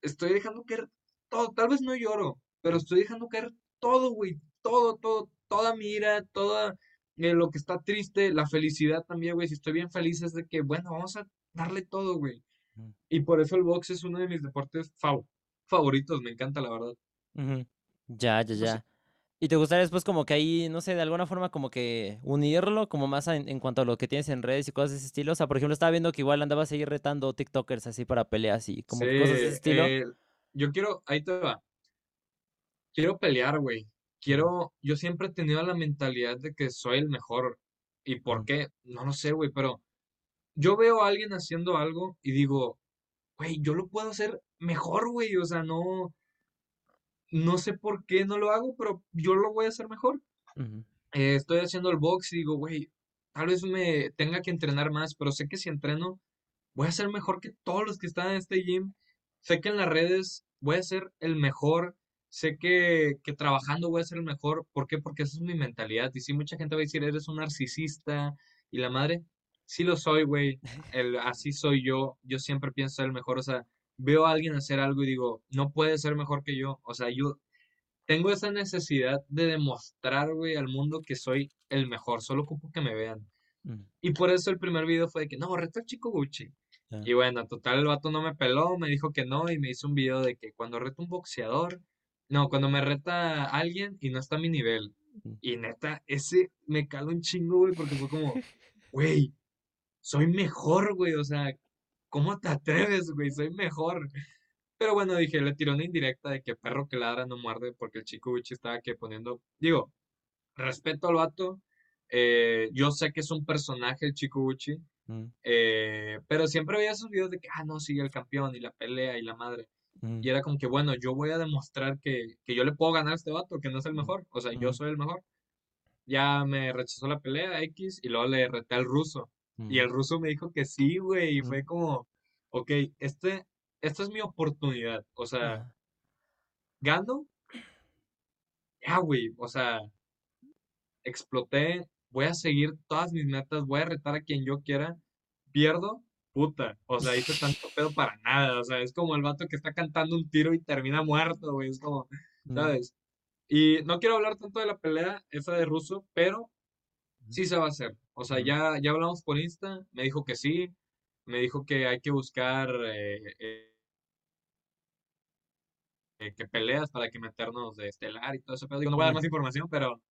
estoy dejando caer todo, tal vez no lloro, pero estoy dejando caer todo, güey, todo, todo, toda mi ira, toda eh, lo que está triste, la felicidad también, güey, si estoy bien feliz es de que, bueno, vamos a darle todo, güey. Y por eso el box es uno de mis deportes favoritos, me encanta, la verdad. Ya, ya, ya. ¿Y te gustaría después como que ahí, no sé, de alguna forma como que unirlo como más en, cuanto a lo que tienes en redes y cosas de ese estilo? O sea, por ejemplo, estaba viendo que igual andabas a seguir retando TikTokers así para peleas y como cosas de ese estilo. Eh, yo quiero, ahí te va. Quiero pelear, güey. Quiero, yo siempre he tenido la mentalidad de que soy el mejor. ¿Y por qué? No lo sé, güey, pero yo veo a alguien haciendo algo y digo, güey, yo lo puedo hacer mejor, güey. O sea, no, no sé por qué no lo hago, pero yo lo voy a hacer mejor. Eh, estoy haciendo el box y digo, güey, tal vez me tenga que entrenar más, pero sé que si entreno, voy a ser mejor que todos los que están en este gym. Sé que en las redes voy a ser el mejor. Sé que, que trabajando voy a ser el mejor. ¿Por qué? Porque esa es mi mentalidad. Y si mucha gente va a decir, eres un narcisista y la madre, sí lo soy, güey. así soy yo. Yo siempre pienso ser el mejor. O sea, veo a alguien hacer algo y digo, no puede ser mejor que yo. O sea, yo tengo esa necesidad de demostrar, güey, al mundo que soy el mejor. Solo ocupo que me vean. Mm. Y por eso el primer video fue de que, no, reto al chico Gucci. Y bueno, total, el vato no me peló, me dijo que no y me hizo un video de que cuando reto un boxeador, no, cuando me reta alguien y no está a mi nivel. Mm. Y neta, ese me caló un chingo, güey, porque fue como, güey, soy mejor, güey, o sea, ¿Cómo te atreves, güey? Soy mejor. Pero bueno, dije, le tiró una indirecta de que perro que ladra no muerde porque el chico Gucci estaba aquí poniendo, digo, respeto al vato. Eh, yo sé que es un personaje el chico Gucci, mm. eh, pero siempre veía sus videos de que, ah, no, sigue el campeón y la pelea y la madre. Mm. Y era como que, bueno, yo voy a demostrar que, que, yo le puedo ganar a este vato, que no es el mm. mejor. O sea, yo soy el mejor. Ya me rechazó la pelea X y luego le reté al ruso. Y el ruso me dijo que sí, güey, y fue como, ok, este, esta es mi oportunidad, o sea, gano, ya, güey, o sea, exploté, voy a seguir todas mis metas, voy a retar a quien yo quiera, pierdo, puta, o sea, hice tanto pedo para nada, o sea, es como el vato que está cantando un tiro y termina muerto, güey, es como, ¿sabes? Y no quiero hablar tanto de la pelea esa de ruso, pero sí se va a hacer. O sea, ya, ya hablamos por Insta, me dijo que sí, me dijo que hay que buscar eh, eh, eh, que peleas para que meternos de estelar y todo eso. Pero digo, no voy a dar más información, pero,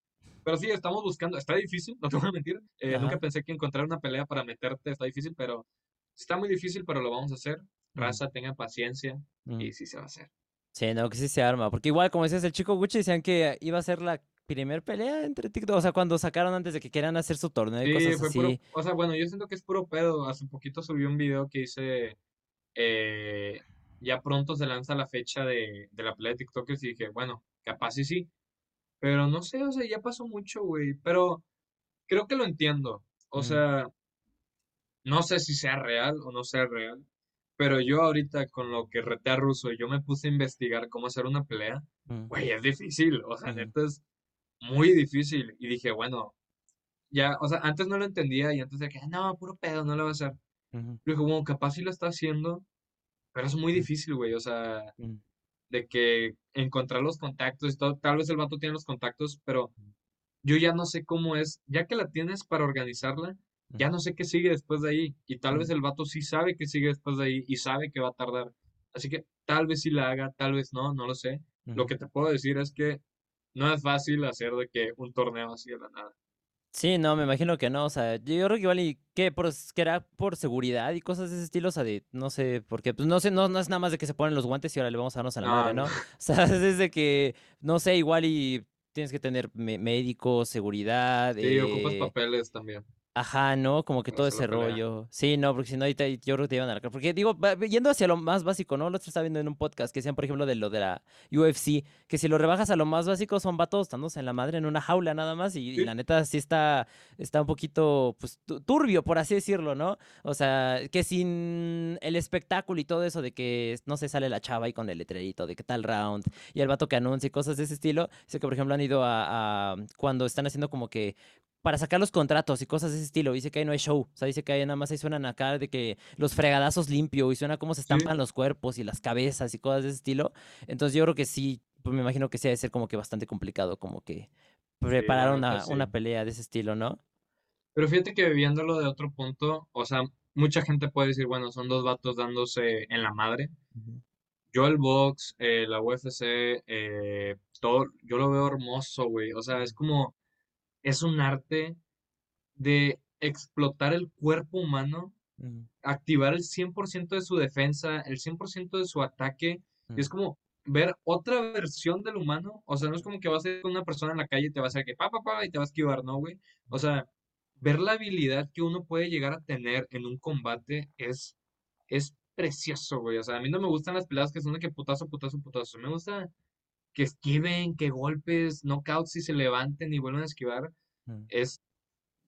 pero sí, estamos buscando. Está difícil, no te voy a mentir. nunca pensé que encontrar una pelea para meterte está difícil, pero está muy difícil, pero lo vamos a hacer. Raza, tenga paciencia y sí se va a hacer. Sí, no, que sí se arma. Porque igual, como decías, el chico Gucci decían que iba a ser la primer pelea entre TikTok. O sea, cuando sacaron antes de que quieran hacer su torneo y cosas así. o sea, bueno, yo siento que es puro pedo. Hace poquito subí un video que hice. Eh, ya pronto se lanza la fecha de, la pelea de TikTokers y dije, bueno, capaz y sí. Pero no sé, o sea, ya pasó mucho, güey. Pero creo que lo entiendo. O sea, no sé si sea real o no sea real. Pero yo ahorita con lo que reté a Russo, yo me puse a investigar cómo hacer una pelea. Mm, Güey, es difícil, o sea, neta es muy difícil. Y dije, bueno, ya, o sea, antes no lo entendía y antes de que, "Ah, no, puro pedo, no lo va a hacer. ujú, Pero dije, bueno, capaz sí lo está haciendo, pero es muy difícil, güey, o sea, mm, de que encontrar los contactos y todo, tal vez el vato tiene los contactos, pero yo ya no sé cómo es, ya que la tienes para organizarla, ya no sé qué sigue después de ahí. Y tal vez el vato sí sabe que sigue después de ahí y sabe que va a tardar. Así que tal vez sí la haga, tal vez no, no lo sé. Lo ujú. que te puedo decir es que no es fácil hacer de que un torneo así de la nada. Sí, no, me imagino que no, o sea, yo creo que igual y que por que era por seguridad y cosas de ese estilo, o sea, de, no sé, porque pues no sé, no, no es nada más de que se ponen los guantes y ahora le vamos a darnos a la No, madre, no. O sea, es desde que, no sé, igual y tienes que tener médicos, seguridad, Sí, ocupas eh, papeles también Ajá, ¿no? Como que todo ese pelea. rollo. Sí, no, porque si no, ahorita yo creo que te iban a la cárcel. Porque digo, va- yendo hacia lo más básico, ¿no? Lo otro estaba viendo en un podcast que decían, por ejemplo, de lo de la UFC, que si lo rebajas a lo más básico son vatos dándose en la madre en una jaula nada más. Y, y Sí, la neta sí está, está un poquito, pues, tu- turbio, por así decirlo, ¿no? O sea, que sin el espectáculo y todo eso de que, no se sale la chava ahí con el letrerito de qué tal round y el vato que anuncia y cosas de ese estilo. Sé que, por ejemplo, han ido a, a cuando están haciendo como que para sacar los contratos y cosas de ese estilo. Dice que ahí no hay show. O sea, dice que ahí nada más ahí suenan acá de que los fregadazos limpio y suena cómo se sí, estampan los cuerpos y las cabezas y cosas de ese estilo. Entonces yo creo que sí, pues me imagino que sí ha de ser como que bastante complicado como que preparar una, pelea de ese estilo, ¿no? Pero fíjate que viéndolo de otro punto, o sea, mucha gente puede decir, bueno, son dos vatos dándose en la madre. Yo el box, eh, la UFC, eh, todo, yo lo veo hermoso, güey. O sea, es como, es un arte de explotar el cuerpo humano, activar el 100% de su defensa, el 100% de su ataque. Y ujú, es como ver otra versión del humano. O sea, no es como que vas a ir con una persona en la calle y te vas a hacer que pa, pa, pa, y te vas a esquivar, ¿no, güey? O sea, ver la habilidad que uno puede llegar a tener en un combate es, es precioso, güey. O sea, a mí no me gustan las peleas que son de que putazo, putazo, putazo. Me gusta que esquiven, que golpes, knockouts y se levanten y vuelvan a esquivar. ujú. Es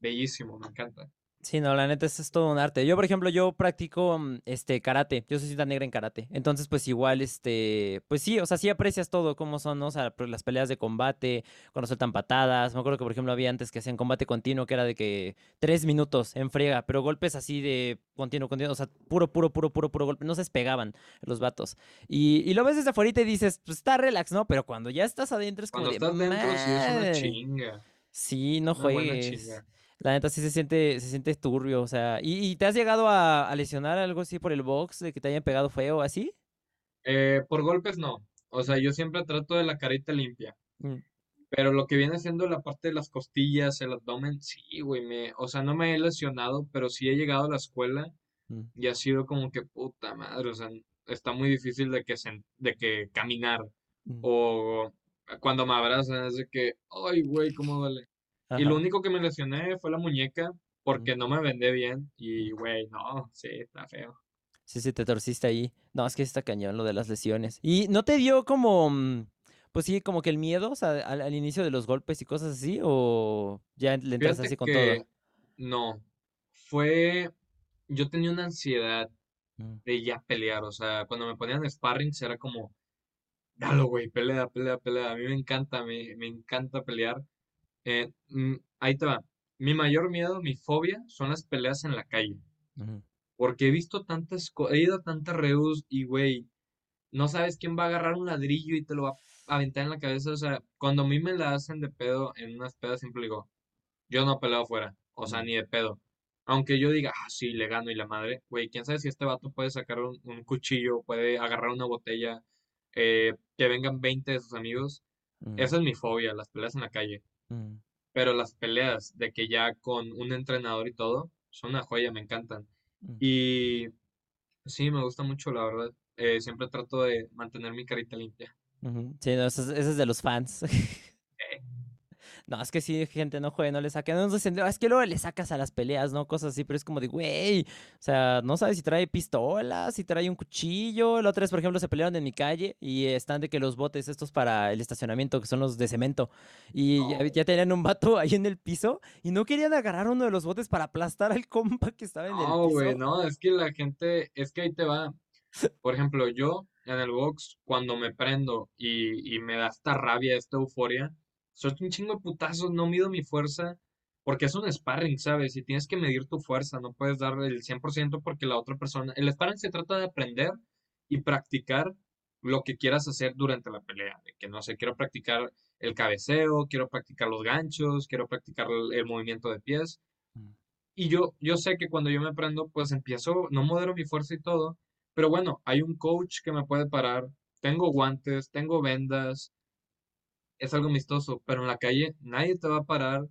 bellísimo, me encanta. Sí, no, la neta, es todo un arte. Yo, por ejemplo, yo practico mm, este karate. Yo soy cinta negra en karate. Entonces, pues igual, este, pues sí, o sea, sí aprecias todo, cómo son, ¿no? O sea, pues, las peleas de combate, cuando sueltan patadas. Me acuerdo que, por ejemplo, había antes que hacían combate continuo, que era de que tres minutos en friega, pero golpes así de continuo, continuo, o sea, puro, puro, puro, puro, puro golpe. No se despegaban los vatos. Y, y lo ves desde afuera y te dices, pues está relax, ¿no? Pero cuando ya estás adentro es como Cuando de, estás dentro, sí es una chinga, Sí, no juegues. La neta sí se siente, se siente turbio, o sea. ¿Y, y te has llegado a, a lesionar algo así por el box, de que te hayan pegado feo así? Eh, por golpes no. O sea, yo siempre trato de la carita limpia. Mm, Pero lo que viene siendo la parte de las costillas, el abdomen, sí, güey, me, o sea, no me he lesionado, pero sí he llegado a la escuela mm, y ha sido como que puta madre, o sea, está muy difícil de que se, de que caminar mm. o cuando me abrazan es de que, ay, güey, cómo duele. Y lo único que me lesioné fue la muñeca porque no me vendé bien y, güey, no, sí, está feo. Sí, sí, te torciste ahí. No, es que está cañón lo de las lesiones. ¿Y no te dio como, mm, pues sí, como que el miedo, o sea, al, al inicio de los golpes y cosas así? ¿O ya le entras Fíjate así con todo? no, fue, yo tenía una ansiedad Mm, de ya pelear, o sea, cuando me ponían sparrings era como, dalo, güey, pelea, pelea, pelea, a mí me encanta, me, me encanta pelear. Eh, mm, ahí te va, mi mayor miedo, mi fobia son las peleas en la calle, porque he visto tantas, he ido a tantas reus y, güey, no sabes quién va a agarrar un ladrillo y te lo va a aventar en la cabeza, o sea, cuando a mí me la hacen de pedo en unas pedas, siempre digo, yo no peleo afuera, o sea, ni de pedo. Aunque yo diga, ah, sí, le gano y la madre, güey, quién sabe si este vato puede sacar un, un cuchillo, puede agarrar una botella, eh, que vengan 20 de sus amigos. Esa es mi fobia, las peleas en la calle. Mm, Pero las peleas de que ya con un entrenador y todo, son una joya, me encantan. mm, Y sí, me gusta mucho, la verdad. Eh, siempre trato de mantener mi carita limpia. Sí, no, ese, es ese es de los fans. No, es que sí, gente, no juegue, no le saquen. No, es que luego le sacas a las peleas, ¿no? Cosas así, pero es como de, güey. O sea, no sabes si trae pistola, si trae un cuchillo. La otra vez, por ejemplo, se pelearon en mi calle y están de que los botes estos para el estacionamiento, que son los de cemento. Y ya, tenían un vato ahí en el piso y no querían agarrar uno de los botes para aplastar al compa que estaba en el piso. No, güey, no, es que la gente, es que ahí te va. Por ejemplo, yo en el box, cuando me prendo y, y me da esta rabia, esta euforia, suelto un chingo de putazos, no mido mi fuerza, porque es un sparring, ¿sabes? Y tienes que medir tu fuerza, no puedes dar el 100% porque la otra persona, el sparring se trata de aprender y practicar lo que quieras hacer durante la pelea, de que no sé, quiero practicar el cabeceo, quiero practicar los ganchos, quiero practicar el, movimiento de pies. Mm. Y yo, yo sé que cuando yo me prendo, pues empiezo, no modero mi fuerza y todo, pero bueno, hay un coach que me puede parar, tengo guantes, tengo vendas, es algo amistoso, pero en la calle nadie te va a parar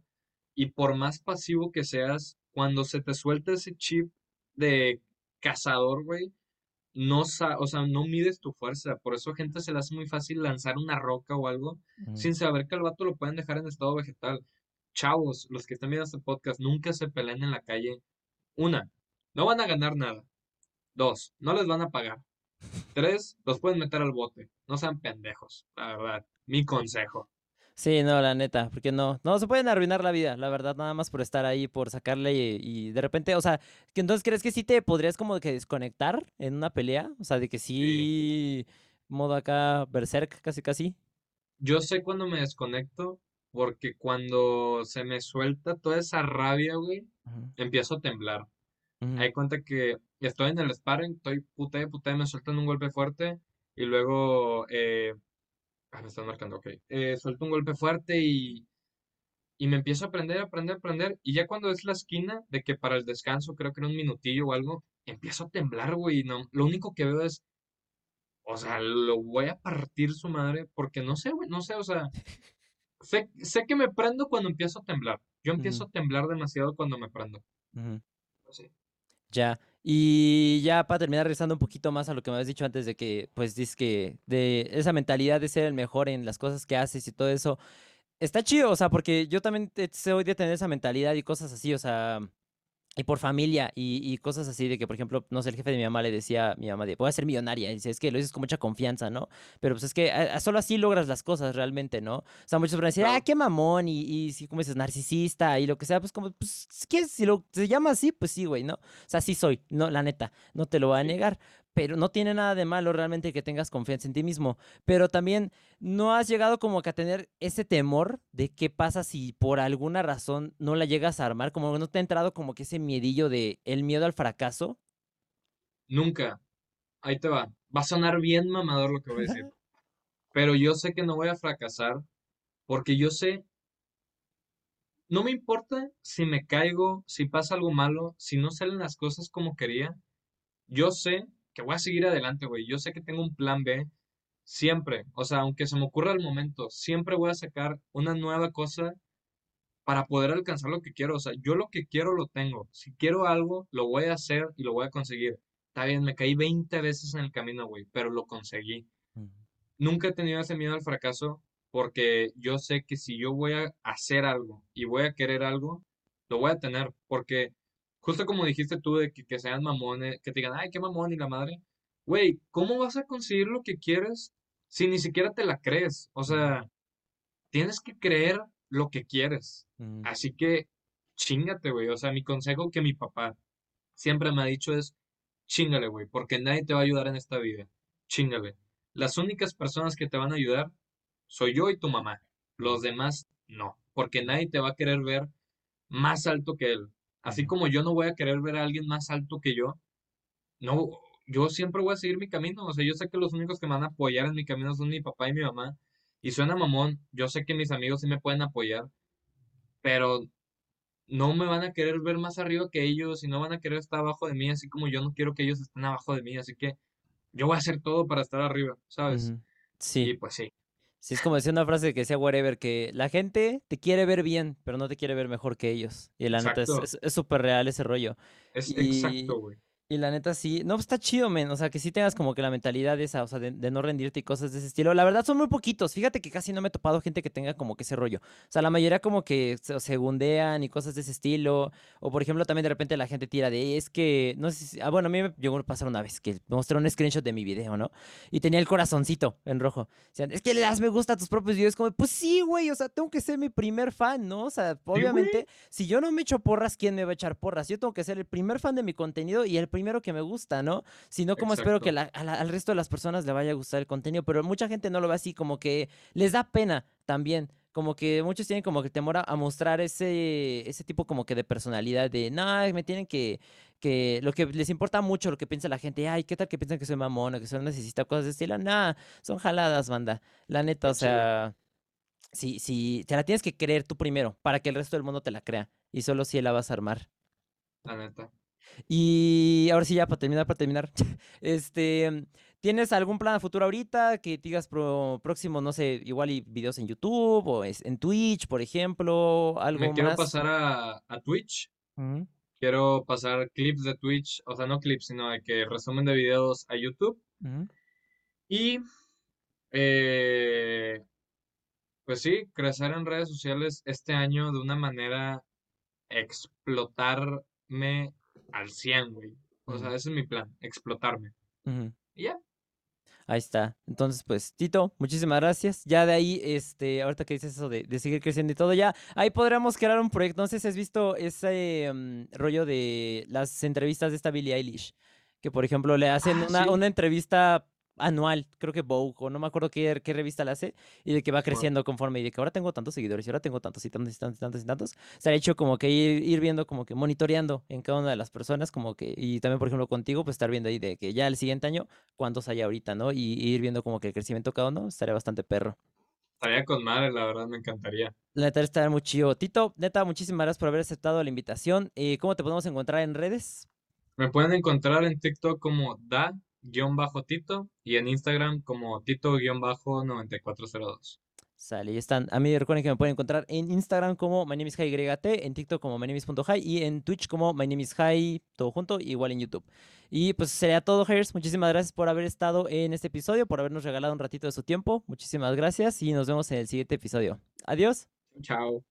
y por más pasivo que seas, cuando se te suelta ese chip de cazador, güey, no, o sea, no mides tu fuerza. Por eso a gente se le hace muy fácil lanzar una roca o algo sin saber que al vato lo pueden dejar en estado vegetal. Chavos, los que están viendo este podcast, nunca se peleen en la calle. Una, no van a ganar nada. Dos, no les van a pagar. Tres, los pueden meter al bote. No sean pendejos, la verdad. Mi consejo. Sí, no, la neta, porque no, no se pueden arruinar la vida, la verdad, nada más por estar ahí, por sacarle y, de repente, o sea, que entonces crees que sí te podrías como que desconectar en una pelea, o sea, de que sí, modo acá berserk, casi casi. Yo sé cuando me desconecto, porque cuando se me suelta toda esa rabia, güey, empiezo a temblar. Hay cuenta que estoy en el sparring, estoy puté, puté, me sueltan un golpe fuerte y luego, eh, ah, me están marcando, ok, eh, suelto un golpe fuerte y, y me empiezo a aprender, aprender, aprender y ya cuando es la esquina de que para el descanso, creo que era un minutillo o algo, empiezo a temblar, güey, no, lo único que veo es, o sea, lo voy a partir su madre porque no sé, güey, no sé, o sea, sé, sé que me prendo cuando empiezo a temblar, yo empiezo a temblar demasiado cuando me prendo. Sí. Ya. Y ya para terminar, regresando un poquito más a lo que me habías dicho antes de que, pues, dices que de esa mentalidad de ser el mejor en las cosas que haces y todo eso, está chido, o sea, porque yo también soy de tener esa mentalidad y cosas así, o sea, y por familia y, cosas así de que, por ejemplo, no sé, el jefe de mi mamá le decía a mi mamá de, voy a ser millonaria. Y dice, es que lo dices con mucha confianza, ¿no? Pero pues es que solo así logras las cosas realmente, ¿no? O sea, muchos van a decir, ah, qué mamón, y, y si, como dices, narcisista y lo que sea, pues como, pues, ¿qué? Si lo, se llama así, pues sí, güey, ¿no? O sea, sí soy, no, la neta, no te lo voy a negar pero no tiene nada de malo realmente que tengas confianza en ti mismo. Pero también no has llegado como que a tener ese temor de qué pasa si por alguna razón no la llegas a armar, como no te ha entrado como que ese miedillo de el miedo al fracaso. Nunca. Ahí te va. Va a sonar bien mamador lo que voy a decir. pero yo sé que no voy a fracasar porque yo sé no me importa si me caigo, si pasa algo malo, si no salen las cosas como quería. Yo sé que voy a seguir adelante, güey. Yo sé que tengo un plan B siempre. O sea, aunque se me ocurra el momento, siempre voy a sacar una nueva cosa para poder alcanzar lo que quiero. O sea, yo lo que quiero lo tengo. Si quiero algo, lo voy a hacer y lo voy a conseguir. Está bien, me caí 20 veces en el camino, güey, pero lo conseguí. Nunca he tenido ese miedo al fracaso porque yo sé que si yo voy a hacer algo y voy a querer algo, lo voy a tener. Porque justo como dijiste tú de que, sean mamones, que te digan, ay, qué mamón y la madre. Güey, ¿cómo vas a conseguir lo que quieres si ni siquiera te la crees? O sea, tienes que creer lo que quieres. Así que chingate, güey. O sea, mi consejo que mi papá siempre me ha dicho es, chingale, güey, porque nadie te va a ayudar en esta vida. Chingale. Las únicas personas que te van a ayudar soy yo y tu mamá. Los demás no, porque nadie te va a querer ver más alto que él. Así como yo no voy a querer ver a alguien más alto que yo, no, yo siempre voy a seguir mi camino. O sea, yo sé que los únicos que me van a apoyar en mi camino son mi papá y mi mamá. Y suena mamón, yo sé que mis amigos sí me pueden apoyar, pero no me van a querer ver más arriba que ellos y no van a querer estar abajo de mí, así como yo no quiero que ellos estén abajo de mí. Así que yo voy a hacer todo para estar arriba, ¿sabes? Sí. Y pues sí. Sí, es como decía una frase que decía Whatever, que la gente te quiere ver bien, pero no te quiere ver mejor que ellos. Y la neta es súper real ese rollo. Es exacto, güey. Y la neta sí, no, está chido, men, o sea, que sí tengas como que la mentalidad esa, o sea, de, de, no rendirte y cosas de ese estilo. La verdad son muy poquitos, fíjate que casi no me he topado gente que tenga como que ese rollo. O sea, la mayoría como que se segundean y cosas de ese estilo. O por ejemplo, también de repente la gente tira de, es que, no sé si, ah, bueno, a mí me llegó a pasar una vez que mostré un screenshot de mi video, ¿no? Y tenía el corazoncito en rojo. O sea, es que le das me gusta a tus propios videos, como, pues sí, güey, o sea, tengo que ser mi primer fan, ¿no? O sea, obviamente, si yo no me echo porras, ¿quién me va a echar porras? Yo tengo que ser el primer fan de mi contenido y el primero que me gusta, ¿no? Si no, como espero que al resto de las personas le vaya a gustar el contenido, pero mucha gente no lo ve así, como que les da pena también. Como que muchos tienen como que temor a, mostrar ese, ese tipo como que de personalidad, de, no, me tienen que, que, lo que les importa mucho, lo que piensa la gente, ay, ¿qué tal que piensan que soy mamón o que soy necesita cosas de estilo? Nada, son jaladas, banda. La neta, o sea, si, si, te la tienes que creer tú primero, para que el resto del mundo te la crea, y solo si la vas a armar. La neta. Y ahora sí, ya para terminar, para terminar. Este, ¿tienes algún plan a futuro ahorita que digas próximo, no sé, igual y videos en YouTube o en Twitch, por ejemplo, algo Me quiero pasar a, Twitch. Quiero pasar clips de Twitch, o sea, no clips, sino de que resumen de videos a YouTube. Y, eh, pues sí, crecer en redes sociales este año de una manera explotarme al 100, güey. O sea, ese es mi plan, explotarme. Y ya. Ahí está. Entonces, pues, Tito, muchísimas gracias. Ya de ahí, este, ahorita que dices eso de, seguir creciendo y todo, ya ahí podríamos crear un proyecto. No sé si has visto ese mm, rollo de las entrevistas de esta Billie Eilish. Que, por ejemplo, le hacen ah, una, una entrevista anual, creo que Vogue, o no me acuerdo qué, qué revista la hace, y de que va creciendo conforme, y de que ahora tengo tantos seguidores, y ahora tengo tantos y tantos y tantos y tantos y tantos. Se ha hecho como que ir, ir, viendo, como que monitoreando en cada una de las personas, como que, y también, por ejemplo, contigo, pues estar viendo ahí de que ya el siguiente año, cuántos hay ahorita, ¿no? Y, ir viendo como que el crecimiento cada uno, estaría bastante perro. Estaría con madre, la verdad, me encantaría. La neta estaría muy chido. Tito, neta, muchísimas gracias por haber aceptado la invitación. eh, ¿Cómo te podemos encontrar en redes? Me pueden encontrar en TikTok como da Tito y en Instagram como Tito-9402. Sale, y están. A mí recuerden que me pueden encontrar en Instagram como My en TikTok como MyNameIs.High y en Twitch como My todo junto, igual en YouTube. Y pues sería todo, Hairs. Muchísimas gracias por haber estado en este episodio, por habernos regalado un ratito de su tiempo. Muchísimas gracias y nos vemos en el siguiente episodio. Adiós. Chao.